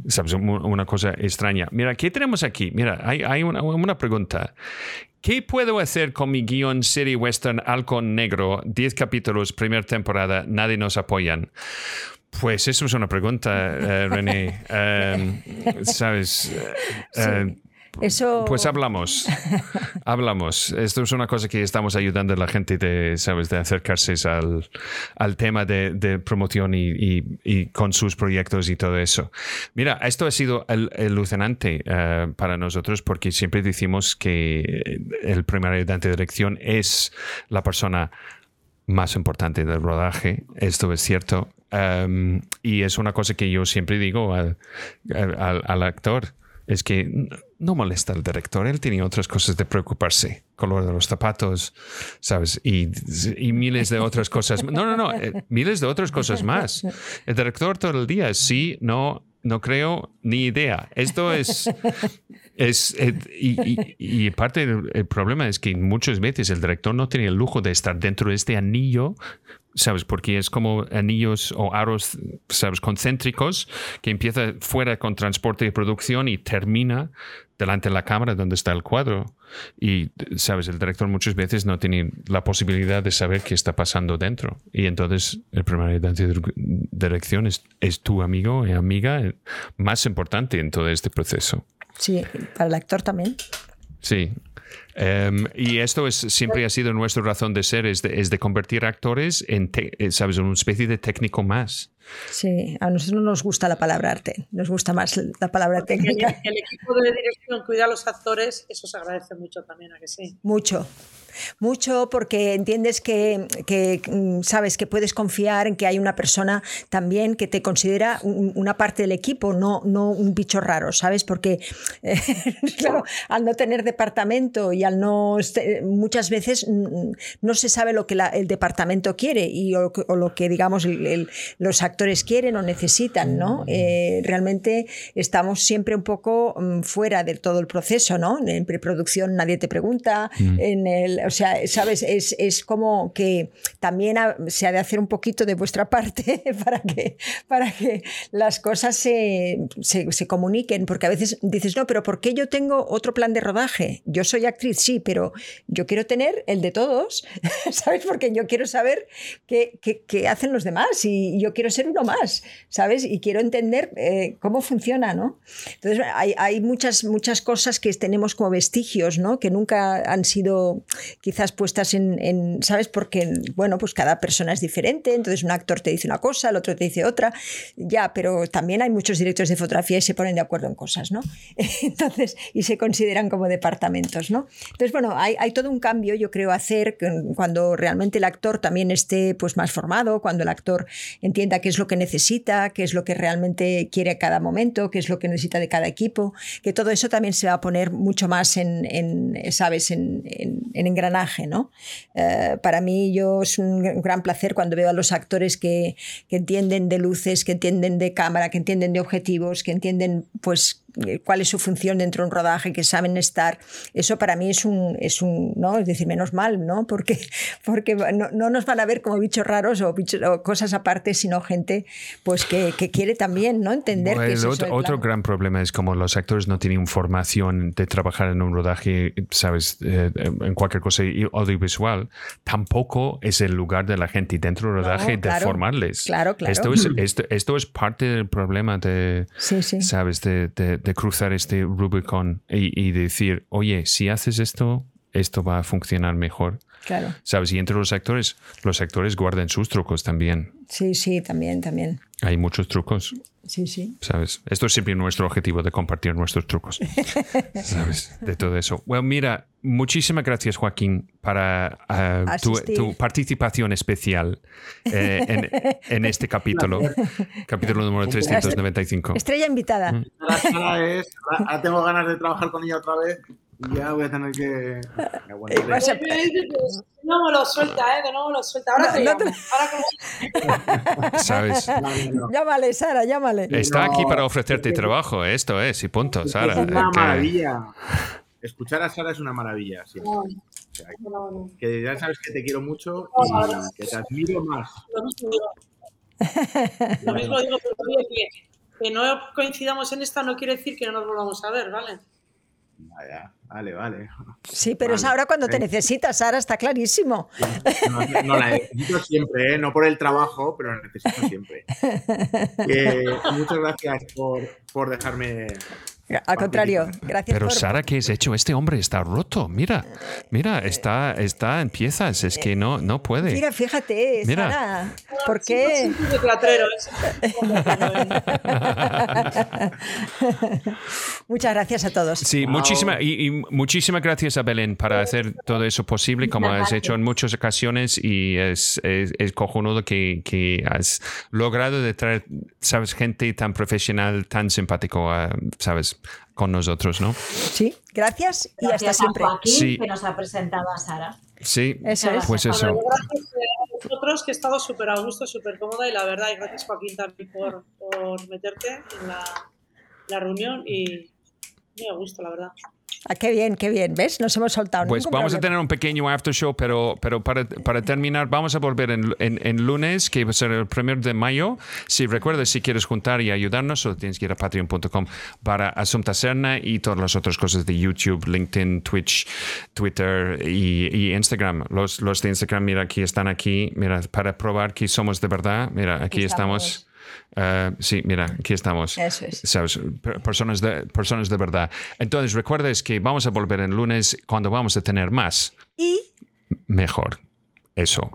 ¿Sabes? Una cosa extraña. Mira, ¿qué tenemos aquí? Mira, hay, hay una, una pregunta. ¿Qué puedo hacer con mi guion serie western Halcón Negro? 10 capítulos, primera temporada, nadie nos apoyan. Pues eso es una pregunta, eh, René. [LAUGHS] Em, ¿Sabes? Eh, Eso... Pues hablamos, [LAUGHS] hablamos. Esto es una cosa que estamos ayudando a la gente de, ¿sabes? de acercarse al, al tema de, de promoción y, con sus proyectos y todo eso. Mira, esto ha sido al- alucinante eh, para nosotros porque siempre decimos que el primer ayudante de dirección es la persona más importante del rodaje. Esto es cierto. Um, y es una cosa que yo siempre digo al- al actor. Es que no molesta al director, él tiene otras cosas de preocuparse, color de los zapatos, ¿sabes? Y, y miles de otras cosas. No, no, no, eh, miles de otras cosas más. El director todo el día, sí, no, no creo, ni idea. Esto es... es eh, y, y- y parte del el problema es que muchas veces el director no tiene el lujo de estar dentro de este anillo ¿sabes? Porque es como anillos o aros, ¿sabes? Concéntricos que empieza fuera con transporte y producción y termina delante de la cámara donde está el cuadro. Y, ¿sabes? El director muchas veces no tiene la posibilidad de saber qué está pasando dentro. Y entonces el primer de dirección es, es tu amigo y amiga más importante en todo este proceso. Sí, para el actor también. Sí. Em, y esto es, siempre ha sido nuestra razón de ser, es de, es de convertir actores en, te- eh, ¿sabes? en una especie de técnico más. Sí, a nosotros no nos gusta la palabra arte, nos gusta más la palabra el, técnica. que el equipo de dirección cuida a los actores, eso se agradece mucho también, ¿a que sí? Mucho, mucho porque entiendes que, que, mm, sabes que puedes confiar en que hay una persona también que te considera un- una parte del equipo, no, no un bicho raro, ¿sabes? Porque, [LAUGHS] eh, claro, al no tener departamento y al no, este- muchas veces mm, no se sabe lo que la- el departamento quiere y o, lo que, digamos, el- el- los actores quieren o necesitan, ¿no? Eh, realmente estamos siempre un poco mm, fuera de todo el proceso, ¿no? En preproducción nadie te pregunta, en el, o sea, sabes, es, es como que también se ha de hacer un poquito de vuestra [LAUGHS] parte para que, para que las cosas se, se, comuniquen, porque a veces dices, no, pero ¿por qué yo tengo otro plan de rodaje? Yo soy actriz, sí, pero yo quiero tener el de todos, [LAUGHS] ¿sabes? Porque yo quiero saber qué, qué- qué hacen los demás y yo quiero ser uno más, ¿sabes? Y quiero entender eh, cómo funciona, ¿no? Entonces hay, hay muchas, muchas cosas que tenemos como vestigios, ¿no? Que nunca han sido quizás puestas en, en, ¿sabes? Porque, bueno, pues cada persona es diferente, entonces un actor te dice una cosa, el otro te dice otra, ya, pero también hay muchos directores de fotografía y se ponen de acuerdo en cosas, ¿no? [LAUGHS] Entonces, y se consideran como departamentos, ¿no? Entonces, bueno, hay, hay todo un cambio, yo creo, hacer cuando realmente el actor también esté pues más formado, cuando el actor entienda qué es lo que necesita, qué es lo que realmente quiere a cada momento, qué es lo que necesita de cada equipo, que todo eso también se va a poner mucho más en, en, ¿sabes?, en, en- en Eh, para mí yo es un gran placer cuando veo a los actores que, que entienden de luces, que entienden de cámara, que entienden de objetivos, que entienden pues cuál es su función dentro de un rodaje, que saben estar. Eso para mí es un, es un ¿no? Es decir, menos mal, ¿no? [LAUGHS] Porque, porque no, no nos van a ver como bichos raros o, bichos- o cosas aparte, sino gente pues que, que quiere también, ¿no? Entender Bueno, que es otro, otro gran problema es como los actores no tienen formación de trabajar en un rodaje, sabes, Eh, en cualquier cosa audiovisual, tampoco es el lugar de la gente dentro del rodaje de claro. formarles. Claro, claro. Esto es, esto, esto es parte del problema de, Sí, sí. sabes, de, de- de cruzar este Rubicon y, y decir, oye, si haces esto, esto va a funcionar mejor. Claro. ¿Sabes? Y entre los actores, los actores guardan sus trucos también. Sí, sí, también, también. Hay muchos trucos. Sí, sí. ¿sabes? Esto es siempre nuestro objetivo de compartir nuestros trucos, [LAUGHS] ¿sabes? De todo eso. Bueno, mira, muchísimas gracias, Joaquín, para ah, tu, participación especial eh, en, en este capítulo, capítulo número 395. Estrella invitada. Ahora es, tengo ganas de trabajar con ella otra vez ya voy a tener que. me aguantaré. vas a- De nuevo lo suelta, ¿eh? De nuevo lo suelta. Ahora te No llamo. te- Ahora que [LAUGHS] ¿Sabes? No, no, no. Llámale, Sara, llámale. Está No. aquí para ofrecerte trabajo, esto es, y punto, Sara. Es una Eh, que- maravilla. [LAUGHS] Escuchar a Sara es una maravilla. siempre. No, O sea, no, no. que ya sabes que te quiero mucho No, no, no. y que te admiro más. Lo mismo digo. [LAUGHS] Lo mismo digo, pero que no coincidamos en esta no quiere decir que no nos volvamos a ver, ¿vale? Vaya, vale, vale. Sí, pero es ahora cuando te Eh. necesitas, Sara, está clarísimo. No, no la necesito siempre, ¿eh? no por el trabajo, pero la necesito siempre. Que [LAUGHS] muchas gracias por, por dejarme. Al contrario, gracias Pero por... Sara, ¿qué has hecho? Este hombre está roto. Mira, mira, está, está en piezas. Es que no, no puede. Mira, fíjate, Mira. Sara, ¿por qué? ¿eh? [LAUGHS] [LAUGHS] Muchas gracias a todos. Sí, muchísimas y, y muchísimas gracias a Belén para hacer todo eso posible, como has hecho en muchas ocasiones y es, es, es cojonudo que, que has logrado de traer, sabes, gente tan profesional, tan simpático, a, sabes, con nosotros, ¿no? Sí, gracias y hasta siempre. a Joaquín Sí. que nos ha presentado a Sara. Sí, Eso es. pues Bueno, eso. gracias a vosotros, que he estado súper a gusto, súper cómoda y la verdad, y gracias Joaquín también por, por meterte en la, la reunión y muy a gusto, la verdad. Ah, qué bien, qué bien. ¿Ves? Nos hemos soltado. Pues vamos a tener un pequeño after show, pero, pero para, para terminar, vamos a volver en, en- en lunes, que va a ser el primero de mayo. Si recuerdas, si quieres juntar y ayudarnos, solo tienes que ir a patreon.com para Asunta Serna y todas las otras cosas de YouTube, LinkedIn, Twitch, Twitter y, y Instagram. Los, los de Instagram, mira, aquí están aquí, mira, para probar que somos de verdad. Mira, aquí Aquí estamos. estamos. Eh, sí, mira, aquí estamos. Eso es. ¿Sabes? Per- Personas de, personas de verdad. Entonces, recuerdes que vamos a volver el lunes cuando vamos a tener más. Y Mejor. Eso.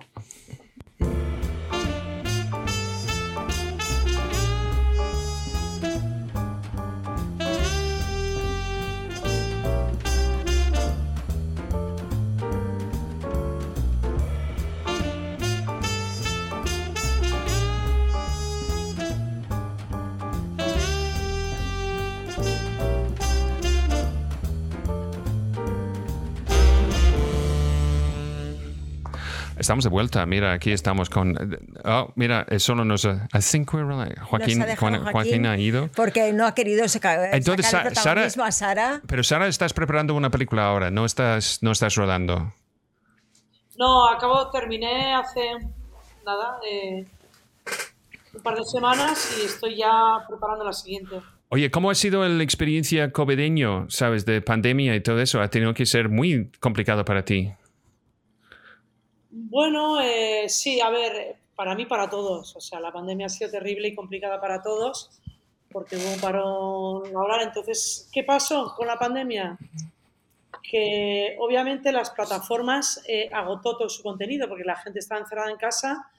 Estamos de vuelta. Mira, aquí estamos con. Oh, mira, eh, solo nos. I think we're right. Joaquín, nos ha Joaquín ido. Porque no ha querido saca- Entonces, sacar el Sa- Sara- a Sara. Pero Sara, estás preparando una película ahora, no estás, no estás rodando. No, acabo, terminé hace nada, eh, un par de semanas y estoy ya preparando la siguiente. Oye, ¿cómo ha sido la experiencia covideño, sabes, de pandemia y todo eso? Ha tenido que ser muy complicado para ti. Bueno, eh, sí, a ver, para mí, para todos. O sea, la pandemia ha sido terrible y complicada para todos porque hubo un parón laboral. Entonces, ¿qué pasó con la pandemia? Que obviamente las plataformas eh, agotó todo su contenido porque la gente estaba encerrada en casa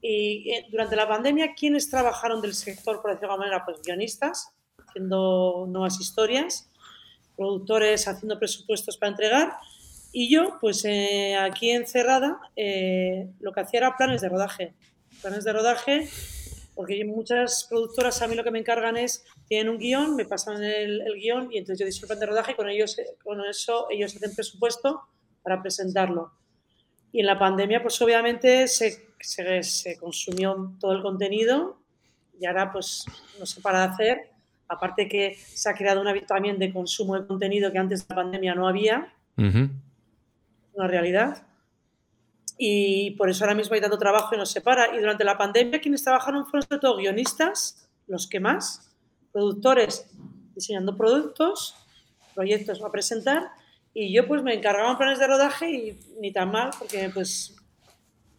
y eh, durante la pandemia, ¿quiénes trabajaron del sector, por decirlo de alguna manera? Pues guionistas, haciendo nuevas historias, productores haciendo presupuestos para entregar y yo, pues eh, aquí encerrada, eh, lo que hacía era planes de rodaje. Planes de rodaje, porque muchas productoras a mí lo que me encargan es, tienen un guion, me pasan el, el guion y entonces yo diseño el plan de rodaje y con, ellos, con eso ellos hacen presupuesto para presentarlo. Y en la pandemia, pues obviamente se, se, se consumió todo el contenido y ahora pues no se para hacer. Aparte que se ha creado un hábito también de consumo de contenido que antes de la pandemia no había Ujú. Una realidad. Y por eso ahora mismo hay tanto trabajo y nos separa. Y durante la pandemia, quienes trabajaron fueron sobre todo guionistas, los que más, productores diseñando productos, proyectos a presentar. Y yo pues me encargaba en planes de rodaje y ni tan mal, porque pues,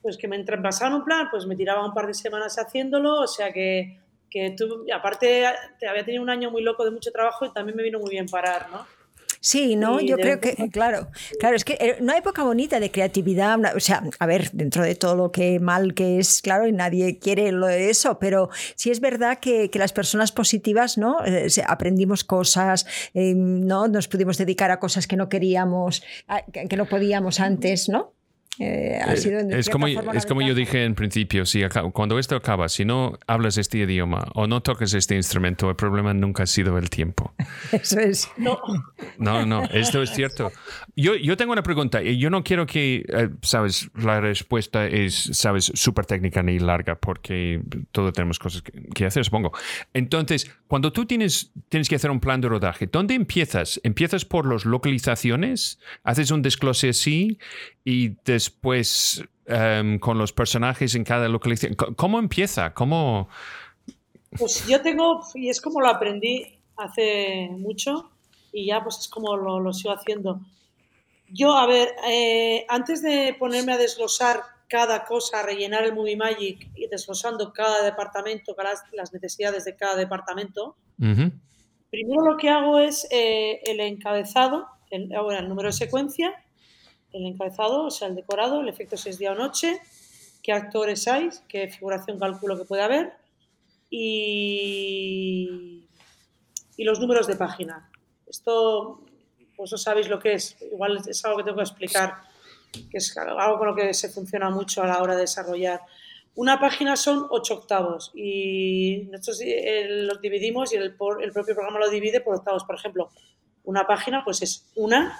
pues que me pasaban un plan, pues me tiraba un par de semanas haciéndolo. O sea que, que tú, aparte, te había tenido un año muy loco de mucho trabajo y también me vino muy bien parar, ¿no? Sí, ¿no? Yo creo que, claro, claro, es que eh, una época bonita de creatividad, una- o sea, a ver, dentro de todo lo que mal que es, claro, y nadie quiere lo de eso, pero sí es verdad que, que las personas positivas, ¿no? Eh, aprendimos cosas, eh, ¿no? Nos pudimos dedicar a cosas que no queríamos, a- que no podíamos antes, ¿no? Eh, ha sido de Es como, es como yo dije en principio, si cuando esto acaba, si no hablas este idioma o no tocas este instrumento, el problema nunca ha sido el tiempo. [LAUGHS] Eso es. No, No, no, esto es cierto. Yo, yo tengo una pregunta y yo no quiero que, eh, sabes, la respuesta es, sabes, súper técnica ni larga porque todos tenemos cosas que, que hacer, supongo. Entonces, cuando tú tienes, tienes que hacer un plan de rodaje, ¿dónde empiezas? ¿Empiezas por las localizaciones? ¿Haces un desglose así y después em, con los personajes en cada localización? ¿Cómo empieza? ¿Cómo...? Pues yo tengo, y es como lo aprendí hace mucho, y ya pues es como lo, lo sigo haciendo. Yo, a ver, eh, antes de ponerme a desglosar cada cosa, a rellenar el Movie Magic y desglosando cada departamento, cada- las necesidades de cada departamento, Ujú, primero lo que hago es eh, el encabezado, el, bueno, el número de secuencia, el encabezado, o sea, el decorado, el efecto si es día o noche, qué actores hay, qué figuración calculo que puede haber y, los números de página. Esto, vosotros sabéis lo que es, igual es algo que tengo que explicar, que es algo con lo que se funciona mucho a la hora de desarrollar. Una página son ocho octavos y nosotros eh, los dividimos y el, el propio programa lo divide por octavos. Por ejemplo, una página pues es una,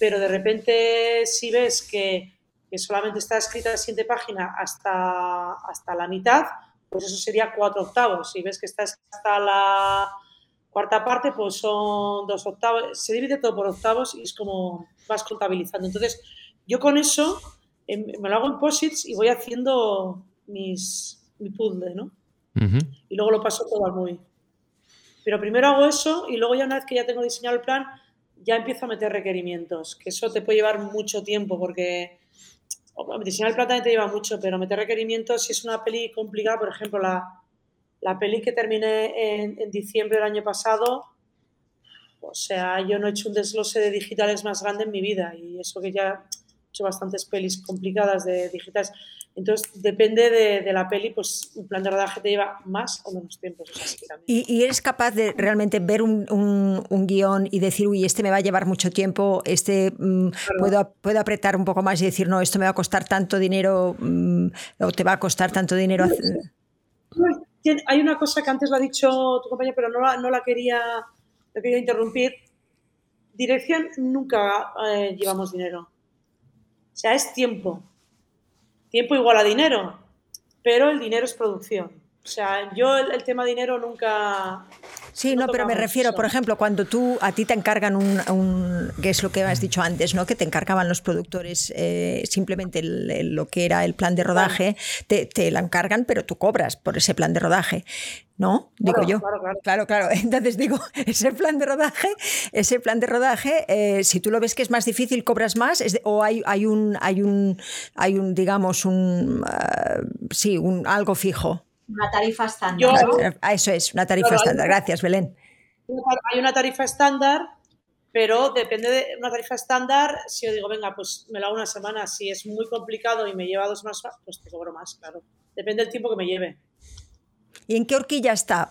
pero de repente si ves que, que solamente está escrita la siguiente página hasta, hasta la mitad, pues eso sería cuatro octavos. Si ves que está hasta la cuarta parte, pues son dos octavos. Se divide todo por octavos y es como vas contabilizando. Entonces, yo con eso em, me lo hago en posits y voy haciendo mis, mi puzzle, ¿no? y luego lo paso todo al movie. Pero primero hago eso y luego ya una vez que ya tengo diseñado el plan, ya empiezo a meter requerimientos, que eso te puede llevar mucho tiempo porque diseñar el plan te lleva mucho, pero meter requerimientos, si es una peli complicada, por ejemplo, la, La peli que terminé en, en diciembre del año pasado, o sea, yo no he hecho un desglose de digitales más grande en mi vida y eso que ya he hecho bastantes pelis complicadas de digitales. Entonces, depende de, de la peli, pues un plan de rodaje te lleva más o menos tiempo. Eso. ¿Y, y eres capaz de realmente ver un, un- un guion y decir, uy, este me va a llevar mucho tiempo, este mm, puedo, puedo apretar un poco más y decir, no, esto me va a costar tanto dinero mm, o te va a costar tanto dinero? Hay una cosa que antes lo ha dicho tu compañero, pero no la, no la quería, la quería interrumpir. Dirección nunca eh, llevamos dinero. O sea, es tiempo. Tiempo igual a dinero, pero el dinero es producción. O sea, yo el, el tema dinero nunca... Sí, No no, pero me refiero, eso. por ejemplo, cuando tú a ti te encargan un, un- que es lo que has dicho antes, ¿no? Que te encargaban los productores eh, simplemente el- el- lo que era el plan de rodaje, te, te la encargan, pero tú cobras por ese plan de rodaje, ¿no? Digo Claro, yo. claro, claro. Claro, claro. [LAUGHS] Entonces digo, ese plan de rodaje, ese plan de rodaje, eh, si tú lo ves que es más difícil, cobras más, es de- o hay, hay un, hay un, hay un, digamos, un, ah, sí, un algo fijo. Una tarifa estándar, Yo- ¿no? Ah, Eso es, una tarifa Claro, estándar. Gracias, Belén. Hay una tarifa estándar, pero depende de una tarifa estándar. Si yo digo, venga, pues me la hago una semana. Si es muy complicado y me lleva dos más, pues te cobro más, claro. Depende del tiempo que me lleve. ¿Y en qué horquilla está?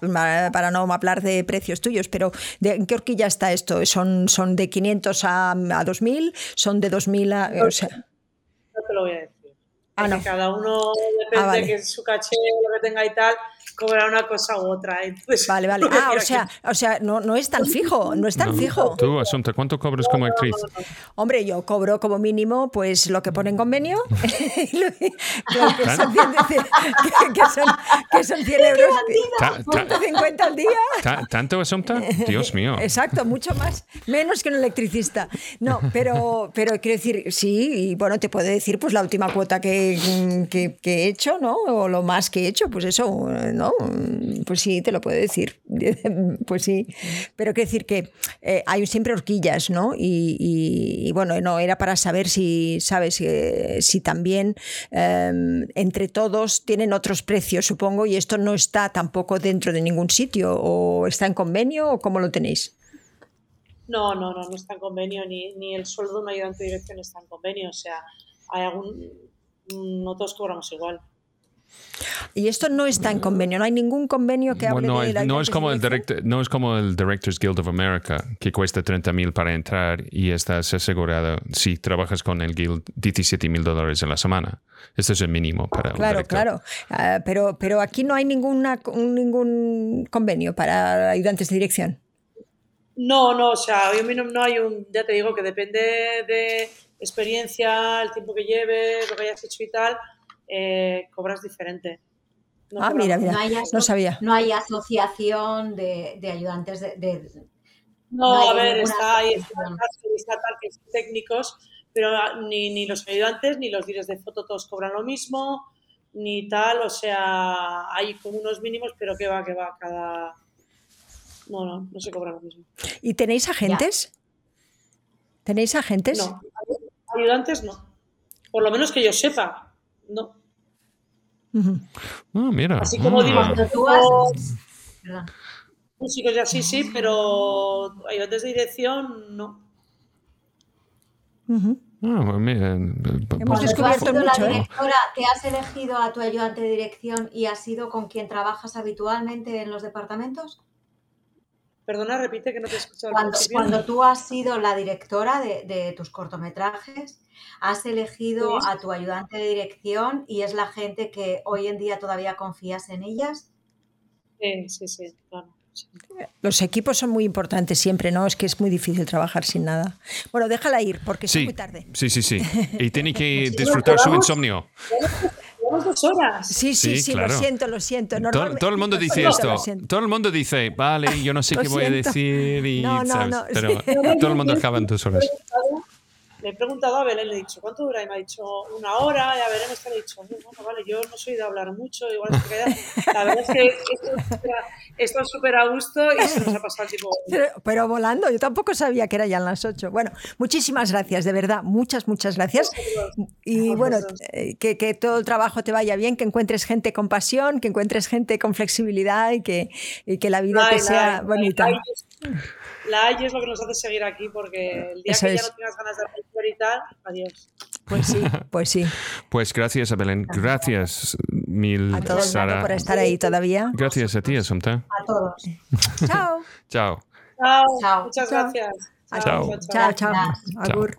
Para no hablar de precios tuyos, pero ¿de- ¿en qué horquilla está esto? ¿Son, son de 500 a, a 2000? ¿Son de 2000 a.? O sea, No te lo voy a decir. Ah, no. Cada uno depende Ah, vale. que su caché, lo que tenga y tal, cobra una cosa u otra. Entonces, vale, vale. [LAUGHS] Ah, o sea, o sea no, no es tan [LAUGHS] fijo, no es tan No. fijo. Tú, Asunta, ¿cuánto cobras como actriz? Hombre, yo cobro como mínimo pues lo que pone en convenio, [LAUGHS] que, son 100, que, que son, que son 100 euros, Ta- ta- 150 al día. ta- ¿Tanto, Asunta? Dios mío. Exacto, mucho más, menos que un electricista. No, pero, pero quiero decir, sí, y bueno, te puedo decir pues la última cuota que, que- que he hecho, ¿no? O lo más que he hecho, pues eso, ¿no? Pues sí, te lo puedo decir. [LAUGHS] Pues sí. Pero quiero decir que eh, hay siempre horquillas, ¿no? Y, y- bueno, no, era para saber si, ¿sabes? Eh, si también eh, entre todos tienen otros precios, supongo, y esto no está tampoco dentro de ningún sitio, o está en convenio, o cómo lo tenéis. No, no, no, no está en convenio, ni, ni el sueldo de un ayudante de dirección está en convenio. O sea, hay algún. No todos cobramos igual. Y esto no está en convenio, no hay ningún convenio que hable Bueno, no, de es, la no es como el no es como el Directors Guild of America, que cuesta 30 mil para entrar y estás asegurado si trabajas con el Guild 17 mil dólares en la semana. Este es el mínimo para un Claro, director. claro. Ah, pero, pero aquí no hay ninguna, un- ningún convenio para ayudantes de dirección. No, no, o sea, mí no, no hay un. Ya te digo que depende de experiencia, el tiempo que lleves, lo que hayas hecho y tal, eh, cobras diferente. No ah, mira, mira, No hay no sabía. No hay asociación de, de ayudantes de, de- No, a ver, está ahí, está, asociación. está tal que son técnicos, pero ni, ni los ayudantes ni los directores de foto todos cobran lo mismo, ni tal, o sea, hay como unos mínimos, pero que va, que va, cada... No, no, no se cobra lo mismo. ¿Y tenéis agentes? ¿Tenéis agentes? No, ayudantes no. Por lo menos que yo sepa, no. Ah, mira. Así como Ah. digo, Cuando tú has- Perdón. músicos y así sí, pero ayudantes de dirección no. Ah, bueno, mira, Hemos descubierto sido la mucho, ¿eh? directora, ¿te has elegido a tu ayudante de dirección y has sido con quien trabajas habitualmente en los departamentos? Perdona, repite que no te he escuchado Cuando, tú has sido la directora de, de tus cortometrajes, has elegido Sí. a tu ayudante de dirección y es la gente que hoy en día todavía confías en ellas. Sí, sí, sí, claro. Los equipos son muy importantes siempre, ¿no? Es que es muy difícil trabajar sin nada. Bueno, déjala ir, porque es muy tarde. sí, sí, sí. Y tiene que [LAUGHS] disfrutar su insomnio. Llevamos dos horas. Sí, sí, Sí, sí, claro. lo siento, lo siento. Todo, Normalmente- todo el mundo lo dice esto. lo siento. Todo el mundo dice, vale, yo no sé qué voy a decir y No, no, ¿sabes? no, Pero sí. todo el mundo acaba en dos horas. Le he preguntado a Belén, le he dicho, ¿cuánto dura? Y me ha dicho una hora, y a Belén me ha dicho, bueno, vale, yo no soy de hablar mucho, igual. La verdad es que esto es súper a gusto y se nos ha pasado el tiempo. Pero, pero, volando, yo tampoco sabía que era ya las 8. Bueno, muchísimas gracias, de verdad, muchas, muchas gracias. Y bueno, eh, que, que, todo el trabajo te vaya bien, que encuentres gente con pasión, que encuentres gente con flexibilidad y que, y que la vida te sea bonita la hay es lo que nos hace seguir aquí, porque el día que ya no tengas ganas de hacer y tal, adiós. Pues sí, pues sí. [LAUGHS] Pues gracias a Belén, gracias mil, a todos Sara. por estar ahí todavía. Gracias a ti, Asunta. A todos. [LAUGHS] chao. Chao. Chao. Muchas gracias. Chao. Chao, chao. chao. Agur.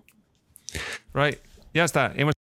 Right. Ya está. Hemos